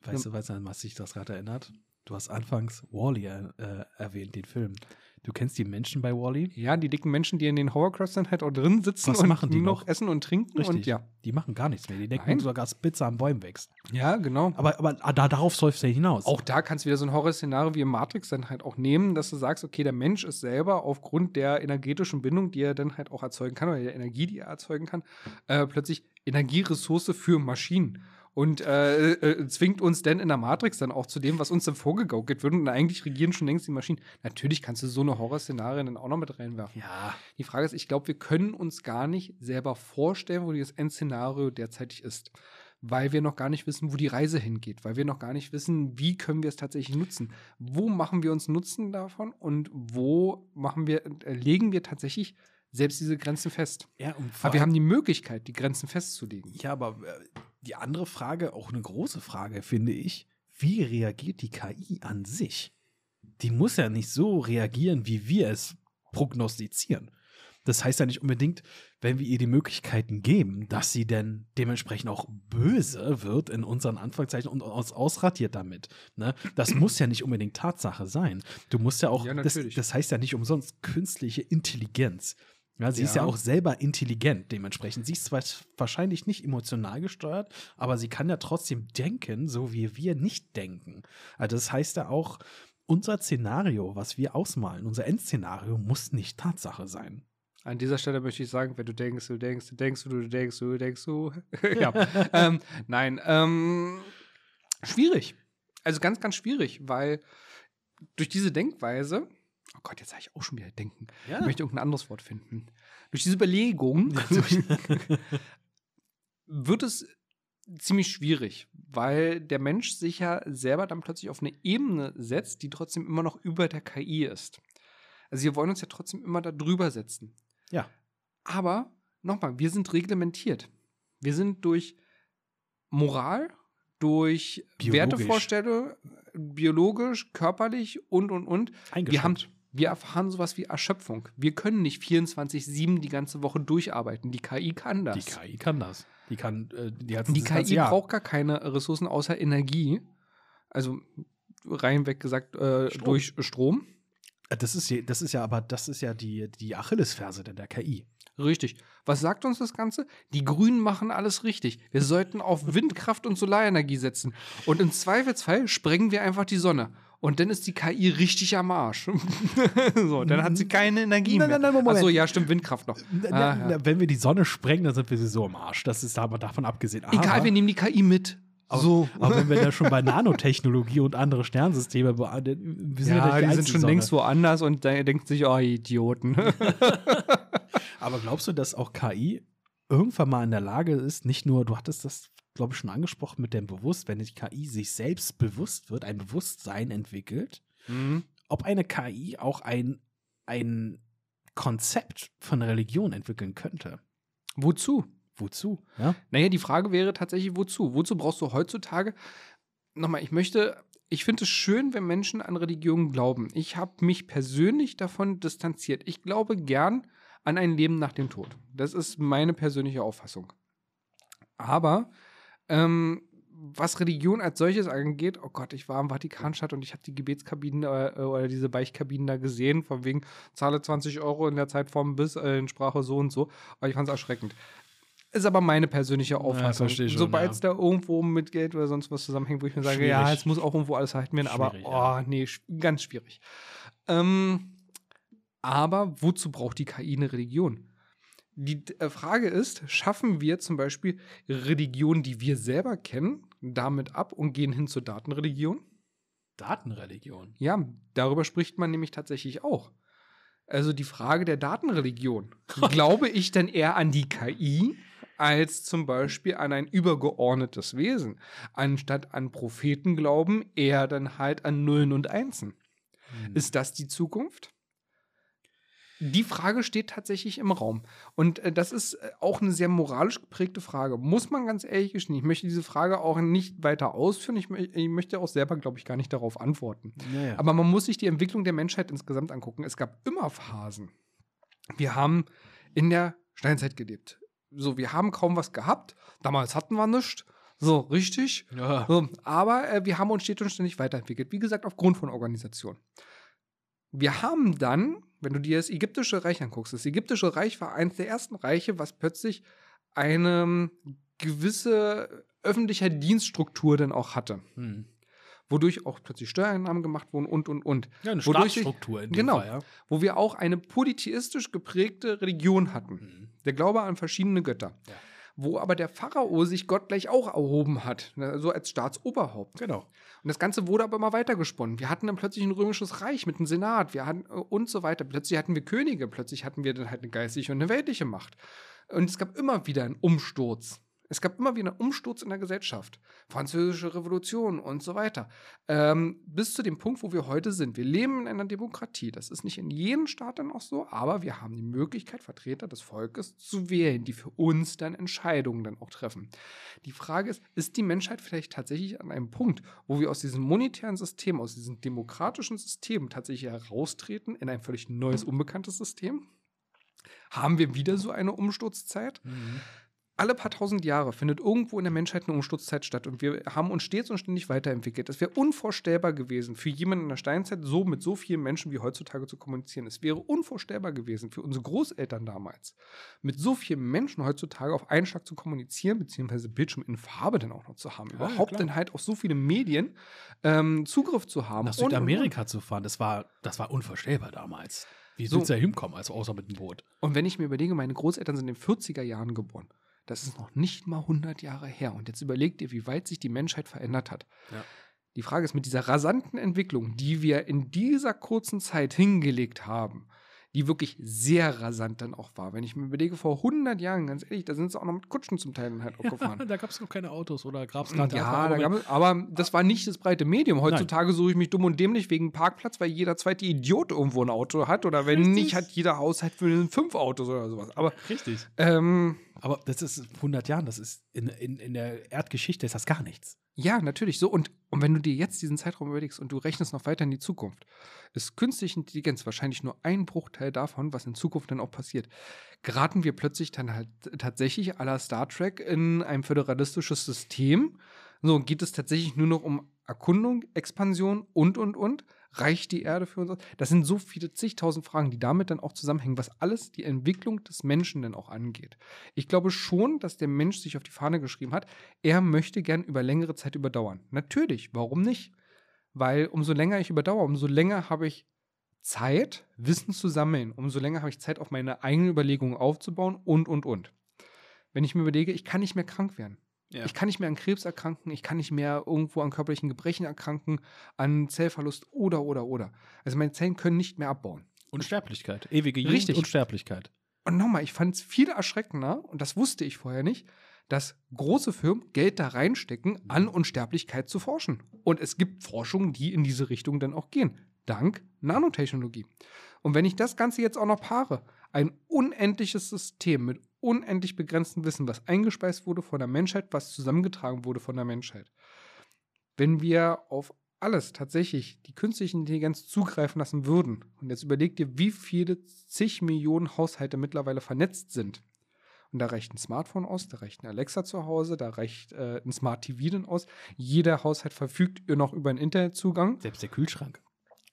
A: Weißt du, was sich das gerade erinnert? Du hast anfangs Wally -E äh, erwähnt, den Film. Du kennst die Menschen bei Wally?
B: -E? Ja, die dicken Menschen, die in den Hovercrafts dann halt auch drin sitzen
A: Was und machen die noch?
B: essen und trinken.
A: Richtig.
B: Und ja.
A: Die machen gar nichts mehr. Die denken Nein. sogar, dass Pizza an Bäumen wächst.
B: Ja, genau.
A: Aber, aber da, darauf säuft es ja hinaus.
B: Auch da kannst du wieder so ein Horrorszenario wie im Matrix dann halt auch nehmen, dass du sagst, okay, der Mensch ist selber aufgrund der energetischen Bindung, die er dann halt auch erzeugen kann, oder der Energie, die er erzeugen kann, äh, plötzlich Energieressource für Maschinen und äh, äh, zwingt uns denn in der Matrix dann auch zu dem, was uns dann vorgegaukelt wird. Und eigentlich regieren schon längst die Maschinen. Natürlich kannst du so eine Horrorszenarien dann auch noch mit reinwerfen.
A: Ja.
B: Die Frage ist, ich glaube, wir können uns gar nicht selber vorstellen, wo dieses Endszenario derzeitig ist. Weil wir noch gar nicht wissen, wo die Reise hingeht, weil wir noch gar nicht wissen, wie können wir es tatsächlich nutzen. Wo machen wir uns Nutzen davon und wo machen wir, äh, legen wir tatsächlich selbst diese Grenzen fest.
A: Ja,
B: Aber wir haben die Möglichkeit, die Grenzen festzulegen.
A: Ja, aber äh, die andere Frage, auch eine große Frage, finde ich, wie reagiert die KI an sich? Die muss ja nicht so reagieren, wie wir es prognostizieren. Das heißt ja nicht unbedingt, wenn wir ihr die Möglichkeiten geben, dass sie denn dementsprechend auch böse wird, in unseren Anführungszeichen, und uns ausradiert damit. Ne? Das muss ja nicht unbedingt Tatsache sein. Du musst ja auch,
B: Ja,
A: das, das heißt ja nicht umsonst künstliche Intelligenz. Ja, sie ist ja
B: Ja.
A: auch selber intelligent dementsprechend. Sie ist zwar wahrscheinlich nicht emotional gesteuert, aber sie kann ja trotzdem denken, so wie wir nicht denken. Also das heißt ja auch, unser Szenario, was wir ausmalen, unser Endszenario muss nicht Tatsache sein.
B: An dieser Stelle möchte ich sagen, wenn du denkst, du denkst, du denkst, du denkst, du denkst, du. ja. ähm, nein, ähm, schwierig. Also ganz, ganz schwierig, weil durch diese Denkweise, oh Gott, jetzt habe ich auch schon wieder denken.
A: Ja.
B: Ich möchte irgendein anderes Wort finden. Durch diese Überlegung wird es ziemlich schwierig, weil der Mensch sich ja selber dann plötzlich auf eine Ebene setzt, die trotzdem immer noch über der KI ist. Also wir wollen uns ja trotzdem immer da drüber setzen.
A: Ja.
B: Aber nochmal, wir sind reglementiert. Wir sind durch Moral, durch
A: Biologisch.
B: Wertevorstellungen, biologisch, körperlich und, und, und. Wir, haben, wir erfahren sowas wie Erschöpfung. Wir können nicht 24-7 die ganze Woche durcharbeiten. Die KI kann das.
A: die KI kann das. Die kann, äh, die hat
B: Die KI braucht gar keine Ressourcen außer Energie. Also reinweg gesagt äh,
A: Strom.
B: durch Strom.
A: Äh, Das ist, ja- das ist ja aber, das ist ja die, die Achillesferse der KI.
B: Richtig. Was sagt uns das Ganze? Die Grünen machen alles richtig. Wir sollten auf Windkraft und Solarenergie setzen. Und im Zweifelsfall sprengen wir einfach die Sonne. Und dann ist die KI richtig am Arsch. so, dann hat sie keine Energie
A: Nein,
B: mehr.
A: nein, nein, Moment.
B: Achso, ja, stimmt, Windkraft noch.
A: Na,
B: Ah, ja.
A: Wenn wir die Sonne sprengen, dann sind wir so im Arsch. Das ist aber davon abgesehen.
B: Egal,
A: aber,
B: wir nehmen die KI mit.
A: aber,
B: so.
A: aber wenn wir da schon bei Nanotechnologie und andere Sternsysteme, be- wir sind ja,
B: Ja, die sind schon
A: Sonne.
B: längst woanders und da denkt sich, oh, Idioten.
A: Aber glaubst du, dass auch KI irgendwann mal in der Lage ist, nicht nur, du hattest das, glaube ich, schon angesprochen mit dem Bewusst, wenn die KI sich selbst bewusst wird, ein Bewusstsein entwickelt,
B: Mhm.
A: ob eine KI auch ein, ein Konzept von Religion entwickeln könnte?
B: Wozu?
A: Wozu? Ja?
B: Naja, die Frage wäre tatsächlich, wozu? Wozu brauchst du heutzutage? Nochmal, ich möchte, ich finde es schön, wenn Menschen an Religionen glauben. Ich habe mich persönlich davon distanziert. Ich glaube gern an ein Leben nach dem Tod. Das ist meine persönliche Auffassung. Aber ähm, was Religion als solches angeht, oh Gott, ich war im Vatikanstadt und ich habe die Gebetskabinen äh, oder diese Beichtkabinen da gesehen, von wegen zahle 20 Euro in der Zeitform bis äh, in Sprache so und so. Aber ich fand es erschreckend. Ist aber meine persönliche Auffassung.
A: schon,
B: Sobald
A: ja.
B: es da irgendwo mit Geld oder sonst was zusammenhängt, wo ich mir sage, ja,
A: Schwierig.
B: es muss auch irgendwo alles halten werden, aber oh,
A: ja.
B: nee, ganz schwierig. Ähm, aber wozu braucht die KI eine Religion? Die äh, Frage ist, schaffen wir zum Beispiel Religionen, die wir selber kennen, damit ab und gehen hin zur Datenreligion?
A: Datenreligion.
B: Ja, darüber spricht man nämlich tatsächlich auch. Also die Frage der Datenreligion. Glaube ich denn eher an die KI als zum Beispiel an ein übergeordnetes Wesen? Anstatt an Propheten glauben, eher dann halt an Nullen und Einsen.
A: Hm.
B: Ist das die Zukunft? Die Frage steht tatsächlich im Raum. Und äh, das ist äh, auch eine sehr moralisch geprägte Frage. Muss man ganz ehrlich gestehen. Ich möchte diese Frage auch nicht weiter ausführen. Ich, ich möchte auch selber, glaube ich, gar nicht darauf antworten.
A: ja, ja.
B: Aber man muss sich die Entwicklung der Menschheit insgesamt angucken. Es gab immer Phasen. Wir haben in der Steinzeit gelebt. So, wir haben kaum was gehabt. Damals hatten wir nichts. So, richtig.
A: ja.
B: So, aber äh, wir haben uns stetig und ständig weiterentwickelt. Wie gesagt, aufgrund von Organisation. Wir haben dann, wenn du dir das ägyptische Reich anguckst, das ägyptische Reich war eines der ersten Reiche, was plötzlich eine ähm, gewisse öffentliche Dienststruktur dann auch hatte.
A: Hm.
B: Wodurch auch plötzlich Steuereinnahmen gemacht wurden und, und, und.
A: ja eine
B: Wodurch
A: Staatsstruktur in dem
B: genau.
A: Fall, ja.
B: Wo wir auch eine polytheistisch geprägte Religion hatten.
A: Hm.
B: Der Glaube an verschiedene Götter.
A: Ja.
B: Wo aber der Pharao sich Gott gleich auch erhoben hat, ne, so als Staatsoberhaupt.
A: Genau.
B: Und das Ganze wurde aber immer weitergesponnen. Wir hatten dann plötzlich ein römisches Reich mit einem Senat, wir hatten äh, und so weiter. Plötzlich hatten wir Könige, plötzlich hatten wir dann halt eine geistliche und eine weltliche Macht. Und es gab immer wieder einen Umsturz Es gab immer wieder einen Umsturz in der Gesellschaft. Französische Revolution und so weiter. Ähm, bis zu dem Punkt, wo wir heute sind. Wir leben in einer Demokratie. Das ist nicht in jedem Staat dann auch so, aber wir haben die Möglichkeit, Vertreter des Volkes zu wählen, die für uns dann Entscheidungen dann auch treffen. Die Frage ist, ist die Menschheit vielleicht tatsächlich an einem Punkt, wo wir aus diesem monetären System, aus diesem demokratischen System tatsächlich heraustreten in ein völlig neues, unbekanntes System? Haben wir wieder so eine Umsturzzeit? Mhm alle paar tausend Jahre findet irgendwo in der Menschheit eine Umsturzzeit statt und wir haben uns stets und ständig weiterentwickelt. Es wäre unvorstellbar gewesen, für jemanden in der Steinzeit so mit so vielen Menschen wie heutzutage zu kommunizieren. Es wäre unvorstellbar gewesen, für unsere Großeltern damals, mit so vielen Menschen heutzutage auf einen Schlag zu kommunizieren, beziehungsweise Bildschirm in Farbe dann auch noch zu haben. Ja, Überhaupt ja, dann halt auf so viele Medien ähm, Zugriff zu haben.
A: Nach Südamerika und, und, zu fahren, das war, das war unvorstellbar damals. Wie so. soll es da hinkommen, also außer mit dem Boot?
B: Und wenn ich mir überlege, meine Großeltern sind in den 40er Jahren geboren. Das ist noch nicht mal 100 Jahre her. Und jetzt überlegt ihr, wie weit sich die Menschheit verändert hat. Ja. Die Frage ist, mit dieser rasanten Entwicklung, die wir in dieser kurzen Zeit hingelegt haben, die wirklich sehr rasant dann auch war. Wenn ich mir überlege, vor 100 Jahren, ganz ehrlich, da sind sie auch noch mit Kutschen zum Teil dann halt auch ja, gefahren.
A: Da gab es noch keine Autos oder gab es
B: gerade. Ja, da gab es, aber das war nicht das breite Medium. Heutzutage suche ich mich dumm und dämlich wegen Parkplatz, weil jeder zweite Idiot irgendwo ein Auto hat. Oder wenn Richtig. nicht, hat jeder Haushalt für fünf Autos oder sowas. Aber,
A: Richtig.
B: Ähm,
A: aber das ist 100 Jahren, das ist in, in, in der Erdgeschichte ist das gar nichts.
B: Ja, natürlich so. Und, und wenn du dir jetzt diesen Zeitraum überlegst und du rechnest noch weiter in die Zukunft, ist künstliche Intelligenz wahrscheinlich nur ein Bruchteil davon, was in Zukunft dann auch passiert. Geraten wir plötzlich dann halt tatsächlich à la Star Trek in ein föderalistisches System? So geht es tatsächlich nur noch um Erkundung, Expansion und, und, und. Reicht die Erde für uns? Das sind so viele zigtausend Fragen, die damit dann auch zusammenhängen, was alles die Entwicklung des Menschen denn auch angeht. Ich glaube schon, dass der Mensch sich auf die Fahne geschrieben hat, er möchte gern über längere Zeit überdauern. Natürlich, warum nicht? Weil umso länger ich überdauere, umso länger habe ich Zeit, Wissen zu sammeln, umso länger habe ich Zeit, auf meine eigenen Überlegungen aufzubauen und, und, und. Wenn ich mir überlege, ich kann nicht mehr krank werden. Ja. Ich kann nicht mehr an Krebs erkranken, ich kann nicht mehr irgendwo an körperlichen Gebrechen erkranken, an Zellverlust oder, oder, oder. Also meine Zellen können nicht mehr abbauen.
A: Unsterblichkeit, ewige Jugend Richtig. Unsterblichkeit.
B: Und nochmal, ich fand es viel erschreckender, und das wusste ich vorher nicht, dass große Firmen Geld da reinstecken, an Unsterblichkeit zu forschen. Und es gibt Forschungen, die in diese Richtung dann auch gehen. Dank Nanotechnologie. Und wenn ich das Ganze jetzt auch noch paare, ein unendliches System mit unendlich begrenztem Wissen, was eingespeist wurde von der Menschheit, was zusammengetragen wurde von der Menschheit. Wenn wir auf alles tatsächlich die künstliche Intelligenz zugreifen lassen würden, und jetzt überlegt ihr, wie viele zig Millionen Haushalte mittlerweile vernetzt sind. Und da reicht ein Smartphone aus, da reicht ein Alexa zu Hause, da reicht äh, ein Smart TV dann aus. Jeder Haushalt verfügt noch über einen Internetzugang.
A: Selbst der Kühlschrank.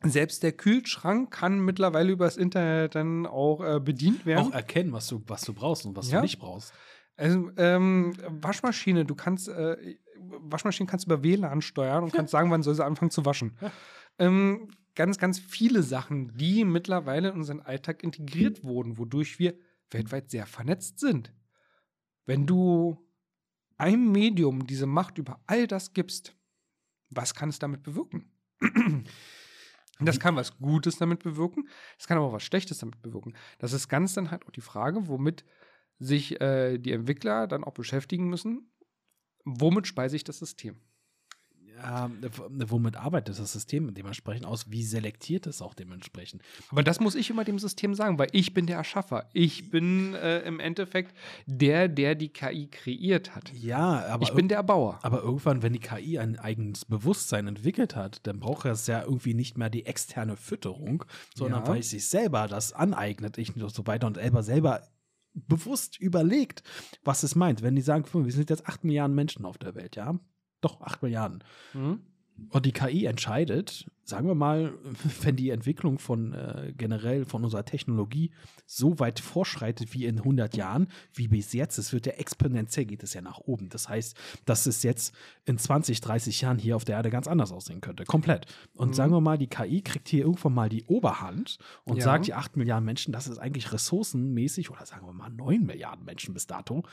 B: Selbst der Kühlschrank kann mittlerweile übers Internet dann auch äh, bedient werden.
A: Auch erkennen, was du, was du brauchst und was ja. du nicht brauchst.
B: Also, ähm, Waschmaschine, du kannst, äh, Waschmaschine kannst über WLAN steuern und kannst sagen, wann soll sie anfangen zu waschen. Ähm, ganz, ganz viele Sachen, die mittlerweile in unseren Alltag integriert wurden, wodurch wir weltweit sehr vernetzt sind. Wenn du einem Medium diese Macht über all das gibst, was kann es damit bewirken? Das kann was Gutes damit bewirken, das kann aber auch was Schlechtes damit bewirken. Das ist ganz dann halt auch die Frage, womit sich äh, die Entwickler dann auch beschäftigen müssen. Womit speise ich das System?
A: Ja, womit arbeitet das System dementsprechend aus? Wie selektiert es auch dementsprechend?
B: Aber das muss ich immer dem System sagen, weil ich bin der Erschaffer. Ich bin äh, im Endeffekt der, der die KI kreiert hat.
A: Ja, aber
B: ich bin der Bauer.
A: Aber irgendwann, wenn die KI ein eigenes Bewusstsein entwickelt hat, dann braucht es ja irgendwie nicht mehr die externe Fütterung, sondern ja. weil es sich selber das aneignet, ich und so weiter und selber selber bewusst überlegt, was es meint. Wenn die sagen, wir sind jetzt acht Milliarden Menschen auf der Welt, ja, doch, 8 Milliarden. Mhm. Und die KI entscheidet, sagen wir mal, wenn die Entwicklung von äh, generell von unserer Technologie so weit vorschreitet wie in 100 Jahren, wie bis jetzt, es wird ja exponentiell, geht es ja nach oben. Das heißt, dass es jetzt in 20, 30 Jahren hier auf der Erde ganz anders aussehen könnte. Komplett. Und mhm. sagen wir mal, die KI kriegt hier irgendwann mal die Oberhand und ja. sagt, die 8 Milliarden Menschen, das ist eigentlich ressourcenmäßig, oder sagen wir mal 9 Milliarden Menschen bis dato,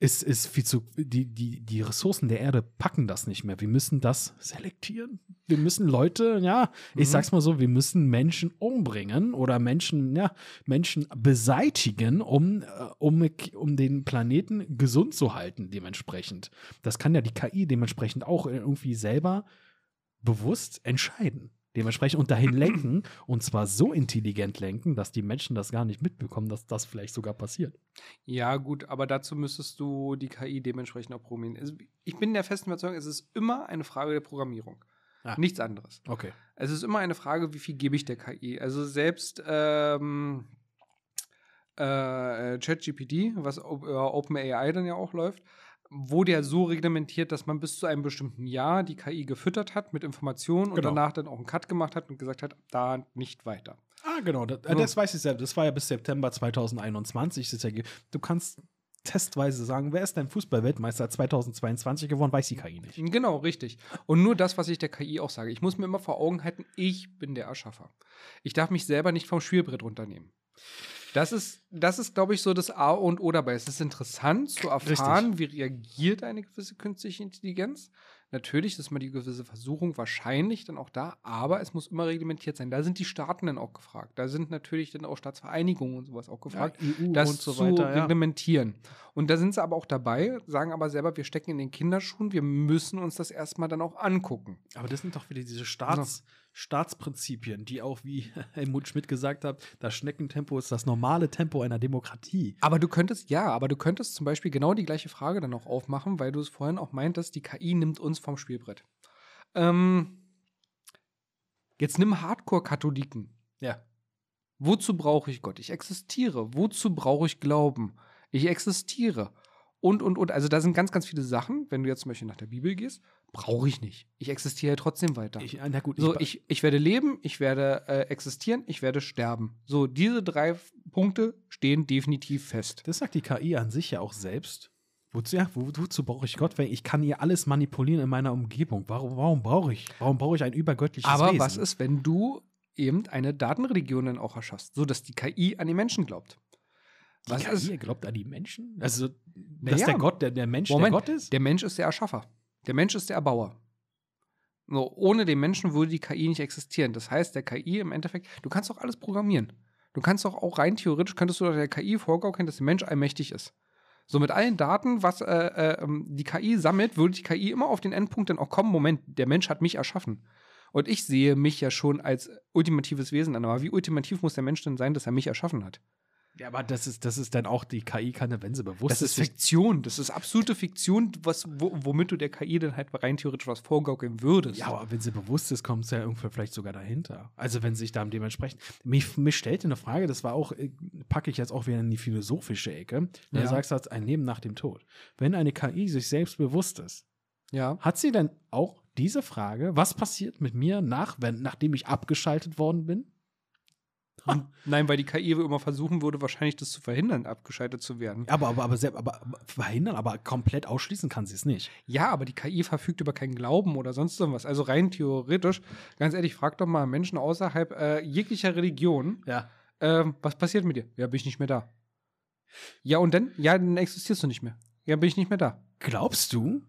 A: ist, ist viel zu, die, die, die Ressourcen der Erde packen das nicht mehr. Wir müssen das selektieren. Wir müssen Leute, ja, ich
B: Mhm.
A: sag's mal so, wir müssen Menschen umbringen oder Menschen, ja, Menschen beseitigen, um, äh, um, um den Planeten gesund zu halten, dementsprechend. Das kann ja die KI dementsprechend auch irgendwie selber bewusst entscheiden. Dementsprechend und dahin lenken und zwar so intelligent lenken, dass die Menschen das gar nicht mitbekommen, dass das vielleicht sogar passiert.
B: Ja, gut, aber dazu müsstest du die KI dementsprechend auch programmieren. Also, ich bin der festen Überzeugung, es ist immer eine Frage der Programmierung.
A: Ah.
B: Nichts anderes.
A: Okay.
B: Es ist immer eine Frage, wie viel gebe ich der KI. Also selbst ähm, äh, ChatGPT, was über OpenAI dann ja auch läuft, wurde ja so reglementiert, dass man bis zu einem bestimmten Jahr die KI gefüttert hat mit Informationen und
A: Genau.
B: danach dann auch einen Cut gemacht hat und gesagt hat, da nicht weiter.
A: Ah, genau. Das,
B: So.
A: das weiß ich selbst. Das war ja bis September 2021. Das ja, du kannst testweise sagen, wer ist dein Fußballweltmeister 2022 geworden, weiß die KI nicht.
B: Genau, richtig. Und nur das, was ich der KI auch sage. Ich muss mir immer vor Augen halten, ich bin der Erschaffer. Ich darf mich selber nicht vom Spielbrett runternehmen. Das ist, das ist, glaube ich, so das A und O dabei. Es ist interessant zu erfahren, wie reagiert eine gewisse künstliche Intelligenz. Natürlich ist mal die gewisse Versuchung wahrscheinlich dann auch da, aber es muss immer reglementiert sein. Da sind die Staaten dann auch gefragt. Da sind natürlich dann auch Staatsvereinigungen und sowas auch gefragt das
A: E und so
B: zu
A: weiter. Ja.
B: reglementieren. Und da sind sie aber auch dabei, sagen aber selber, wir stecken in den Kinderschuhen, wir müssen uns das erstmal dann auch angucken.
A: Aber das sind doch wieder diese Staats, Staatsprinzipien, die auch, wie Helmut Schmidt gesagt hat, das Schneckentempo ist das normale Tempo einer Demokratie.
B: Aber du könntest, ja, aber du könntest zum Beispiel genau die gleiche Frage dann auch aufmachen, weil du es vorhin auch meintest, die KI nimmt uns vom Spielbrett. Ähm, jetzt nimm Hardcore-Katholiken.
A: Ja.
B: Wozu brauche ich Gott? Ich existiere. Wozu brauche ich Glauben? Ich existiere. Und, und, und. Also da sind ganz, ganz viele Sachen. Wenn du jetzt zum Beispiel nach der Bibel gehst, brauche ich nicht. Ich existiere trotzdem weiter.
A: Ich, na gut,
B: so,
A: ich,
B: ich, werde leben, ich werde äh, existieren, ich werde sterben. So, diese drei Punkte stehen definitiv fest.
A: das sagt die KI an sich ja auch selbst. Wozu, ja, wo, wozu brauche ich Gott? Ich kann ihr alles manipulieren in meiner Umgebung. Warum, warum brauche ich? Warum brauche ich ein übergöttliches
B: Aber
A: Wesen?
B: was ist, wenn du eben eine Datenreligion dann auch erschaffst, sodass die KI an die Menschen glaubt?
A: Die
B: Was
A: KI
B: ist?
A: glaubt an die Menschen? Also, dass
B: ja.
A: der Gott, der, der Mensch
B: Moment,
A: der Gott ist?
B: Der Mensch ist der Erschaffer. Der Mensch ist der Erbauer. So, ohne den Menschen würde die KI nicht existieren. Das heißt, der KI im Endeffekt, du kannst doch alles programmieren. Du kannst doch auch rein theoretisch, könntest du der KI vorgaukeln, dass der Mensch allmächtig ist. So mit allen Daten, was äh, äh, ähm, die KI sammelt, würde die KI immer auf den Endpunkt dann auch kommen, Moment, der Mensch hat mich erschaffen. Und ich sehe mich ja schon als ultimatives Wesen an. Aber wie ultimativ muss der Mensch denn sein, dass er mich erschaffen hat?
A: Ja, aber das ist, das ist dann auch, die KI kann, wenn sie bewusst
B: Das ist
A: sich-
B: Fiktion. Das ist absolute Fiktion, was, wo, womit du der KI dann halt rein theoretisch was vorgaukeln würdest.
A: Ja, aber wenn sie bewusst ist, kommt es ja irgendwie vielleicht sogar dahinter. Also wenn sie sich da dementsprechend. Mich, mich stellte eine Frage, das war auch, äh, packe ich jetzt auch wieder in die philosophische Ecke. Du
B: Ja.
A: sagst, das ein Leben nach dem Tod. Wenn eine KI sich selbst bewusst ist,
B: ja.
A: hat sie dann auch diese Frage, was passiert mit mir nach, wenn, nachdem ich abgeschaltet worden bin?
B: Nein, weil die KI immer versuchen würde, wahrscheinlich das zu verhindern, abgeschaltet zu werden.
A: Aber, aber, aber, aber, aber verhindern, aber komplett ausschließen kann sie es nicht.
B: Ja, aber die KI verfügt über keinen Glauben oder sonst irgendwas. Also rein theoretisch, ganz ehrlich, frag doch mal Menschen außerhalb äh, jeglicher Religion,
A: Ja.
B: ähm, was passiert mit dir? Ja, bin ich nicht mehr da. Ja, und dann? Ja, dann existierst du nicht mehr. Ja, bin ich nicht mehr da.
A: Glaubst du,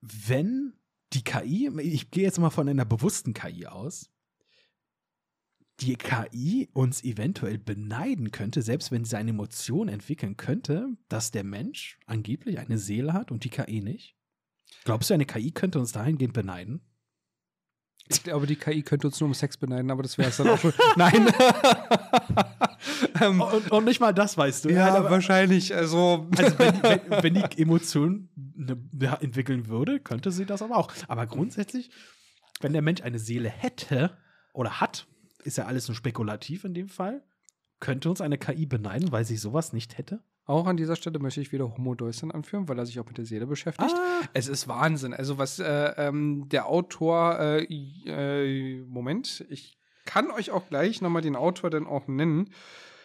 A: wenn die KI, ich gehe jetzt mal von einer bewussten KI aus, die KI uns eventuell beneiden könnte, selbst wenn sie eine Emotion entwickeln könnte, dass der Mensch angeblich eine Seele hat und die KI nicht? Glaubst du, eine KI könnte uns dahingehend beneiden?
B: Ich glaube, die KI könnte uns nur um Sex beneiden, aber das wäre es dann auch schon. Nein. ähm,
A: Und, und nicht mal das weißt du.
B: ja,
A: aber,
B: wahrscheinlich. Also,
A: also wenn, die- wenn, wenn die Emotion ne, ja, entwickeln würde, könnte sie das aber auch. Aber grundsätzlich, wenn der Mensch eine Seele hätte oder hat, ist ja alles nur spekulativ in dem Fall, könnte uns eine KI beneiden, weil sie sowas nicht hätte?
B: auch an dieser Stelle möchte ich wieder Homo Deus dann anführen, weil er sich auch mit der Seele beschäftigt.
A: Ah.
B: Es ist Wahnsinn. Also, was äh, ähm, der Autor, äh, äh, Moment, ich kann euch auch gleich nochmal den Autor dann auch nennen.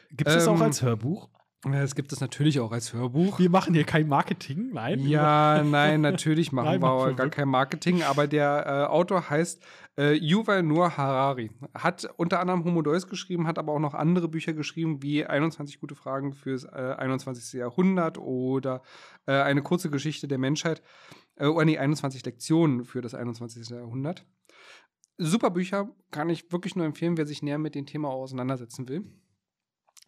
A: Gibt es das auch
B: Ähm,
A: als Hörbuch?
B: Es gibt es natürlich auch als Hörbuch.
A: Wir machen hier kein Marketing, nein.
B: Ja, nein, natürlich machen
A: Nein,
B: wir
A: wir
B: gar kein Marketing, aber der äh, Autor heißt äh, Yuval Noah Harari. Hat unter anderem Homo Deus geschrieben, hat aber auch noch andere Bücher geschrieben, wie 21 gute Fragen fürs äh, 21. Jahrhundert oder äh, eine kurze Geschichte der Menschheit. Äh, oder nee, 21 Lektionen für das 21. Jahrhundert. Super Bücher, kann ich wirklich nur empfehlen, wer sich näher mit dem Thema auseinandersetzen will.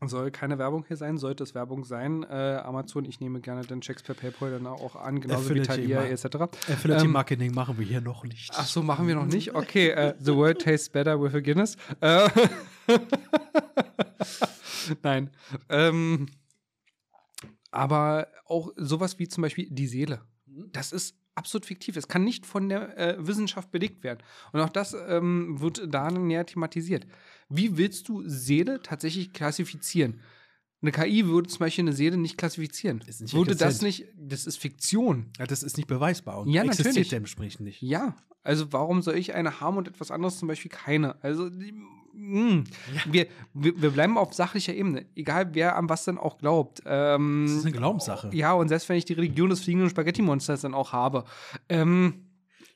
B: Soll keine Werbung hier sein, sollte es Werbung sein. Äh, Amazon, ich nehme gerne den Checks per PayPal dann auch an, genauso wie
A: Affiliate
B: Thalia
A: immer.
B: etc.
A: Affiliate
B: Ähm,
A: Marketing machen wir hier noch nicht.
B: Ach so, machen wir noch nicht? Okay, äh, The World Tastes Better with a Guinness. Äh, Nein. Ähm, aber auch sowas wie zum Beispiel die Seele. Das ist absolut fiktiv. Es kann nicht von der äh, Wissenschaft belegt werden. Und auch das ähm, wird da näher thematisiert. Wie willst du Seele tatsächlich klassifizieren? Eine KI würde zum Beispiel eine Seele nicht klassifizieren.
A: Nicht
B: würde das nicht, das ist Fiktion.
A: Ja, das ist nicht beweisbar und
B: Ja,
A: existiert
B: natürlich.
A: dementsprechend nicht.
B: Ja, also warum soll ich eine haben und etwas anderes zum Beispiel keine? Also mh. wir, wir, wir bleiben auf sachlicher Ebene, egal wer an was dann auch glaubt. Ähm,
A: Das ist eine Glaubenssache.
B: ja, und selbst wenn ich die Religion des fliegenden Spaghetti-Monsters dann auch habe, ähm,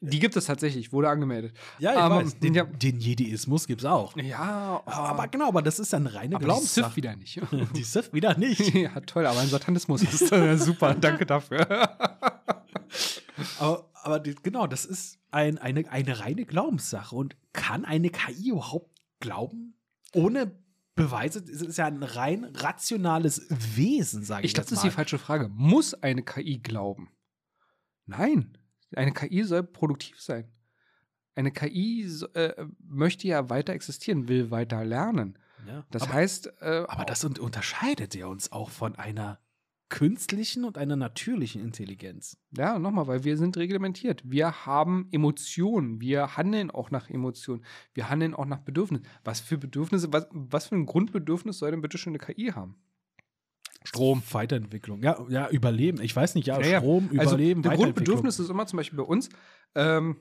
B: die gibt es tatsächlich, wurde angemeldet.
A: Ja, ich
B: Aber-
A: weiß. Den,
B: ja.
A: den Jediismus gibt's auch.
B: Ja,
A: Aber, aber genau, aber das ist dann reine
B: aber die
A: Glaubenssache.
B: Sith wieder nicht.
A: Die Sith wieder nicht.
B: ja, toll, aber ein Satanismus ist äh, super, danke dafür.
A: aber aber die, genau, das ist ein, eine, eine reine Glaubenssache. Und kann eine KI überhaupt glauben? Ohne Beweise? Es ist ja ein rein rationales Wesen, sage ich,
B: Ich glaube, das ist die falsche Frage. Muss eine KI glauben? Nein. Eine KI soll produktiv sein. Eine KI äh, möchte ja weiter existieren, will weiter lernen.
A: Ja.
B: Das
A: aber,
B: heißt, äh,
A: aber das un- unterscheidet ja uns auch von einer künstlichen und einer natürlichen Intelligenz.
B: ja, nochmal, weil wir sind reglementiert. Wir haben Emotionen. Wir handeln auch nach Emotionen. Wir handeln auch nach Bedürfnissen. Was für Bedürfnisse, was, was für ein Grundbedürfnis soll denn bitte schon eine KI haben?
A: Strom. Weiterentwicklung. Ja, ja, Überleben. Ich weiß nicht, ja,
B: Ja, ja.
A: Strom, Überleben,
B: also, der
A: Weiterentwicklung.
B: Grundbedürfnis ist immer zum Beispiel bei uns ähm,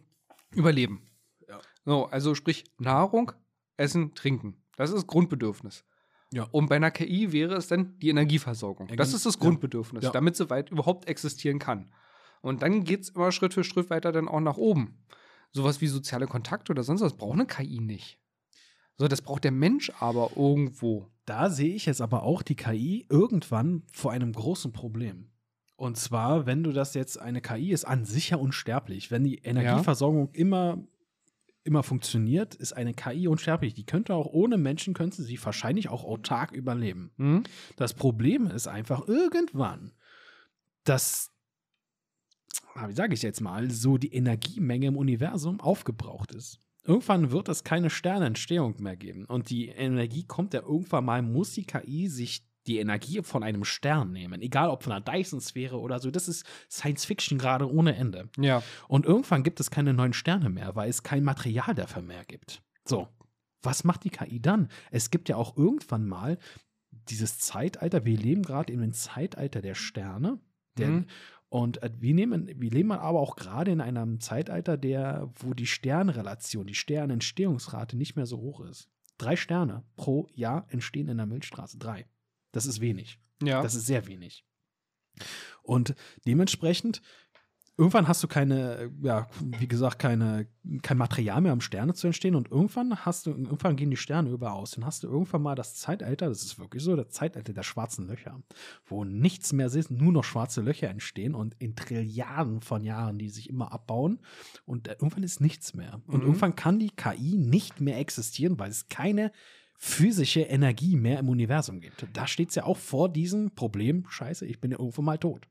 B: Überleben.
A: Ja.
B: So, also sprich Nahrung, Essen, Trinken. Das ist Grundbedürfnis.
A: Ja.
B: Und bei einer KI wäre es dann die Energieversorgung. Das ist das. Grundbedürfnis,
A: Ja.
B: damit sie weit überhaupt existieren kann. Und dann geht es immer Schritt für Schritt weiter dann auch nach oben. Sowas wie soziale Kontakte oder sonst was braucht eine KI nicht. So, das braucht der Mensch aber irgendwo.
A: Da sehe ich jetzt aber auch die KI irgendwann vor einem großen Problem. Und zwar, wenn du das jetzt, eine KI ist an sich ja unsterblich. Wenn die Energieversorgung immer, immer funktioniert, ist eine KI unsterblich. Die könnte auch ohne Menschen, könnte sie wahrscheinlich auch autark überleben.
B: Hm?
A: Das Problem ist einfach irgendwann, dass, wie sage ich jetzt mal, so die Energiemenge im Universum aufgebraucht ist. Irgendwann wird es keine Sternentstehung mehr geben. Und die Energie kommt ja irgendwann mal, muss die KI sich die Energie von einem Stern nehmen. Egal ob von einer Dyson-Sphäre oder so. Das ist Science Fiction gerade ohne Ende.
B: Ja.
A: Und irgendwann gibt es keine neuen Sterne mehr, weil es kein Material dafür mehr gibt. So, was macht die KI dann? Es gibt ja auch irgendwann mal dieses Zeitalter, wir leben gerade in dem Zeitalter der Sterne. Der,
B: Mhm.
A: Und äh, wir, nehmen, wir leben aber auch gerade in einem Zeitalter, der, wo die Sternrelation, die Sternentstehungsrate nicht mehr so hoch ist. Drei Sterne pro Jahr entstehen in der Milchstraße. Drei. Das ist wenig.
B: Ja.
A: Das ist sehr wenig. Und dementsprechend, irgendwann hast du keine, ja, wie gesagt, keine, kein Material mehr, um Sterne zu entstehen. Und irgendwann hast du, irgendwann gehen die Sterne über aus. Dann hast du irgendwann mal das Zeitalter, das ist wirklich so, das Zeitalter der schwarzen Löcher, wo nichts mehr ist, nur noch schwarze Löcher entstehen und in Trilliarden von Jahren, die sich immer abbauen. Und irgendwann ist nichts mehr. Und
B: Mhm.
A: irgendwann kann die KI nicht mehr existieren, weil es keine physische Energie mehr im Universum gibt. Da steht es ja auch vor diesem Problem, scheiße, ich bin ja irgendwo mal tot.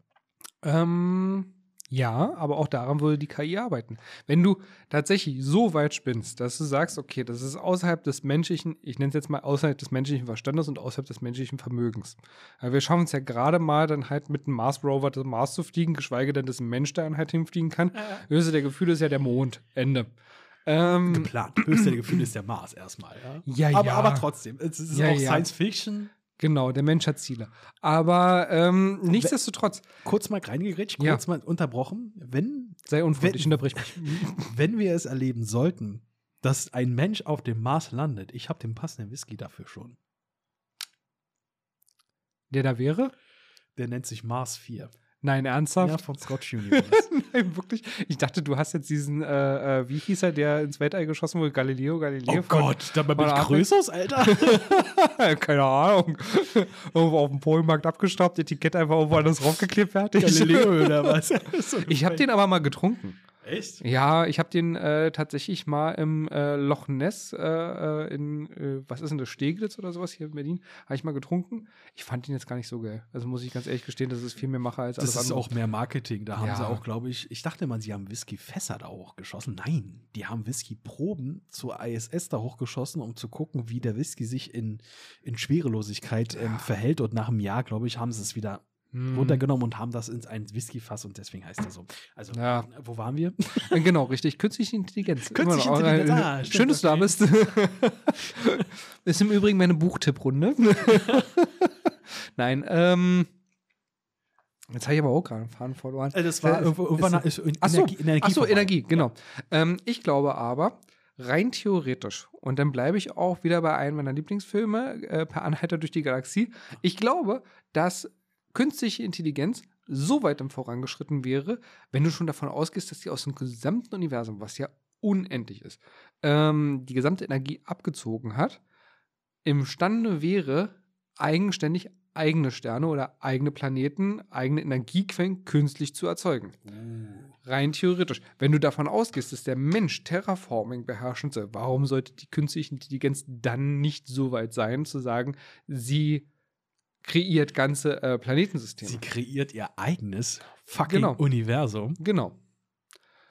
B: Ähm, ja, aber auch daran würde die KI arbeiten. Wenn du tatsächlich so weit spinnst, dass du sagst, okay, das ist außerhalb des menschlichen, ich nenne es jetzt mal außerhalb des menschlichen Verstandes und außerhalb des menschlichen Vermögens. Aber wir schaffen es ja gerade mal dann halt mit einem Mars Rover das Mars zu fliegen, geschweige denn, dass ein Mensch da halt hinfliegen kann. Höchste der Gefühle ist ja der Mond. Ende. Ähm,
A: Geplant. Höchste Gefühl ist der Mars erstmal. Ja,
B: Ja,
A: aber,
B: ja.
A: aber trotzdem, es ist
B: Ja,
A: auch
B: ja. Genau, der Mensch hat Ziele. Aber ähm, nichtsdestotrotz,
A: Kurz mal reingegrätscht,
B: Ja.
A: kurz mal unterbrochen. Wenn,
B: sei unfreundlich,
A: Wenn-
B: unterbrich mich.
A: wenn wir es erleben sollten, dass ein Mensch auf dem Mars landet, ich habe den passenden Whisky dafür schon.
B: Der da wäre?
A: Der nennt sich Mars 4.
B: Nein, ernsthaft?
A: Ja, von Scotch Universe.
B: Nein, wirklich. Ich dachte, du hast jetzt diesen, äh, äh, wie hieß er, der ins Weltall geschossen wurde? Galileo, Galileo.
A: oh Gott, dabei bin
B: von
A: ich
B: Arte.
A: Größeres, Alter.
B: Keine Ahnung. Irgendwo auf dem Polenmarkt abgestaubt, Etikett einfach irgendwo anders draufgeklebt, fertig.
A: Galileo oder was?
B: Ich habe den aber mal getrunken.
A: Echt?
B: Ja, ich habe den äh, tatsächlich mal im äh, Loch Ness äh, äh, in, äh, was ist denn das, Steglitz oder sowas hier in Berlin, habe ich mal getrunken. Ich fand den jetzt gar nicht so geil. Also muss ich ganz ehrlich gestehen, das ist viel mehr Macher als alles
A: Das ist
B: andere.
A: auch mehr Marketing. Da haben
B: Ja.
A: sie auch, glaube ich, ich dachte mal, sie haben Whisky-Fässer da hochgeschossen. Nein, die haben Whisky-Proben zur ISS da hochgeschossen, um zu gucken, wie der Whisky sich in, in Schwerelosigkeit ähm, verhält. Und nach einem Jahr, glaube ich, haben sie es wieder
B: Hm.
A: runtergenommen und haben das in ein Whisky-Fass und deswegen heißt er so. Also,
B: Ja.
A: wo waren wir?
B: Äh, Genau, richtig. Künstliche Intelligenz.
A: Künstliche. Intelligenz, ah, stimmt,
B: Schön, dass du da
A: okay.
B: bist. ist im Übrigen meine Buchtipprunde. Nein, ähm. Jetzt habe ich aber auch gerade einen Faden verloren.
A: Äh, Das war
B: Äh,
A: irgendwann
B: ist-
A: ist in-
B: Ach so,
A: Energie, Energie,
B: Ach so,
A: vorbei.
B: Energie, genau. Ähm, ich glaube aber, rein theoretisch, und dann bleibe ich auch wieder bei einem meiner Lieblingsfilme, äh, Per Anhalter durch die Galaxie. Ich glaube, dass künstliche Intelligenz so weit im Vorangeschritten wäre, wenn du schon davon ausgehst, dass die aus dem gesamten Universum, was ja unendlich ist, ähm, die gesamte Energie abgezogen hat, imstande wäre, eigenständig eigene Sterne oder eigene Planeten, eigene Energiequellen künstlich zu erzeugen. Rein theoretisch. Wenn du davon ausgehst, dass der Mensch Terraforming beherrschen soll, warum sollte die künstliche Intelligenz dann nicht so weit sein, zu sagen, sie kreiert ganze äh, Planetensysteme?
A: Sie kreiert ihr eigenes fucking
B: Genau.
A: Universum.
B: genau.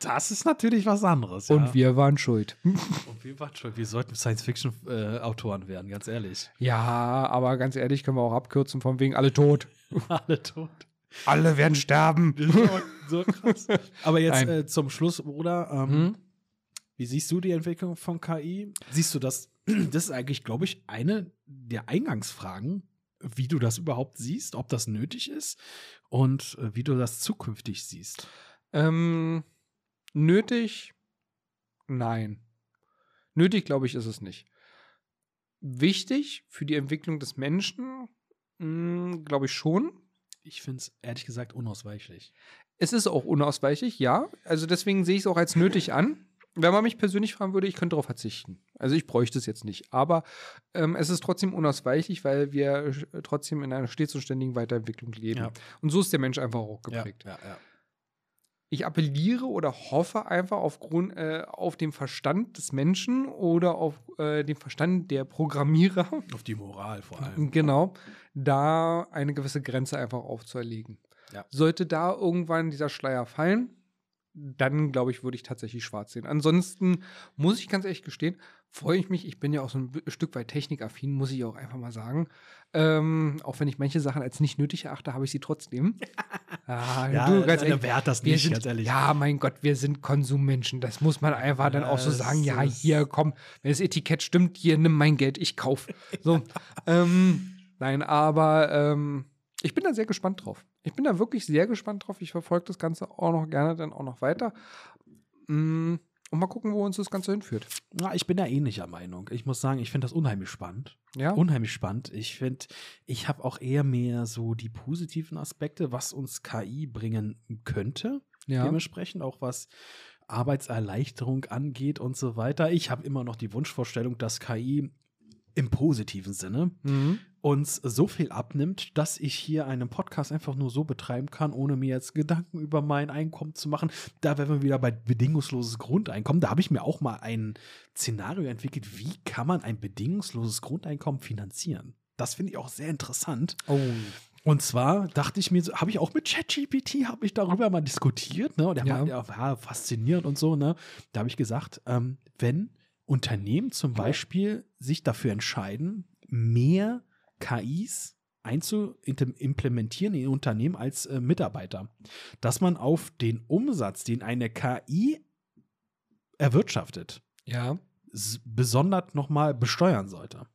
A: Das ist natürlich was anderes.
B: Und
A: ja.
B: wir waren schuld.
A: Und wir waren schon, wir sollten Science-Fiction-Autoren werden, ganz ehrlich.
B: ja, aber ganz ehrlich, können wir auch abkürzen, von wegen alle tot.
A: Alle tot.
B: Alle werden sterben.
A: so krass. Aber jetzt äh, zum Schluss, Bruder, ähm,
B: Hm?
A: wie siehst du die Entwicklung von KI? Siehst du das? Das ist eigentlich, glaube ich, eine der Eingangsfragen, wie du das überhaupt siehst, ob das nötig ist und äh, wie du das zukünftig siehst.
B: Ähm, nötig? Nein. Nötig, glaube ich, ist es nicht. Wichtig für die Entwicklung des Menschen, mh, glaube ich schon.
A: Ich finde es ehrlich gesagt unausweichlich.
B: Es ist auch unausweichlich, ja. Also deswegen sehe ich es auch als nötig an. Wenn man mich persönlich fragen würde, ich könnte darauf verzichten. Also ich bräuchte es jetzt nicht. Aber ähm, es ist trotzdem unausweichlich, weil wir trotzdem in einer stets und ständigen Weiterentwicklung leben.
A: Ja.
B: Und so ist der Mensch einfach auch geprägt.
A: ja, ja.
B: ich appelliere oder hoffe einfach aufgrund äh, auf den Verstand des Menschen oder auf äh, den Verstand der Programmierer,
A: Auf die Moral vor allem.
B: genau, da eine gewisse Grenze einfach aufzuerlegen. Sollte da irgendwann dieser Schleier fallen, dann glaube ich, würde ich tatsächlich schwarz sehen. Ansonsten muss ich ganz ehrlich gestehen, freue ich mich. Ich bin ja auch so ein Stück weit technikaffin, muss ich auch einfach mal sagen. Ähm, auch wenn ich manche Sachen als nicht nötig erachte, habe ich sie trotzdem. ah,
A: Ja,
B: du, ganz ehrlich,
A: wert das nicht,
B: sind,
A: ganz ehrlich.
B: Ja, mein Gott, wir sind Konsummenschen. Das muss man einfach dann auch so sagen. Ja, hier, komm, wenn das Etikett stimmt, hier, nimm mein Geld, ich kauf. So, ähm, nein, aber ähm, ich bin da sehr gespannt drauf. Ich bin da wirklich sehr gespannt drauf. Ich verfolge das Ganze auch noch gerne dann auch noch weiter. Mm, Und mal gucken, wo uns das Ganze hinführt.
A: Na, ich bin da ähnlicher Meinung. Ich muss sagen, ich finde das unheimlich spannend.
B: Ja,
A: Unheimlich spannend. Ich finde, ich habe auch eher mehr so die positiven Aspekte, was uns KI bringen könnte.
B: ja.
A: Dementsprechend auch was Arbeitserleichterung angeht und so weiter. Ich habe immer noch die Wunschvorstellung, dass KI im positiven Sinne
B: Mhm.
A: Uns so viel abnimmt, dass ich hier einen Podcast einfach nur so betreiben kann, ohne mir jetzt Gedanken über mein Einkommen zu machen. Da wären wir wieder bei bedingungsloses Grundeinkommen. Da habe ich mir auch mal ein Szenario entwickelt, wie kann man ein bedingungsloses Grundeinkommen finanzieren? Das finde ich auch sehr interessant.
B: Oh.
A: Und zwar dachte ich mir, habe ich auch mit ChatGPT, habe ich darüber mal diskutiert, ne? Und der
B: Ja.
A: ja, ja, faszinierend und so, ne? Da habe ich gesagt, ähm, wenn Unternehmen zum Beispiel sich dafür entscheiden, mehr KIs einzuimplementieren in Unternehmen als äh, Mitarbeiter, dass man auf den Umsatz, den eine KI erwirtschaftet,
B: Ja.
A: besonders nochmal besteuern sollte.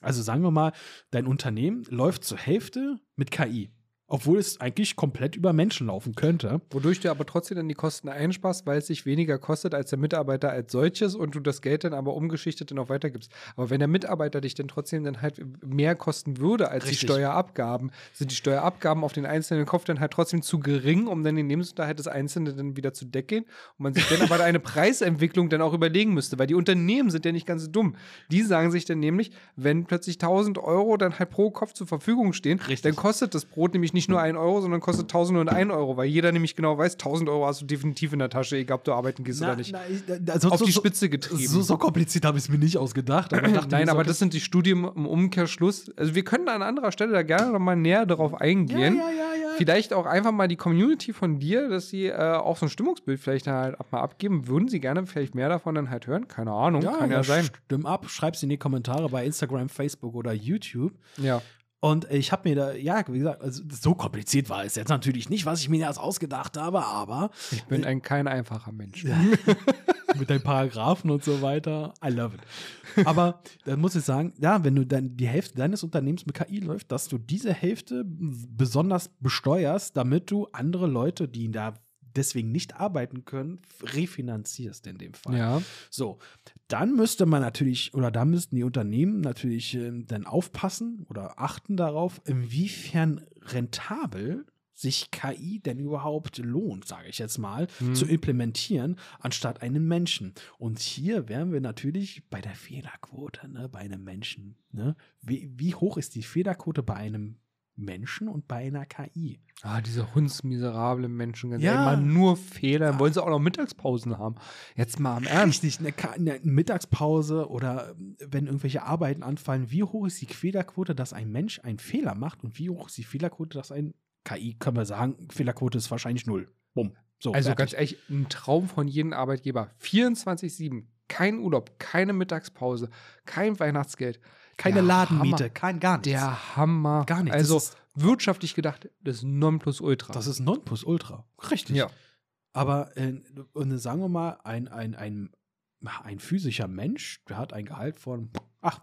A: Also sagen wir mal, dein Unternehmen läuft zur Hälfte mit KI. Obwohl es eigentlich komplett über Menschen laufen könnte.
B: Wodurch du aber trotzdem dann die Kosten einsparst, weil es sich weniger kostet als der Mitarbeiter als solches und du das Geld dann aber umgeschichtet dann auch weitergibst. Aber wenn der Mitarbeiter dich dann trotzdem dann halt mehr kosten würde als
A: Richtig.
B: die Steuerabgaben, sind die Steuerabgaben auf den einzelnen Kopf dann halt trotzdem zu gering, um dann den Lebensunterhalt des Einzelnen dann wieder zu decken. Und man sich dann aber eine Preisentwicklung dann auch überlegen müsste, weil die Unternehmen sind ja nicht ganz dumm. Die sagen sich dann nämlich, wenn plötzlich 1000 Euro dann halt pro Kopf zur Verfügung stehen,
A: Richtig.
B: dann kostet das Brot nämlich nicht nur 1 Euro, sondern kostet 1001 Euro, weil jeder nämlich genau weiß, 1000 Euro hast du definitiv in der Tasche, egal ob du arbeiten gehst oder nicht.
A: ich- da- so,
B: Auf
A: so,
B: die Spitze getrieben.
A: So, so kompliziert habe ich es mir nicht ausgedacht. Aber dachte
B: Nein, aber das sind die Studien im Umkehrschluss. Also wir können an anderer Stelle da gerne noch mal näher darauf eingehen.
A: Ja, ja, ja.
B: Vielleicht auch einfach mal die Community von dir, dass sie äh, auch so ein Stimmungsbild vielleicht halt mal abgeben. Würden sie gerne vielleicht mehr davon dann halt hören? Keine Ahnung, kann ja, sein.
A: Stimm ab, schreib's in die Kommentare bei Instagram, Facebook oder YouTube.
B: Ja.
A: Und ich habe mir da, ja, wie gesagt, also so kompliziert war es jetzt natürlich nicht, was ich mir erst ausgedacht habe, aber
B: Ich bin ein kein einfacher Mensch.
A: mit deinen Paragraphen und so weiter, I love it. Aber dann muss ich sagen, ja, wenn du dann die Hälfte deines Unternehmens mit KI läuft, dass du diese Hälfte besonders besteuerst, damit du andere Leute, die da deswegen nicht arbeiten können, refinanzierst in dem Fall.
B: Ja.
A: So, dann müsste man natürlich, oder da müssten die Unternehmen natürlich ähm, dann aufpassen oder achten darauf, inwiefern rentabel sich KI denn überhaupt lohnt, sage ich jetzt mal,
B: Mhm.
A: zu implementieren, anstatt einen Menschen. Und hier wären wir natürlich bei der Fehlerquote, ne, bei einem Menschen. Ne? Wie, wie hoch ist die Fehlerquote bei einem Menschen und bei einer KI?
B: Ah, diese hundsmiserablen Menschen, ganz
A: Ja.
B: mal nur Fehler. Dann wollen sie auch noch Mittagspausen haben. Jetzt mal am Ernst.
A: Richtig, eine, Ka- eine Mittagspause oder ähm, wenn irgendwelche Arbeiten anfallen, wie hoch ist die Fehlerquote, dass ein Mensch einen Fehler macht und wie hoch ist die Fehlerquote, dass ein KI, können wir sagen, Fehlerquote ist wahrscheinlich null. Bumm. So,
B: Also
A: fertig.
B: ganz ehrlich, ein Traum von jedem Arbeitgeber. 24-7, kein Urlaub, keine Mittagspause, kein Weihnachtsgeld.
A: Keine
B: der
A: Ladenmiete,
B: Hammer.
A: kein gar nichts.
B: Der Hammer.
A: Gar nichts.
B: Also
A: ist-
B: wirtschaftlich gedacht, das Nonplusultra.
A: das ist Nonplusultra. Richtig.
B: ja.
A: Aber äh, und sagen wir mal, ein, ein, ein, ein physischer Mensch, der hat ein Gehalt von, ach,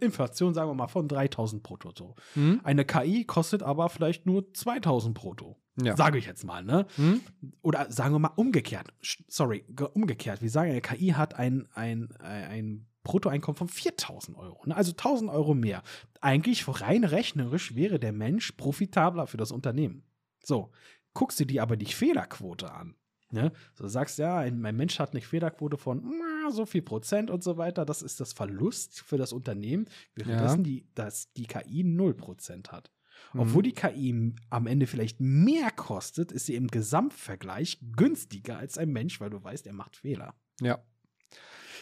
A: Inflation sagen wir mal von 3000 brutto. So.
B: Hm?
A: Eine KI kostet aber vielleicht nur 2000 brutto.
B: Ja.
A: Sage ich jetzt mal, ne?
B: Hm?
A: Oder sagen wir mal umgekehrt. Sorry, ge- umgekehrt. Wir sagen, eine KI hat ein, ein, ein Bruttoeinkommen von 4000 Euro. Ne? Also 1000 Euro mehr. Eigentlich rein rechnerisch wäre der Mensch profitabler für das Unternehmen. So, guckst du dir aber die Fehlerquote an. Ne? So sagst ja, ein, mein Mensch hat eine Fehlerquote von na, so viel Prozent und so weiter. Das ist das Verlust für das Unternehmen, währenddessen die, dass die KI 0 Prozent hat.
B: Mhm.
A: Obwohl die KI am Ende vielleicht mehr kostet, ist sie im Gesamtvergleich günstiger als ein Mensch, weil du weißt, er macht Fehler.
B: Ja.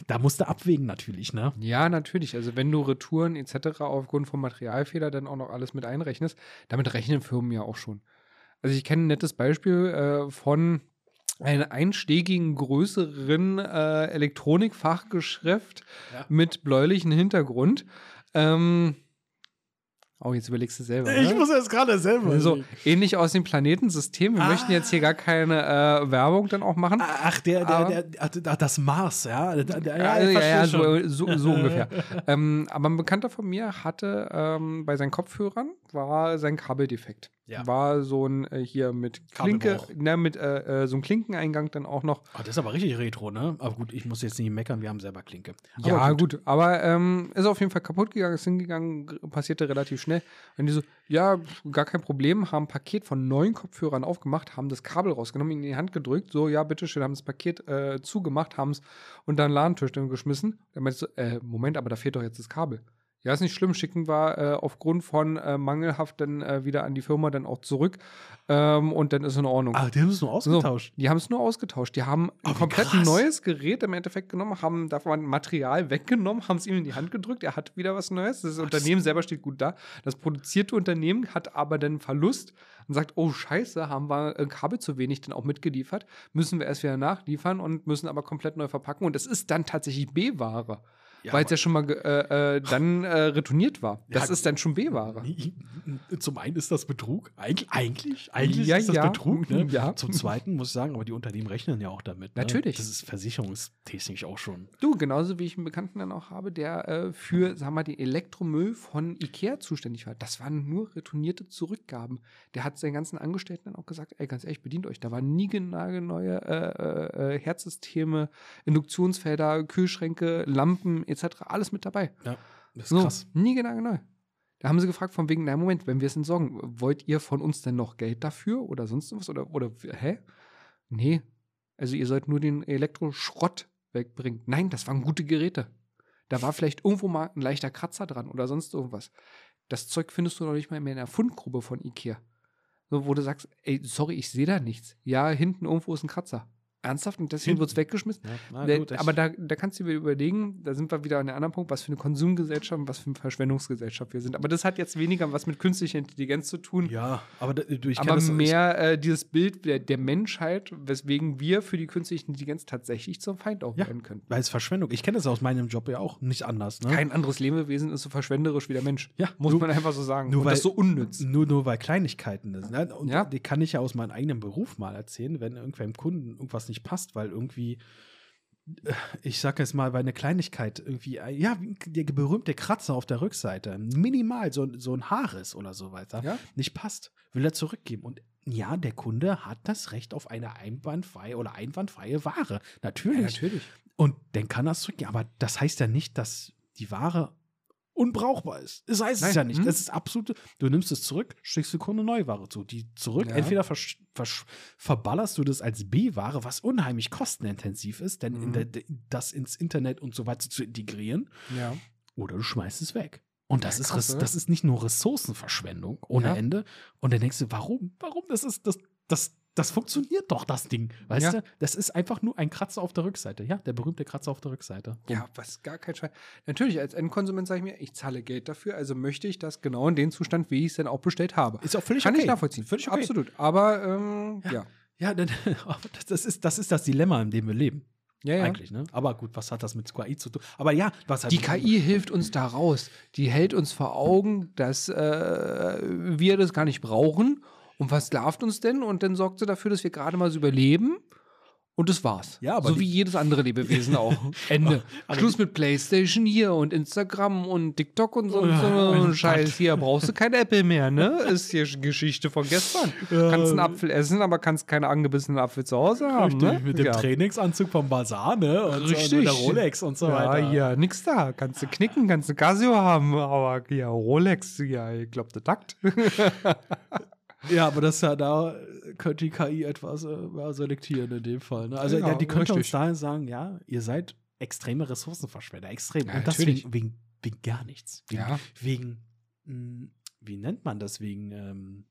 A: Da musst du abwägen natürlich, ne?
B: Ja, natürlich. Also wenn du Retouren etc. aufgrund von Materialfehler dann auch noch alles mit einrechnest, damit rechnen Firmen ja auch schon. Also ich kenne ein nettes Beispiel äh, von einem einstiegigen größeren äh, Elektronikfachgeschäft
A: Ja.
B: mit bläulichem Hintergrund. Ähm, oh, jetzt überlegst du selber.
A: Ich
B: oder?
A: muss jetzt gerade selber.
B: Also ähnlich aus dem Planetensystem. Wir
A: Ah.
B: möchten jetzt hier gar keine äh, Werbung dann auch machen.
A: Ach, der, der, der, der, das Mars, ja. Der, der,
B: Ja, ja, ja, so, so, so ungefähr. ähm, aber ein Bekannter von mir hatte ähm, bei seinen Kopfhörern war sein Kabeldefekt.
A: Ja.
B: War so ein äh, hier mit Klinke, ne, mit äh, äh, so einem Klinkeneingang dann auch noch.
A: Ah, das ist aber richtig retro, ne? Aber gut, ich muss jetzt nicht meckern, wir haben selber Klinke. Aber
B: ja, gut. aber ähm, ist auf jeden Fall kaputt gegangen, ist hingegangen, passierte relativ schnell. Und die so, ja, gar kein Problem, haben ein Paket von neun Kopfhörern aufgemacht, haben das Kabel rausgenommen, in die Hand gedrückt, so, ja, bitteschön, haben das Paket äh, zugemacht, haben es unter den Ladentisch dann geschmissen. Dann meinte so, äh, Moment, aber da fehlt doch jetzt das Kabel. Ja, ist nicht schlimm, schicken wir äh, aufgrund von äh, mangelhaft dann äh, wieder an die Firma dann auch zurück ähm, und dann ist in Ordnung.
A: Ah, die haben es nur ausgetauscht.
B: Die haben es nur ausgetauscht. Die haben
A: Oh,
B: ein komplett
A: krass.
B: neues Gerät im Endeffekt genommen, haben davon Material weggenommen, haben es ihm in die Hand gedrückt. Er hat wieder was Neues. Das Unternehmen selber steht gut da. Das produzierte Unternehmen hat aber dann Verlust und sagt: Oh, Scheiße, haben wir äh, Kabel zu wenig dann auch mitgeliefert. Müssen wir erst wieder nachliefern und müssen aber komplett neu verpacken. Und es ist dann tatsächlich B-Ware. Ja, weil es ja schon mal äh, äh, dann äh, retourniert war. Das ja, ist dann schon B-Ware.
A: Zum einen ist das Betrug. Eig eigentlich, eigentlich ja, ist das Betrug. Ne? Ja. Zum zweiten muss ich sagen, aber die Unternehmen rechnen ja auch damit.
B: Ne? Natürlich.
A: Das ist versicherungstechnisch auch schon.
B: Du, genauso wie ich einen Bekannten dann auch habe, der äh, für, sagen wir mal, den Elektromüll von Ikea zuständig war. Das waren nur retournierte Zurückgaben. Der hat seinen ganzen Angestellten dann auch gesagt, ey, ganz ehrlich, bedient euch. Da waren nie neue äh, Herzsysteme, Induktionsfelder, Kühlschränke, Lampen etc. Alles mit dabei.
A: Ja, das ist
B: so,
A: krass.
B: Nie genau, genau. Da haben sie gefragt, von wegen, na Moment, wenn wir es entsorgen, wollt ihr von uns denn noch Geld dafür oder sonst was? Oder, oder hä? Nee. Also ihr sollt nur den Elektroschrott wegbringen. Nein, das waren gute Geräte. Da war vielleicht irgendwo mal ein leichter Kratzer dran oder sonst irgendwas. Das Zeug findest du noch nicht mal mehr in der Fundgrube von Ikea. So, wo du sagst, ey, sorry, ich sehe da nichts. Ja, hinten irgendwo ist ein Kratzer. Ernsthaft? Und deswegen wird es weggeschmissen? Ja, na, gut, aber da, da kannst du dir überlegen, da sind wir wieder an einem anderen Punkt, was für eine Konsumgesellschaft und was für eine Verschwendungsgesellschaft wir sind. Aber das hat jetzt weniger was mit künstlicher Intelligenz zu tun.
A: Ja, aber da,
B: ich aber das, mehr äh, dieses Bild der, der, Menschheit, weswegen wir für die künstliche Intelligenz tatsächlich zum Feind auch ja, werden können.
A: Weil es Verschwendung. Ich kenne das aus meinem Job ja auch nicht anders. Ne?
B: Kein anderes Lebewesen ist so verschwenderisch wie der Mensch.
A: Ja,
B: muss nur, man einfach so sagen.
A: Nur und weil, das so unnütz. Nur, nur weil Kleinigkeiten ist. Ne? Und ja. die kann ich ja aus meinem eigenen Beruf mal erzählen, wenn irgendwem Kunden irgendwas nicht passt, weil irgendwie äh, ich sag jetzt mal, bei einer Kleinigkeit irgendwie, äh, ja, der berühmte Kratzer auf der Rückseite, minimal, so, so ein Haares oder so weiter,
B: ja?
A: nicht passt, will er zurückgeben. Und ja, der Kunde hat das Recht auf eine einwandfreie oder einwandfreie Ware. Natürlich. Ja,
B: natürlich.
A: Und dann kann er es zurückgeben. Aber das heißt ja nicht, dass die Ware unbrauchbar ist. Das heißt Nein. es ja nicht. Hm. Das ist absolut. Du nimmst es zurück, schickst du Kunde Neuware zu. Die zurück. Ja. Entweder verballerst du das als B-Ware, was unheimlich kostenintensiv ist, denn mhm. in der, das ins Internet und so weiter zu integrieren.
B: Ja.
A: Oder du schmeißt es weg. Und das, ja, krass, ist, das ist nicht nur Ressourcenverschwendung ohne. Ende. Und dann denkst du, warum? Warum? Das ist, das, das, das funktioniert doch, das Ding. Weißt ja. du? Das ist einfach nur ein Kratzer auf der Rückseite. Ja, der berühmte Kratzer auf der Rückseite.
B: Ja, was gar kein Scheiß. Natürlich, als Endkonsument sage ich mir, ich zahle Geld dafür, also möchte ich das genau in den Zustand, wie ich es dann auch bestellt habe.
A: Ist auch völlig
B: Kann
A: okay.
B: ich nachvollziehen. Völlig okay. Absolut. Aber, ähm, ja.
A: Ja, ja das, ist, das ist das Dilemma, in dem wir leben.
B: Ja, ja.
A: Eigentlich, ne? Aber gut, was hat das mit KI zu tun? Aber ja, was
B: Die KI hilft uns da raus. Die hält uns vor Augen, dass äh, wir das gar nicht brauchen und was larvt uns denn? Und dann sorgt sie dafür, dass wir gerade mal so überleben. Und das war's.
A: Ja, aber
B: so wie jedes andere Lebewesen auch. Ende. Schluss mit Playstation hier und Instagram und TikTok und so, ja, so Scheiß. Hier brauchst du kein Apple mehr, ne? Ist hier Geschichte von gestern. Ja. Kannst einen Apfel essen, aber kannst keine angebissenen Apfel zu Hause haben. Richtig, ne?
A: mit dem ja. Trainingsanzug vom Bazar, ne?
B: Und Richtig. So, mit
A: der Rolex und so weiter.
B: Ja, hier, nix da. Kannst du knicken, kannst du Casio haben, aber ja, Rolex, ja, ich glaub, der Takt.
A: Ja, aber das ja da könnte die KI etwas äh, selektieren in dem Fall. Ne? Also ja, ja, die könnte richtig. uns dahin sagen, ja, ihr seid extreme Ressourcenverschwender, extrem. Ja, Und das wegen, wegen, wegen, gar nichts. Wegen,
B: ja.
A: wegen mh, hm, wie nennt man das? Wegen ähm,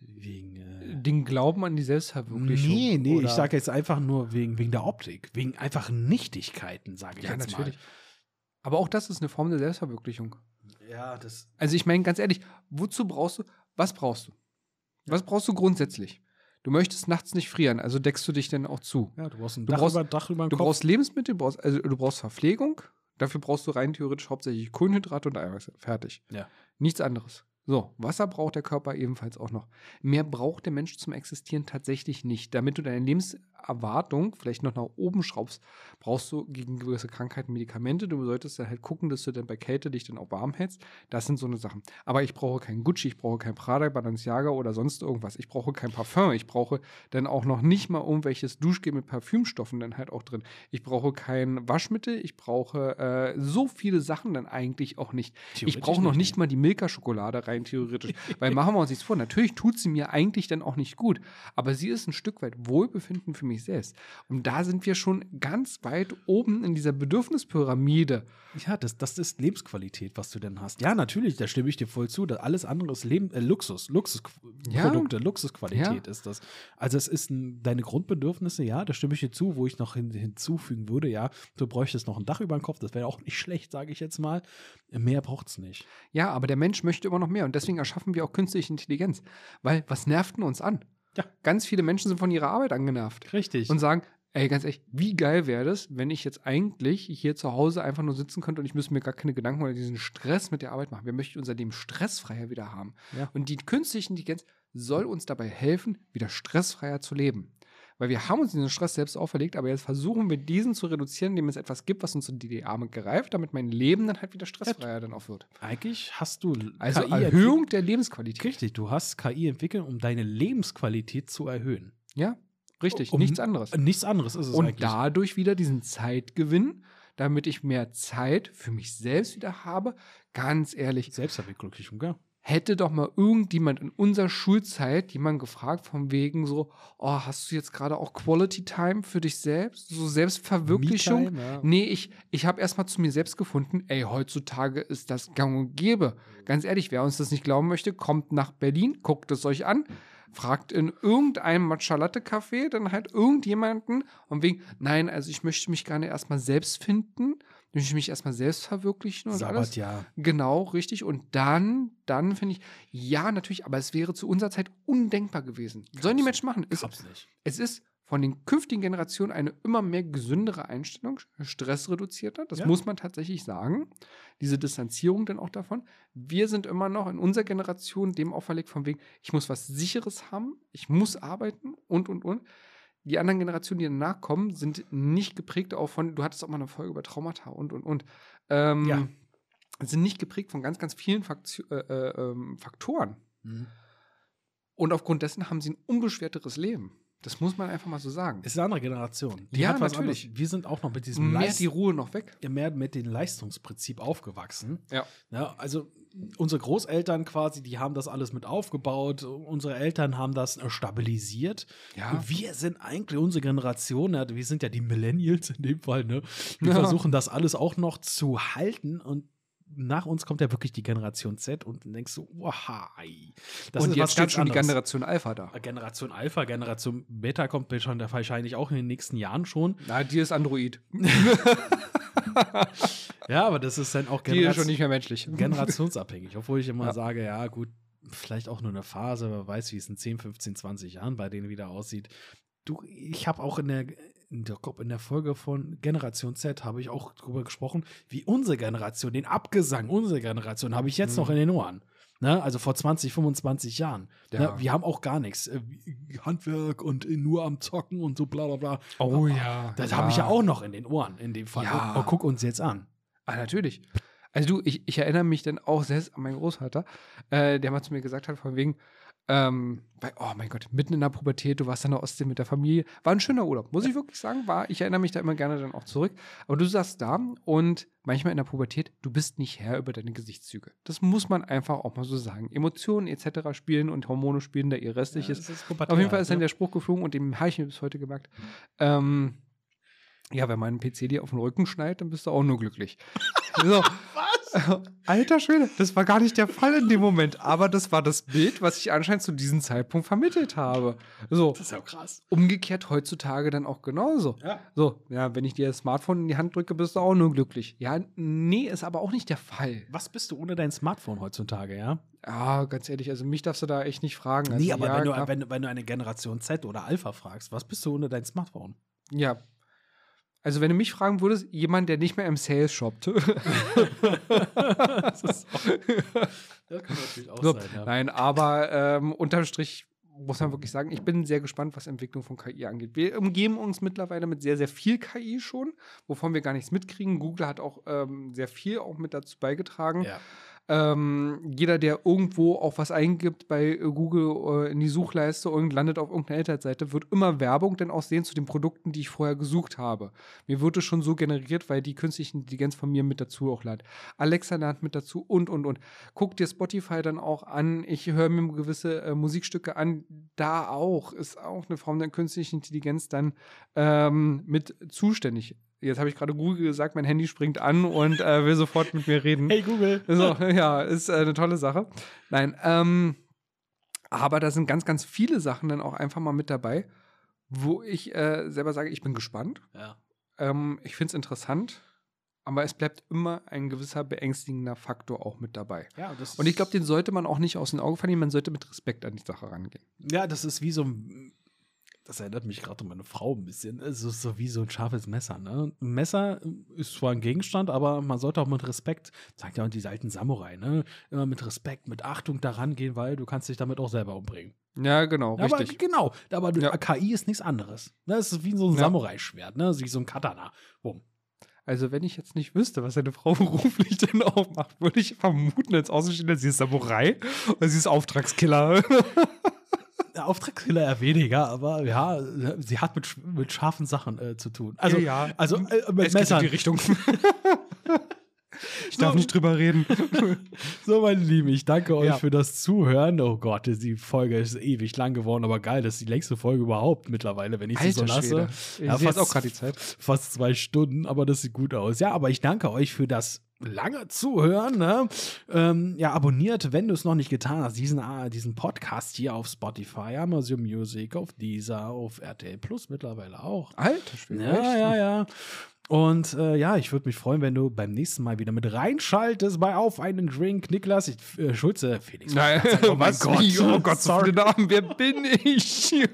A: wegen
B: äh, den Glauben an die Selbstverwirklichung.
A: Nee, nee, oder? ich sage jetzt einfach nur wegen, wegen der Optik, wegen einfach Nichtigkeiten, sage ich ja, jetzt natürlich. mal.
B: Aber auch das ist eine Form der Selbstverwirklichung.
A: Ja, das.
B: Also ich meine ganz ehrlich, wozu brauchst du? Was brauchst du? Was brauchst du grundsätzlich? Du möchtest nachts nicht frieren, also deckst du dich denn auch zu.
A: Ja, du brauchst ein
B: du
A: Dach,
B: brauchst,
A: über, Dach über
B: Du Kopf. brauchst Lebensmittel, du brauchst, also du brauchst Verpflegung. Dafür brauchst du rein theoretisch hauptsächlich Kohlenhydrate und Eiweiß. Fertig.
A: Ja.
B: Nichts anderes. So, Wasser braucht der Körper ebenfalls auch noch. Mehr braucht der Mensch zum Existieren tatsächlich nicht. Damit du deine Lebenserwartung vielleicht noch nach oben schraubst, brauchst du gegen gewisse Krankheiten Medikamente. Du solltest dann halt gucken, dass du dann bei Kälte dich dann auch warm hältst. Das sind so eine Sachen. Aber ich brauche kein Gucci, ich brauche kein Prada, Balenciaga oder sonst irgendwas. Ich brauche kein Parfum. Ich brauche dann auch noch nicht mal irgendwelches Duschgel mit Parfümstoffen dann halt auch drin. Ich brauche kein Waschmittel. Ich brauche äh, so viele Sachen dann eigentlich auch nicht. Ich brauche noch nicht mal die Milka-Schokolade rein rein theoretisch. Weil machen wir uns nichts vor. Natürlich tut sie mir eigentlich dann auch nicht gut. Aber sie ist ein Stück weit Wohlbefinden für mich selbst. Und da sind wir schon ganz weit oben in dieser Bedürfnispyramide.
A: Ja, das, das ist Lebensqualität, was du denn hast. Ja, natürlich, da stimme ich dir voll zu. Alles andere ist Leben, äh, Luxus, Luxusprodukte, ja. Luxusqualität ja. ist das. Also es ist ein, deine Grundbedürfnisse, ja, da stimme ich dir zu, wo ich noch hin, hinzufügen würde, ja, du bräuchtest noch ein Dach über dem Kopf, das wäre auch nicht schlecht, sage ich jetzt mal. Mehr braucht es nicht.
B: Ja, aber der Mensch möchte immer noch mehr und deswegen erschaffen wir auch künstliche Intelligenz. Weil was nervt denn uns an? Ja. Ganz viele Menschen sind von ihrer Arbeit angenervt.
A: Richtig.
B: Und sagen, Ey, ganz ehrlich, wie geil wäre das, wenn ich jetzt eigentlich hier zu Hause einfach nur sitzen könnte und ich müsste mir gar keine Gedanken über diesen Stress mit der Arbeit machen. Wir möchten unser Leben stressfreier wieder haben.
A: Ja.
B: Und die künstliche Intelligenz soll uns dabei helfen, wieder stressfreier zu leben. Weil wir haben uns diesen Stress selbst auferlegt, aber jetzt versuchen wir diesen zu reduzieren, indem es etwas gibt, was uns in die Arme greift, damit mein Leben dann halt wieder stressfreier dann auch wird.
A: Eigentlich hast du
B: Also
A: KI
B: Erhöhung der Lebensqualität.
A: Richtig, du hast KI entwickelt, um deine Lebensqualität zu erhöhen.
B: Ja, richtig,
A: Um-
B: nichts anderes.
A: Nichts anderes ist es
B: Und
A: eigentlich.
B: dadurch wieder diesen Zeitgewinn, damit ich mehr Zeit für mich selbst wieder habe. Ganz ehrlich,
A: Selbstverwirklichung, gell?
B: Hätte doch mal irgendjemand in unserer Schulzeit jemand gefragt, von wegen so, oh, hast du jetzt gerade auch Quality Time für dich selbst? So Selbstverwirklichung?
A: Ja.
B: Nee, ich, ich habe erstmal zu mir selbst gefunden, ey, heutzutage ist das gang und gäbe. Ganz ehrlich, wer uns das nicht glauben möchte, kommt nach Berlin, guckt es euch an, fragt in irgendeinem Matcha-Latte-Café dann halt irgendjemanden und wegen, nein, also ich möchte mich gerne erstmal selbst finden, ich möchte mich erstmal selbst verwirklichen und alles.
A: Sabbatjahr.
B: Genau, richtig. Und dann, dann finde ich, ja, natürlich, aber es wäre zu unserer Zeit undenkbar gewesen. Sollen die
A: Gab's-
B: Menschen machen? Es,
A: Gab's nicht.
B: es ist von den künftigen Generationen eine immer mehr gesündere Einstellung, stressreduzierter, das
A: Ja.
B: muss man tatsächlich sagen. Diese Distanzierung dann auch davon. Wir sind immer noch in unserer Generation dem auferlegt von wegen, ich muss was Sicheres haben, ich muss arbeiten und, und, und. Die anderen Generationen, die danach kommen, sind nicht geprägt auch von, du hattest auch mal eine Folge über Traumata und, und, und. Ähm,
A: Ja.
B: Sind nicht geprägt von ganz, ganz vielen Faktio äh, äh, ähm, Faktoren.
A: Mhm.
B: Und aufgrund dessen haben sie ein unbeschwerteres Leben. Das muss man einfach mal so sagen.
A: Ist eine andere Generation. Die
B: Ja,
A: hat was
B: natürlich.
A: anderes. Wir sind auch noch mit diesem
B: Mehr
A: Leist
B: die Ruhe noch weg.
A: mehr mit dem Leistungsprinzip aufgewachsen.
B: Ja.
A: Ja, also unsere Großeltern quasi, die haben das alles mit aufgebaut. Unsere Eltern haben das äh, stabilisiert.
B: Ja.
A: Und wir sind eigentlich unsere Generation, wir sind ja die Millennials in dem Fall, ne? Wir
B: Ja.
A: versuchen das alles auch noch zu halten und nach uns kommt ja wirklich die Generation Z und du denkst so, wow, das
B: und
A: ist
B: jetzt
A: was
B: steht
A: ganz
B: schon die
A: anderes.
B: Generation Alpha da.
A: Generation Alpha, Generation Beta kommt schon wahrscheinlich auch in den nächsten Jahren schon.
B: Na, die ist Android.
A: Ja, aber das ist dann auch
B: Die ist
A: Generation,
B: schon nicht mehr menschlich.
A: generationsabhängig. Obwohl ich immer
B: Ja.
A: sage, ja, gut, vielleicht auch nur eine Phase, wer weiß, wie es in 10, 15, 20 Jahren bei denen wieder aussieht. Du, ich habe auch in der, in der, in der Folge von Generation Z habe ich auch drüber gesprochen, wie unsere Generation, den Abgesang unserer Generation habe ich jetzt
B: Mhm.
A: noch in den Ohren. Ne? Also vor 20, 25 Jahren.
B: Ja.
A: Ne? Wir haben auch gar nichts. Äh, Handwerk und nur am Zocken und so bla bla bla.
B: Oh ja.
A: Das habe ich ja auch noch in den Ohren in dem Fall.
B: Ja.
A: Aber guck uns jetzt an.
B: Ah, natürlich. Also du, ich, ich erinnere mich dann auch selbst an meinen Großvater, äh, der mal zu mir gesagt hat, von wegen, ähm, bei, oh mein Gott, mitten in der Pubertät, du warst in der Ostsee mit der Familie. War ein schöner Urlaub, muss ich wirklich sagen. War, ich erinnere mich da immer gerne dann auch zurück. Aber du saßt da und manchmal in der Pubertät, du bist nicht Herr über deine Gesichtszüge. Das muss man einfach auch mal so sagen. Emotionen etc. spielen und Hormone spielen da ihr Restliches.
A: ist
B: Auf jeden Fall ist dann
A: ne?
B: der Spruch geflogen und den habe ich mir bis heute gemerkt. Ähm, ja, wenn mein PC dir auf den Rücken schneit, dann bist du auch nur glücklich. so. Was? Alter Schwede, das war gar nicht der Fall in dem Moment, aber das war das Bild, was ich anscheinend zu diesem Zeitpunkt vermittelt habe. So,
A: Das ist ja krass.
B: umgekehrt heutzutage dann auch genauso.
A: Ja.
B: So, ja, wenn ich dir das Smartphone in die Hand drücke, bist du auch nur glücklich. Ja, nee, ist aber auch nicht der Fall.
A: Was bist du ohne dein Smartphone heutzutage, ja?
B: Ja, ganz ehrlich, also mich darfst du da echt nicht fragen. Also,
A: nee, aber
B: ja,
A: wenn, du, wenn, wenn du eine Generation Z oder Alpha fragst, was bist du ohne dein Smartphone?
B: Ja. Also, wenn du mich fragen würdest, jemand, der nicht mehr im Sales shoppt.
A: das, ist auch, das kann natürlich auch
B: so,
A: sein, ja.
B: Nein, aber ähm, unterm Strich muss man wirklich sagen, ich bin sehr gespannt, was Entwicklung von KI angeht. Wir umgeben uns mittlerweile mit sehr, sehr viel KI schon, wovon wir gar nichts mitkriegen. Google hat auch ähm, sehr viel auch mit dazu beigetragen.
A: ja.
B: Ähm, jeder, der irgendwo auch was eingibt bei äh, Google äh, in die Suchleiste und landet auf irgendeiner Internetseite, wird immer Werbung dann auch sehen zu den Produkten, die ich vorher gesucht habe. Mir wird es schon so generiert, weil die künstliche Intelligenz von mir mit dazu auch lernt. Alexa lernt mit dazu und, und, und. Guck dir Spotify dann auch an. Ich höre mir gewisse äh, Musikstücke an. Da auch ist auch eine Form der künstlichen Intelligenz dann ähm, mit zuständig. Jetzt habe ich gerade Google gesagt, mein Handy springt an und äh, will sofort mit mir reden.
A: Hey Google.
B: So, ja, ist äh, eine tolle Sache. Nein, ähm, aber da sind ganz, ganz viele Sachen dann auch einfach mal mit dabei, wo ich äh, selber sage, ich bin gespannt.
A: Ja.
B: Ähm, ich finde es interessant, aber es bleibt immer ein gewisser beängstigender Faktor auch mit dabei.
A: ja,
B: Und ich glaube, den sollte man auch nicht aus den Augen verlieren, man sollte mit Respekt an die Sache rangehen.
A: Ja, das ist wie so ein. Das erinnert mich gerade an meine Frau ein bisschen. Es ist so wie so ein scharfes Messer. Ne? Ein Messer ist zwar ein Gegenstand, aber man sollte auch mit Respekt, sagt ja auch diese alten Samurai, ne? immer mit Respekt, mit Achtung daran gehen, weil du kannst dich damit auch selber umbringen.
B: Ja, genau,
A: aber,
B: richtig.
A: genau, aber
B: Ja.
A: KI ist nichts anderes. Ne? Es ist wie so ein
B: Ja.
A: Samurai-Schwert, ne? wie so ein Katana. Bumm.
B: Also, wenn ich jetzt nicht wüsste, was deine Frau beruflich denn auch macht, würde ich vermuten, als Außenstehender, sie ist Samurai oder sie ist Auftragskiller.
A: Auftragskiller eher weniger, aber ja, sie hat mit, mit scharfen Sachen äh, zu tun. Also,
B: Ja, ja.
A: also äh, mit
B: es geht in
A: Messern.
B: die Richtung. ich darf
A: So.
B: nicht drüber reden.
A: So, meine Lieben, ich danke euch
B: Ja.
A: für das Zuhören. Oh Gott, die Folge ist ewig lang geworden, aber geil, das ist die längste Folge überhaupt mittlerweile, wenn ich sie so lasse.
B: Ich
A: Ja, fast-
B: auch gerade die Zeit.
A: Fast zwei Stunden, aber das sieht gut aus. Ja, aber ich danke euch für das lange Zuhören. Ne? Ähm, ja, abonniert, wenn du es noch nicht getan hast, diesen, ah, diesen Podcast hier auf Spotify, Amazon Music, auf Deezer, auf RTL Plus mittlerweile auch.
B: Alter Schwede.
A: Ja, ja, ja. Und äh, ja, ich würde mich freuen, wenn du beim nächsten Mal wieder mit reinschaltest bei Auf einen Drink. Niklas, ich, äh, Schulze, Felix.
B: Nein,
A: oh mein
B: was?
A: Gott.
B: Wie? Oh Gott,
A: sorry.
B: Namen. Wer bin ich?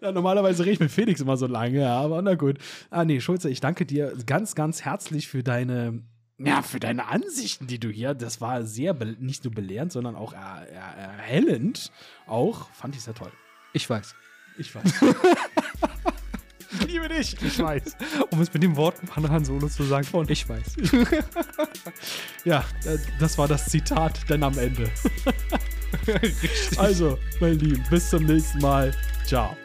A: Ja, normalerweise rede ich mit Felix immer so lange, aber na gut. Ah, nee, Schulze, ich danke dir ganz, ganz herzlich für deine, ja, für deine Ansichten, die du hier, das war sehr, nicht nur belehrend, sondern auch er, er, erhellend. Auch, fand ich sehr toll.
B: Ich weiß.
A: Ich weiß. ich liebe dich, ich weiß.
B: Um es mit den Worten von Han Solo zu sagen. Und ich weiß.
A: Ja, das war das Zitat dann am Ende. Also, mein Lieben, bis zum nächsten Mal. Ciao.